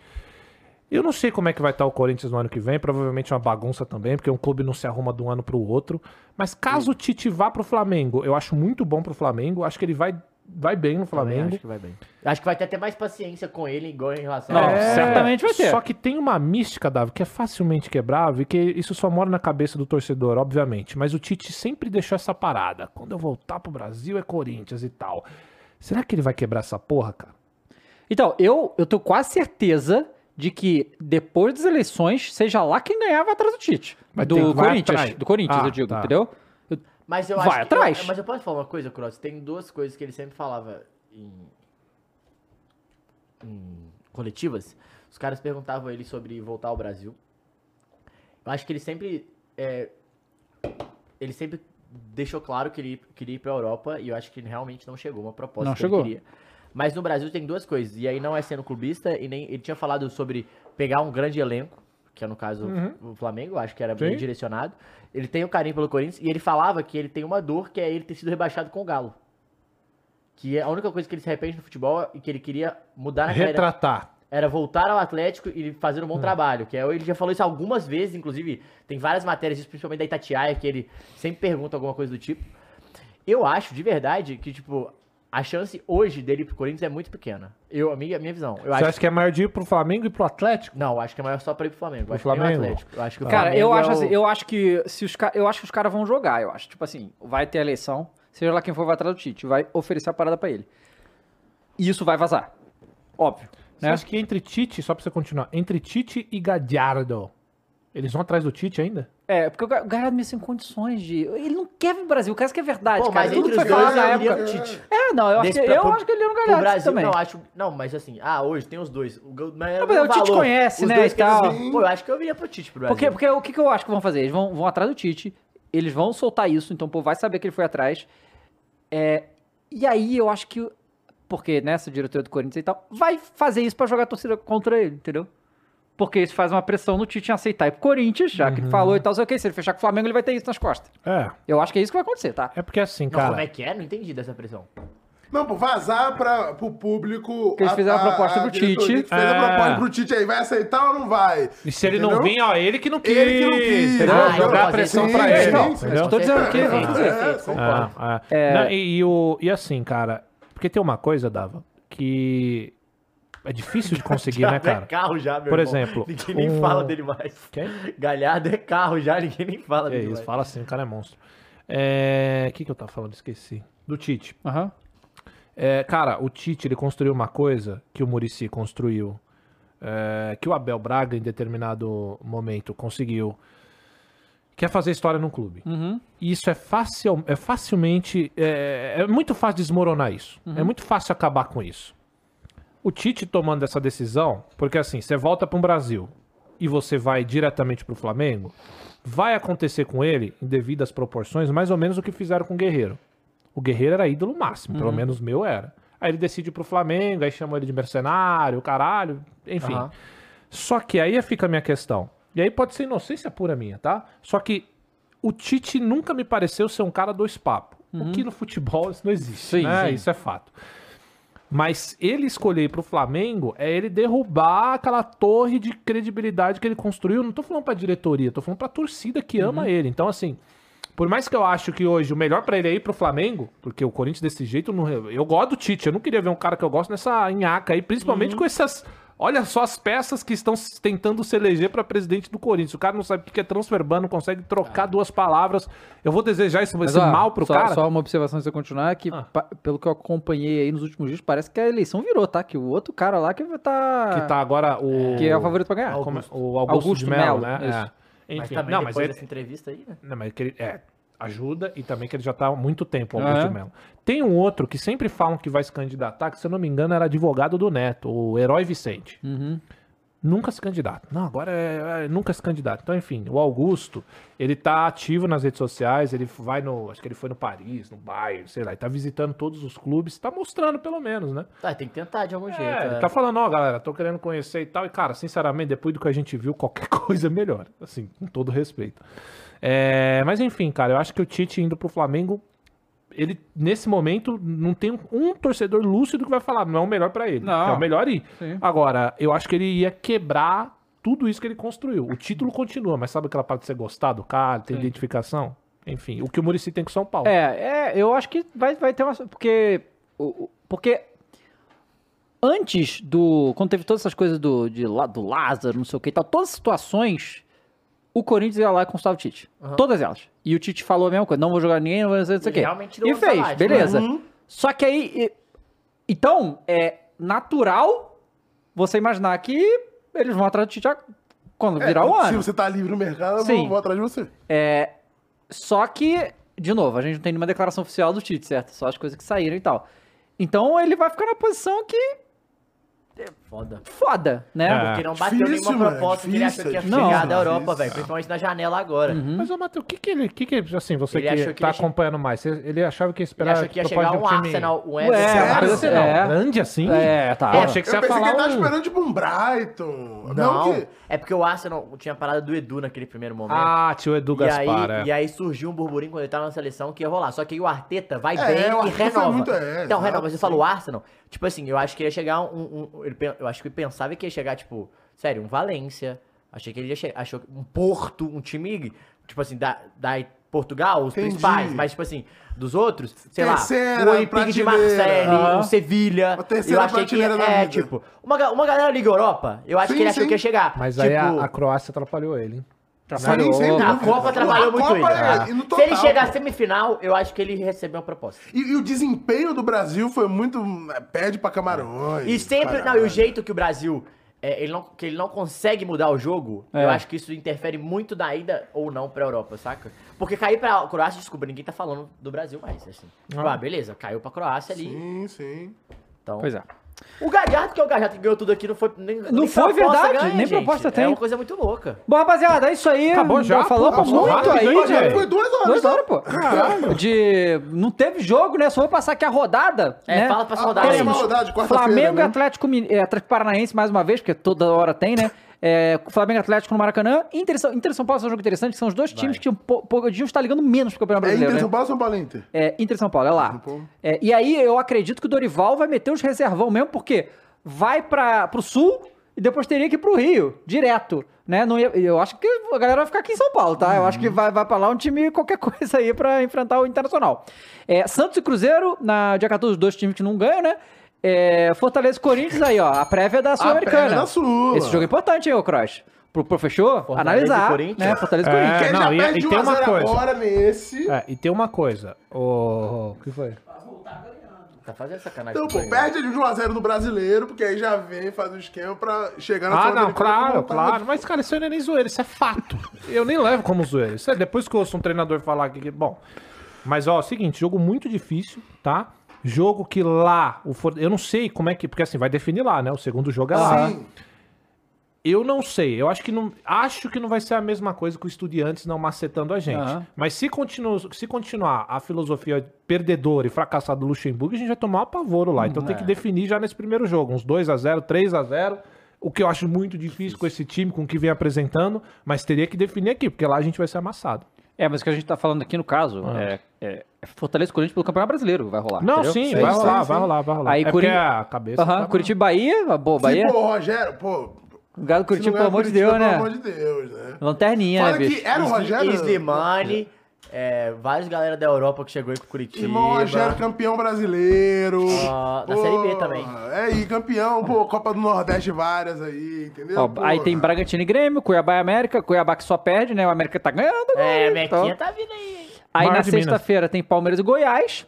Eu não sei como é que vai estar o Corinthians no ano que vem, provavelmente é uma bagunça também, porque um clube não se arruma de um ano pro outro. Mas caso o Tite vá pro Flamengo, eu acho muito bom pro Flamengo, acho que ele vai, vai bem no Também Flamengo. Acho que vai bem. Acho que vai ter até mais paciência com ele, igual em relação Não, a... É, certamente vai ter. Só que tem uma mística, Davi, que é facilmente quebrável e que isso só mora na cabeça do torcedor, obviamente. Mas o Tite sempre deixou essa parada. Quando eu voltar pro Brasil é Corinthians e tal. Será que ele vai quebrar essa porra, cara? Então, eu, eu tô quase certeza de que depois das eleições, seja lá quem ganhar, vai atrás do Tite. Vai do Corinthians. atrás. Do Corinthians, Ah, eu digo, tá. entendeu? Mas eu Vai acho atrás. eu- mas eu posso falar uma coisa, Cross? Tem duas coisas que ele sempre falava em, em coletivas. Os caras perguntavam ele sobre voltar ao Brasil. Eu acho que ele sempre. é, ele sempre deixou claro que ele queria ir pra Europa e eu acho que realmente não chegou uma proposta Não que chegou. ele queria. Mas no Brasil tem duas coisas, e aí não é sendo clubista, e nem. Ele tinha falado sobre pegar um grande elenco, que é no caso Uhum. o Flamengo, acho que era bem Sim. direcionado. Ele tem o carinho pelo Corinthians, e ele falava que ele tem uma dor, que é ele ter sido rebaixado com o Galo. Que é a única coisa que ele se arrepende no futebol e que ele queria mudar na carreira Retratar. era voltar ao Atlético e fazer um bom trabalho. Que é, ele já falou isso algumas vezes, inclusive, tem várias matérias, disso, principalmente da Itatiaia, que ele sempre pergunta alguma coisa do tipo. Eu acho, de verdade, que, tipo, a chance hoje dele ir pro Corinthians é muito pequena. Eu, a minha, a minha visão. Eu Você acha que é maior de ir pro Flamengo e pro Atlético? Não, acho que é maior só pra ir pro Flamengo. Pro acho o Flamengo? Atlético. Eu acho que o Cara, Flamengo eu é acho o- assim, eu acho que se os eu acho que os caras vão jogar, eu acho. Tipo assim, vai ter a eleição, seja lá quem for vai atrás do Tite, vai oferecer a parada pra ele. E isso vai vazar. Óbvio. Você Né? acha que entre Tite, só pra você continuar, entre Tite e Gadiardo, eles vão atrás do Tite ainda? É, porque o Ga- o Galhardo meio sem condições de. Ele não quer vir pro Brasil, o cara que é verdade, Pô, cara. mas Tudo entre que os foi falado dois na eu iria época. Tite. É, não, eu, acho que, Nesse- eu pro- acho que ele é no pro Galhardo Brasil, também. Não, acho, não, mas assim, ah, hoje tem os dois. O, Gal- mas Não, é mas o Tite conhece, Os né, dois e que eles- tal. Pô, eu acho que eu iria pro Tite pro Brasil. Porque, porque o que, que eu acho que vão fazer? Eles vão, vão atrás do Tite, eles vão soltar isso, então o povo vai saber que ele foi atrás. É, e aí eu acho que. Porque nessa diretoria do Corinthians e tal, vai fazer isso pra jogar a torcida contra ele, entendeu? Porque isso faz uma pressão no Tite em aceitar ir pro Corinthians, já que ele falou e tal, sei o que. Se ele fechar com o Flamengo, ele vai ter isso nas costas. É. Eu acho que é isso que vai acontecer, tá? É porque assim, Não, cara. como é que é? Não entendi dessa pressão. Não, pô, vazar pra, pro público. Que eles fizeram a proposta pro diretoria Tite. que Fez a É. proposta pro Tite aí, vai aceitar ou não vai? E se ele não vir, ó, ele que não quis. Ele que não quis. Ah, Jogar a pressão sim, pra sim, ele. sim, entendeu? Eu tô dizendo que vão fazer. Perfeito, concordo. Ah, ah. Não, e, e o, e assim, cara, porque tem uma coisa, Dava, que é difícil de conseguir, né, Galhardo É cara? carro já, meu Por irmão. exemplo, Ninguém nem um- fala dele mais. Quem? Galhardo é carro já, ninguém nem fala É dele isso, mais. fala assim, o cara é monstro. É, O que, que eu tava falando? Esqueci. Do Tite. Aham. É, cara, o Tite ele construiu uma coisa que o Murici construiu, é, que o Abel Braga em determinado momento conseguiu, que é fazer história num clube. Uhum. E isso é, facil, é facilmente. É, é muito fácil desmoronar isso. É muito fácil acabar com isso. O Tite tomando essa decisão, porque assim, você volta para o Brasil e você vai diretamente para o Flamengo, vai acontecer com ele, em devidas proporções, mais ou menos o que fizeram com o Guerreiro. O Guerreiro era ídolo máximo, pelo Uhum. menos o meu era. Aí ele decide pro Flamengo, aí chamam ele de mercenário, caralho, enfim. Aham. Só que aí fica a minha questão. E aí pode ser inocência pura minha, tá? Só que o Tite nunca me pareceu ser um cara dois papos. O que no futebol isso não existe, Sim, né? sim. Isso é fato. Mas ele escolher ir pro Flamengo é ele derrubar aquela torre de credibilidade que ele construiu. Não tô falando pra diretoria, tô falando pra torcida que ama ele. Então, assim, por mais que eu acho que hoje o melhor pra ele é ir pro Flamengo, porque o Corinthians desse jeito, não, eu gosto do Tite. Eu não queria ver um cara que eu gosto nessa nhaca aí, principalmente com essas. Olha só as peças que estão tentando se eleger pra presidente do Corinthians. O cara não sabe o que é transfer ban, não consegue trocar duas palavras. Eu vou desejar esse, Mas, esse ó, mal pro só, cara. Só uma observação antes de você continuar, que Ah. pa- pelo que eu acompanhei aí nos últimos dias, parece que a eleição virou, tá? Que o outro cara lá que vai tá... Que tá agora o. Que é o favorito pra ganhar. Como é? O Augusto, Augusto de Mello, Melo, né? isso. É. Mas Enfim, também não, mas depois ele, dessa entrevista aí, né? não, mas ele é, ajuda e também que ele já tá há muito tempo, Augusto É. de Mello. Tem um outro que sempre falam que vai se candidatar, que se eu não me engano era advogado do Neto, o Herói Vicente. Uhum. Nunca se candidata. Não, agora é, é, nunca se candidata. Então, enfim, o Augusto, ele tá ativo nas redes sociais, ele vai no. Acho que ele foi no Paris, no Bayern, sei lá, ele tá visitando todos os clubes, tá mostrando pelo menos, né? Tá, tem que tentar de algum jeito. É, ele é. tá falando, ó, galera, tô querendo conhecer e tal. E, cara, sinceramente, depois do que a gente viu, qualquer coisa é melhor. Assim, com todo respeito. É, mas enfim, cara, eu acho que o Tite indo pro Flamengo, ele, nesse momento, não tem um torcedor lúcido que vai falar, não é o melhor pra ele. Não. É o melhor ir. Sim. Agora, eu acho que ele ia quebrar tudo isso que ele construiu. O título continua, mas sabe aquela parte de você gostar do cara, ter Sim. identificação? Enfim, o que o Murici tem com o São Paulo. É, é, eu acho que vai, vai ter uma. Porque. Porque. Antes do. Quando teve todas essas coisas do, de, do Lázaro, não sei o que e tal, todas as situações, o Corinthians ia lá e consultava o Tite. Todas elas. E o Tite falou a mesma coisa: não vou jogar ninguém, não vou fazer não sei o E E fez, Salate, beleza. né? Só que aí. e- Então, é natural você imaginar que eles vão atrás do Tite quando É, virar o Se ano. você tá livre no mercado, eu Sim. vou, vou atrás de você. É, só que, de novo, a gente não tem nenhuma declaração oficial do Tite, certo? Só as coisas que saíram e tal. Então ele vai ficar na posição que Foda. foda, né? É. Porque não bateu Difícil, nenhuma mano, proposta que ele achou que ia chegar da Europa, velho. Principalmente na janela agora. Mas, ô, Matheus, o que que ele, que que, assim, você Ele que que tá ele ia che- acompanhando mais, você- ele achava que ia Ele esperar achou que ia chegar um time- Arsenal, um Everton. Arsenal, É. grande assim? É, tá. Eu achei que você Eu ia pensei que falar ele tava um... esperando, tipo, um Brighton. Não, é porque o Arsenal tinha parada do Edu naquele primeiro momento. Ah, tio Edu E aí, Gaspar, é. e aí surgiu um burburinho quando ele tava na seleção que ia rolar. Só que aí o Arteta vai É, bem e renova. muito- é, então, renova. Mas eu sim. falo o Arsenal, tipo assim, eu acho que ia chegar um. um- ele eu acho que pensava que ia chegar, tipo, sério, um Valência. Achei que ele ia chegar. Achou que um Porto, um time, tipo assim, da, da Portugal, os Entendi. principais, mas tipo assim, dos outros, sei Terceira lá, o Olympique de. Marseille, Aham. o Sevilha. A terceira eu achei que da é, vida. tipo, uma, uma galera Liga Europa, eu acho Sim, que ele achou sim. que ia chegar. Mas tipo, aí a, a Croácia atrapalhou ele, hein? Atrapalhou. Sim, a. Copa atrapalhou A muito Copa ele. é- né? e no Se total, ele chegar à semifinal, eu acho que ele recebeu uma proposta. E, e o desempenho do Brasil foi muito. é, Pede pra Camarões. E sempre, não, e o jeito que o Brasil, é, ele não, que ele não consegue mudar o jogo, É. eu acho que isso interfere muito na ida ou não pra Europa, saca? Porque cair pra Croácia, desculpa, ninguém tá falando do Brasil mais, assim. Tipo, ah, beleza, caiu pra Croácia ali. Sim, sim. Então, Pois é. O Galhardo, que é o Galhardo que ganhou tudo aqui, não foi nem Não nem foi verdade, ganha, nem gente. proposta tem. É uma coisa muito louca. Bom, rapaziada, é isso aí. Acabou já, Falamos pô, passou muito rápido, aí, hein, velho. velho? Foi duas horas. Duas só. horas, pô. De... Não teve jogo, né? Só vou passar aqui a rodada. É, né? fala pra essa A rodada aí. rodada, Flamengo né? e Atlético, Min- eh, Atlético Paranaense mais uma vez, porque toda hora tem, né? É, Flamengo e Atlético no Maracanã. Inter, e São- Inter São Paulo são um jogo interessante, são os dois times que um po- podiam estar ligando menos pro Campeonato É Brasileiro. Inter né? São Paulo ou São Paulo Inter? É, Inter e São Paulo, é lá. É, e aí eu acredito que o Dorival vai meter os reservão mesmo, porque vai para pro sul e depois teria que ir pro Rio, direto. Né? Não ia- eu acho que a galera vai ficar aqui em São Paulo, tá? Eu acho que vai, vai pra lá um time, qualquer coisa aí pra enfrentar o Internacional. É, Santos e Cruzeiro, na dia 14, os dois times que não ganham, né? É, Fortaleza e Corinthians aí, ó. A prévia da Sul-Americana. prévia da Sul. Esse jogo é importante, hein, ô Cross? Pro, pro fechou? Fortaleza Analisar, Corinthians. né? Fortaleza e É, Corinthians. Não, já e- perde e de tem 1 a uma 0 coisa. agora nesse. É, e tem uma coisa. O... que foi? Tá fazendo sacanagem. Então, pô, perde de 1 a 0 no brasileiro, porque aí já vem, faz o esquema pra chegar na Ah, não, claro, claro. Mas, cara, isso aí não é nem zoeira, isso é fato. Eu nem levo como zoeira. Isso é depois que eu ouço um treinador falar aqui. que- Bom, mas, ó, é o seguinte, jogo muito difícil, tá? Jogo que lá, o For- eu não sei como é que. Porque assim, vai definir lá, né? O segundo jogo é lá. Sim. Eu não sei. Eu acho que não. Acho que não vai ser a mesma coisa que o Estudiantes não macetando a gente. Aham. Mas se, continua, se continuar a filosofia perdedora e fracassada do Luxemburgo, a gente vai tomar um apavoro lá. Então tem que definir já nesse primeiro jogo. Uns 2 a 0 3 a 0 O que eu acho muito difícil com esse time, com o que vem apresentando. Mas teria que definir aqui, porque lá a gente vai ser amassado. É, mas o que a gente tá falando aqui no caso é, é, é Fortaleza e Corinthians pelo Campeonato Brasileiro, vai rolar. Não, entendeu? sim, É vai isso. rolar, sim, vai rolar, vai rolar. Aí, é a cabeça. Aham, tá- Curitiba e Bahia, boa, Bahia. Sim, pô, Rogério, pô. Galo Curitiba, pelo amor de Deus, né? Pelo amor de Deus, né? Lanterninha, Fala né, bicho? que era o Rogério. Slimane, é, vários galera da Europa que chegou aí pro Curitiba. Irmão Rogério, campeão brasileiro. Ah, da Pô, Série B também. É aí, campeão, pô, Copa do Nordeste várias aí, entendeu? Ó, Pô, aí tem Bragantino e Grêmio, Cuiabá e América, Cuiabá que só perde, né? O América tá ganhando. É, agora, Mequinha então. tá vindo aí. hein? Aí Mar na sexta-feira tem Palmeiras e Goiás.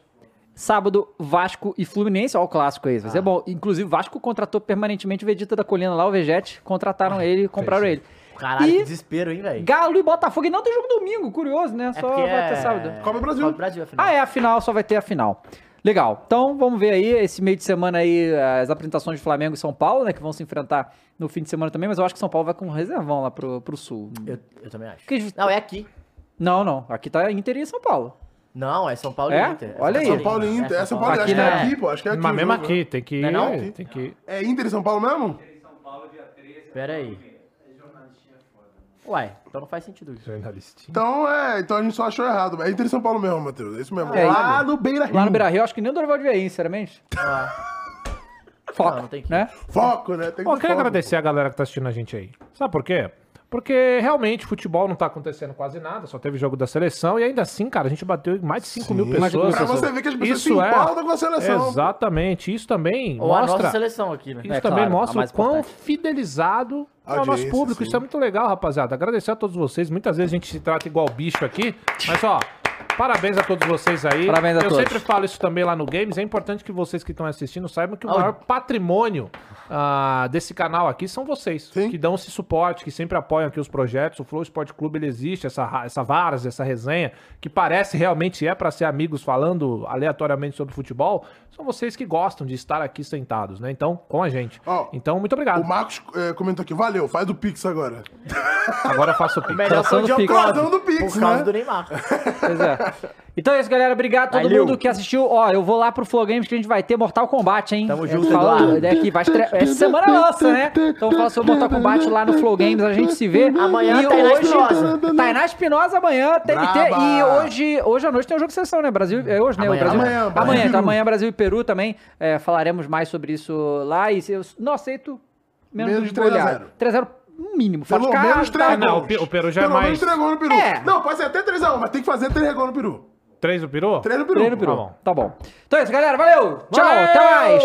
Sábado, Vasco e Fluminense. Ó, o clássico aí. Vai Ah. ser bom. Inclusive, o Vasco contratou permanentemente o Vegeta da Colina lá, o Vegete. Contrataram ele e compraram ele. Caralho, E- que desespero, hein, velho? Galo e Botafogo. E não tem jogo domingo, curioso, né? Só porque vai ter é- sábado. Copa do Brasil. Copa Brasil, afinal. Ah, é, a final, só vai ter a final. Legal. Então, vamos ver aí, esse meio de semana aí, as apresentações de Flamengo e São Paulo, né, que vão se enfrentar no fim de semana também, mas eu acho que São Paulo vai com um reservão lá pro, pro Sul. Eu, eu também acho. Que- Não, é aqui. Não, não, aqui tá Inter e São Paulo. Não, é São Paulo É? e Inter. Olha aí. São Paulo e Inter. É São Paulo, acho Aqui que é na- aqui, pô. Acho que é aqui. Mas o mesmo jogo, aqui, tem que ir. Não é não? Tem que. É Inter e São Paulo mesmo? Pera aí. Uai, então não faz sentido isso. Jornalistinha. Então, é, então a gente só achou errado. É Inter e São Paulo mesmo, Matheus. É isso mesmo. É, lá no Beira Rio. Lá no Beira Rio, acho que nem o Dorival devia ir, sinceramente. Foco, Não, não tem que ir. né? Foco, né? Tem que Ó, ter quero foco, agradecer a galera que tá assistindo a gente aí. Sabe por quê? Porque realmente futebol não tá acontecendo quase nada, só teve jogo da seleção e ainda assim, cara, a gente bateu mais de 5 mil pessoas. Pra você ver que as pessoas se Isso é- importam com a seleção. Exatamente, isso também Ou a mostra. nossa seleção aqui, né? Isso É, também claro, mostra a o quão importante. fidelizado é o nosso público. sim. Isso é muito legal, rapaziada. Agradecer a todos vocês. Muitas vezes a gente se trata igual bicho aqui, mas ó, Parabéns a todos vocês aí. Parabéns a Eu todos. sempre falo isso também lá no Games. É importante que vocês que estão assistindo saibam que o maior patrimônio ah, desse canal aqui são vocês. Que dão esse suporte, que sempre apoiam aqui os projetos. O Flow Sport Clube ele existe, essa, essa várzea, essa resenha, que parece realmente é para ser amigos falando aleatoriamente sobre futebol. São vocês que gostam de estar aqui sentados, né? Então, com a gente. então, muito obrigado. O Marcos é, comentou aqui, valeu, faz do Pix agora. Agora eu faço o Pix. Melhor que o John Por causa do Pix, Por causa né? do Neymar. Pois é. Então é isso, galera. Obrigado a todo Valeu. mundo que assistiu. Ó, eu vou lá pro Flow Games que a gente vai ter Mortal Kombat, hein? Tamo É, junto, falando- Eduardo. é que vai estre... Essa semana lança, né? Então vamos falar sobre Mortal Kombat lá no Flow Games. A gente se vê. Amanhã, e Tainá hoje... Espinosa. Tainá Espinosa amanhã, TNT. Braba. E hoje, hoje à noite tem o jogo de seleção, né? Brasil. É hoje, né? Amanhã. o Brasil. Amanhã, Brasil amanhã, e então Peru. amanhã Brasil e Peru também. É, falaremos mais sobre isso lá. E se eu não aceito menos, Menos de de 3 a goleada. 0. 3x0 no mínimo. Fora Pelo de casa, menos tá? 3 não, gols. o Pe- o Peru já é Pelo mais- menos 3 gols no Peru. É. Não, pode ser até 3x1, mas tem que fazer 3 gols no Peru. Três do Peru? 3 no Peru. Treino, Peru. Tá bom. Então é isso, galera. Valeu. Tchau. Valeu. Até mais.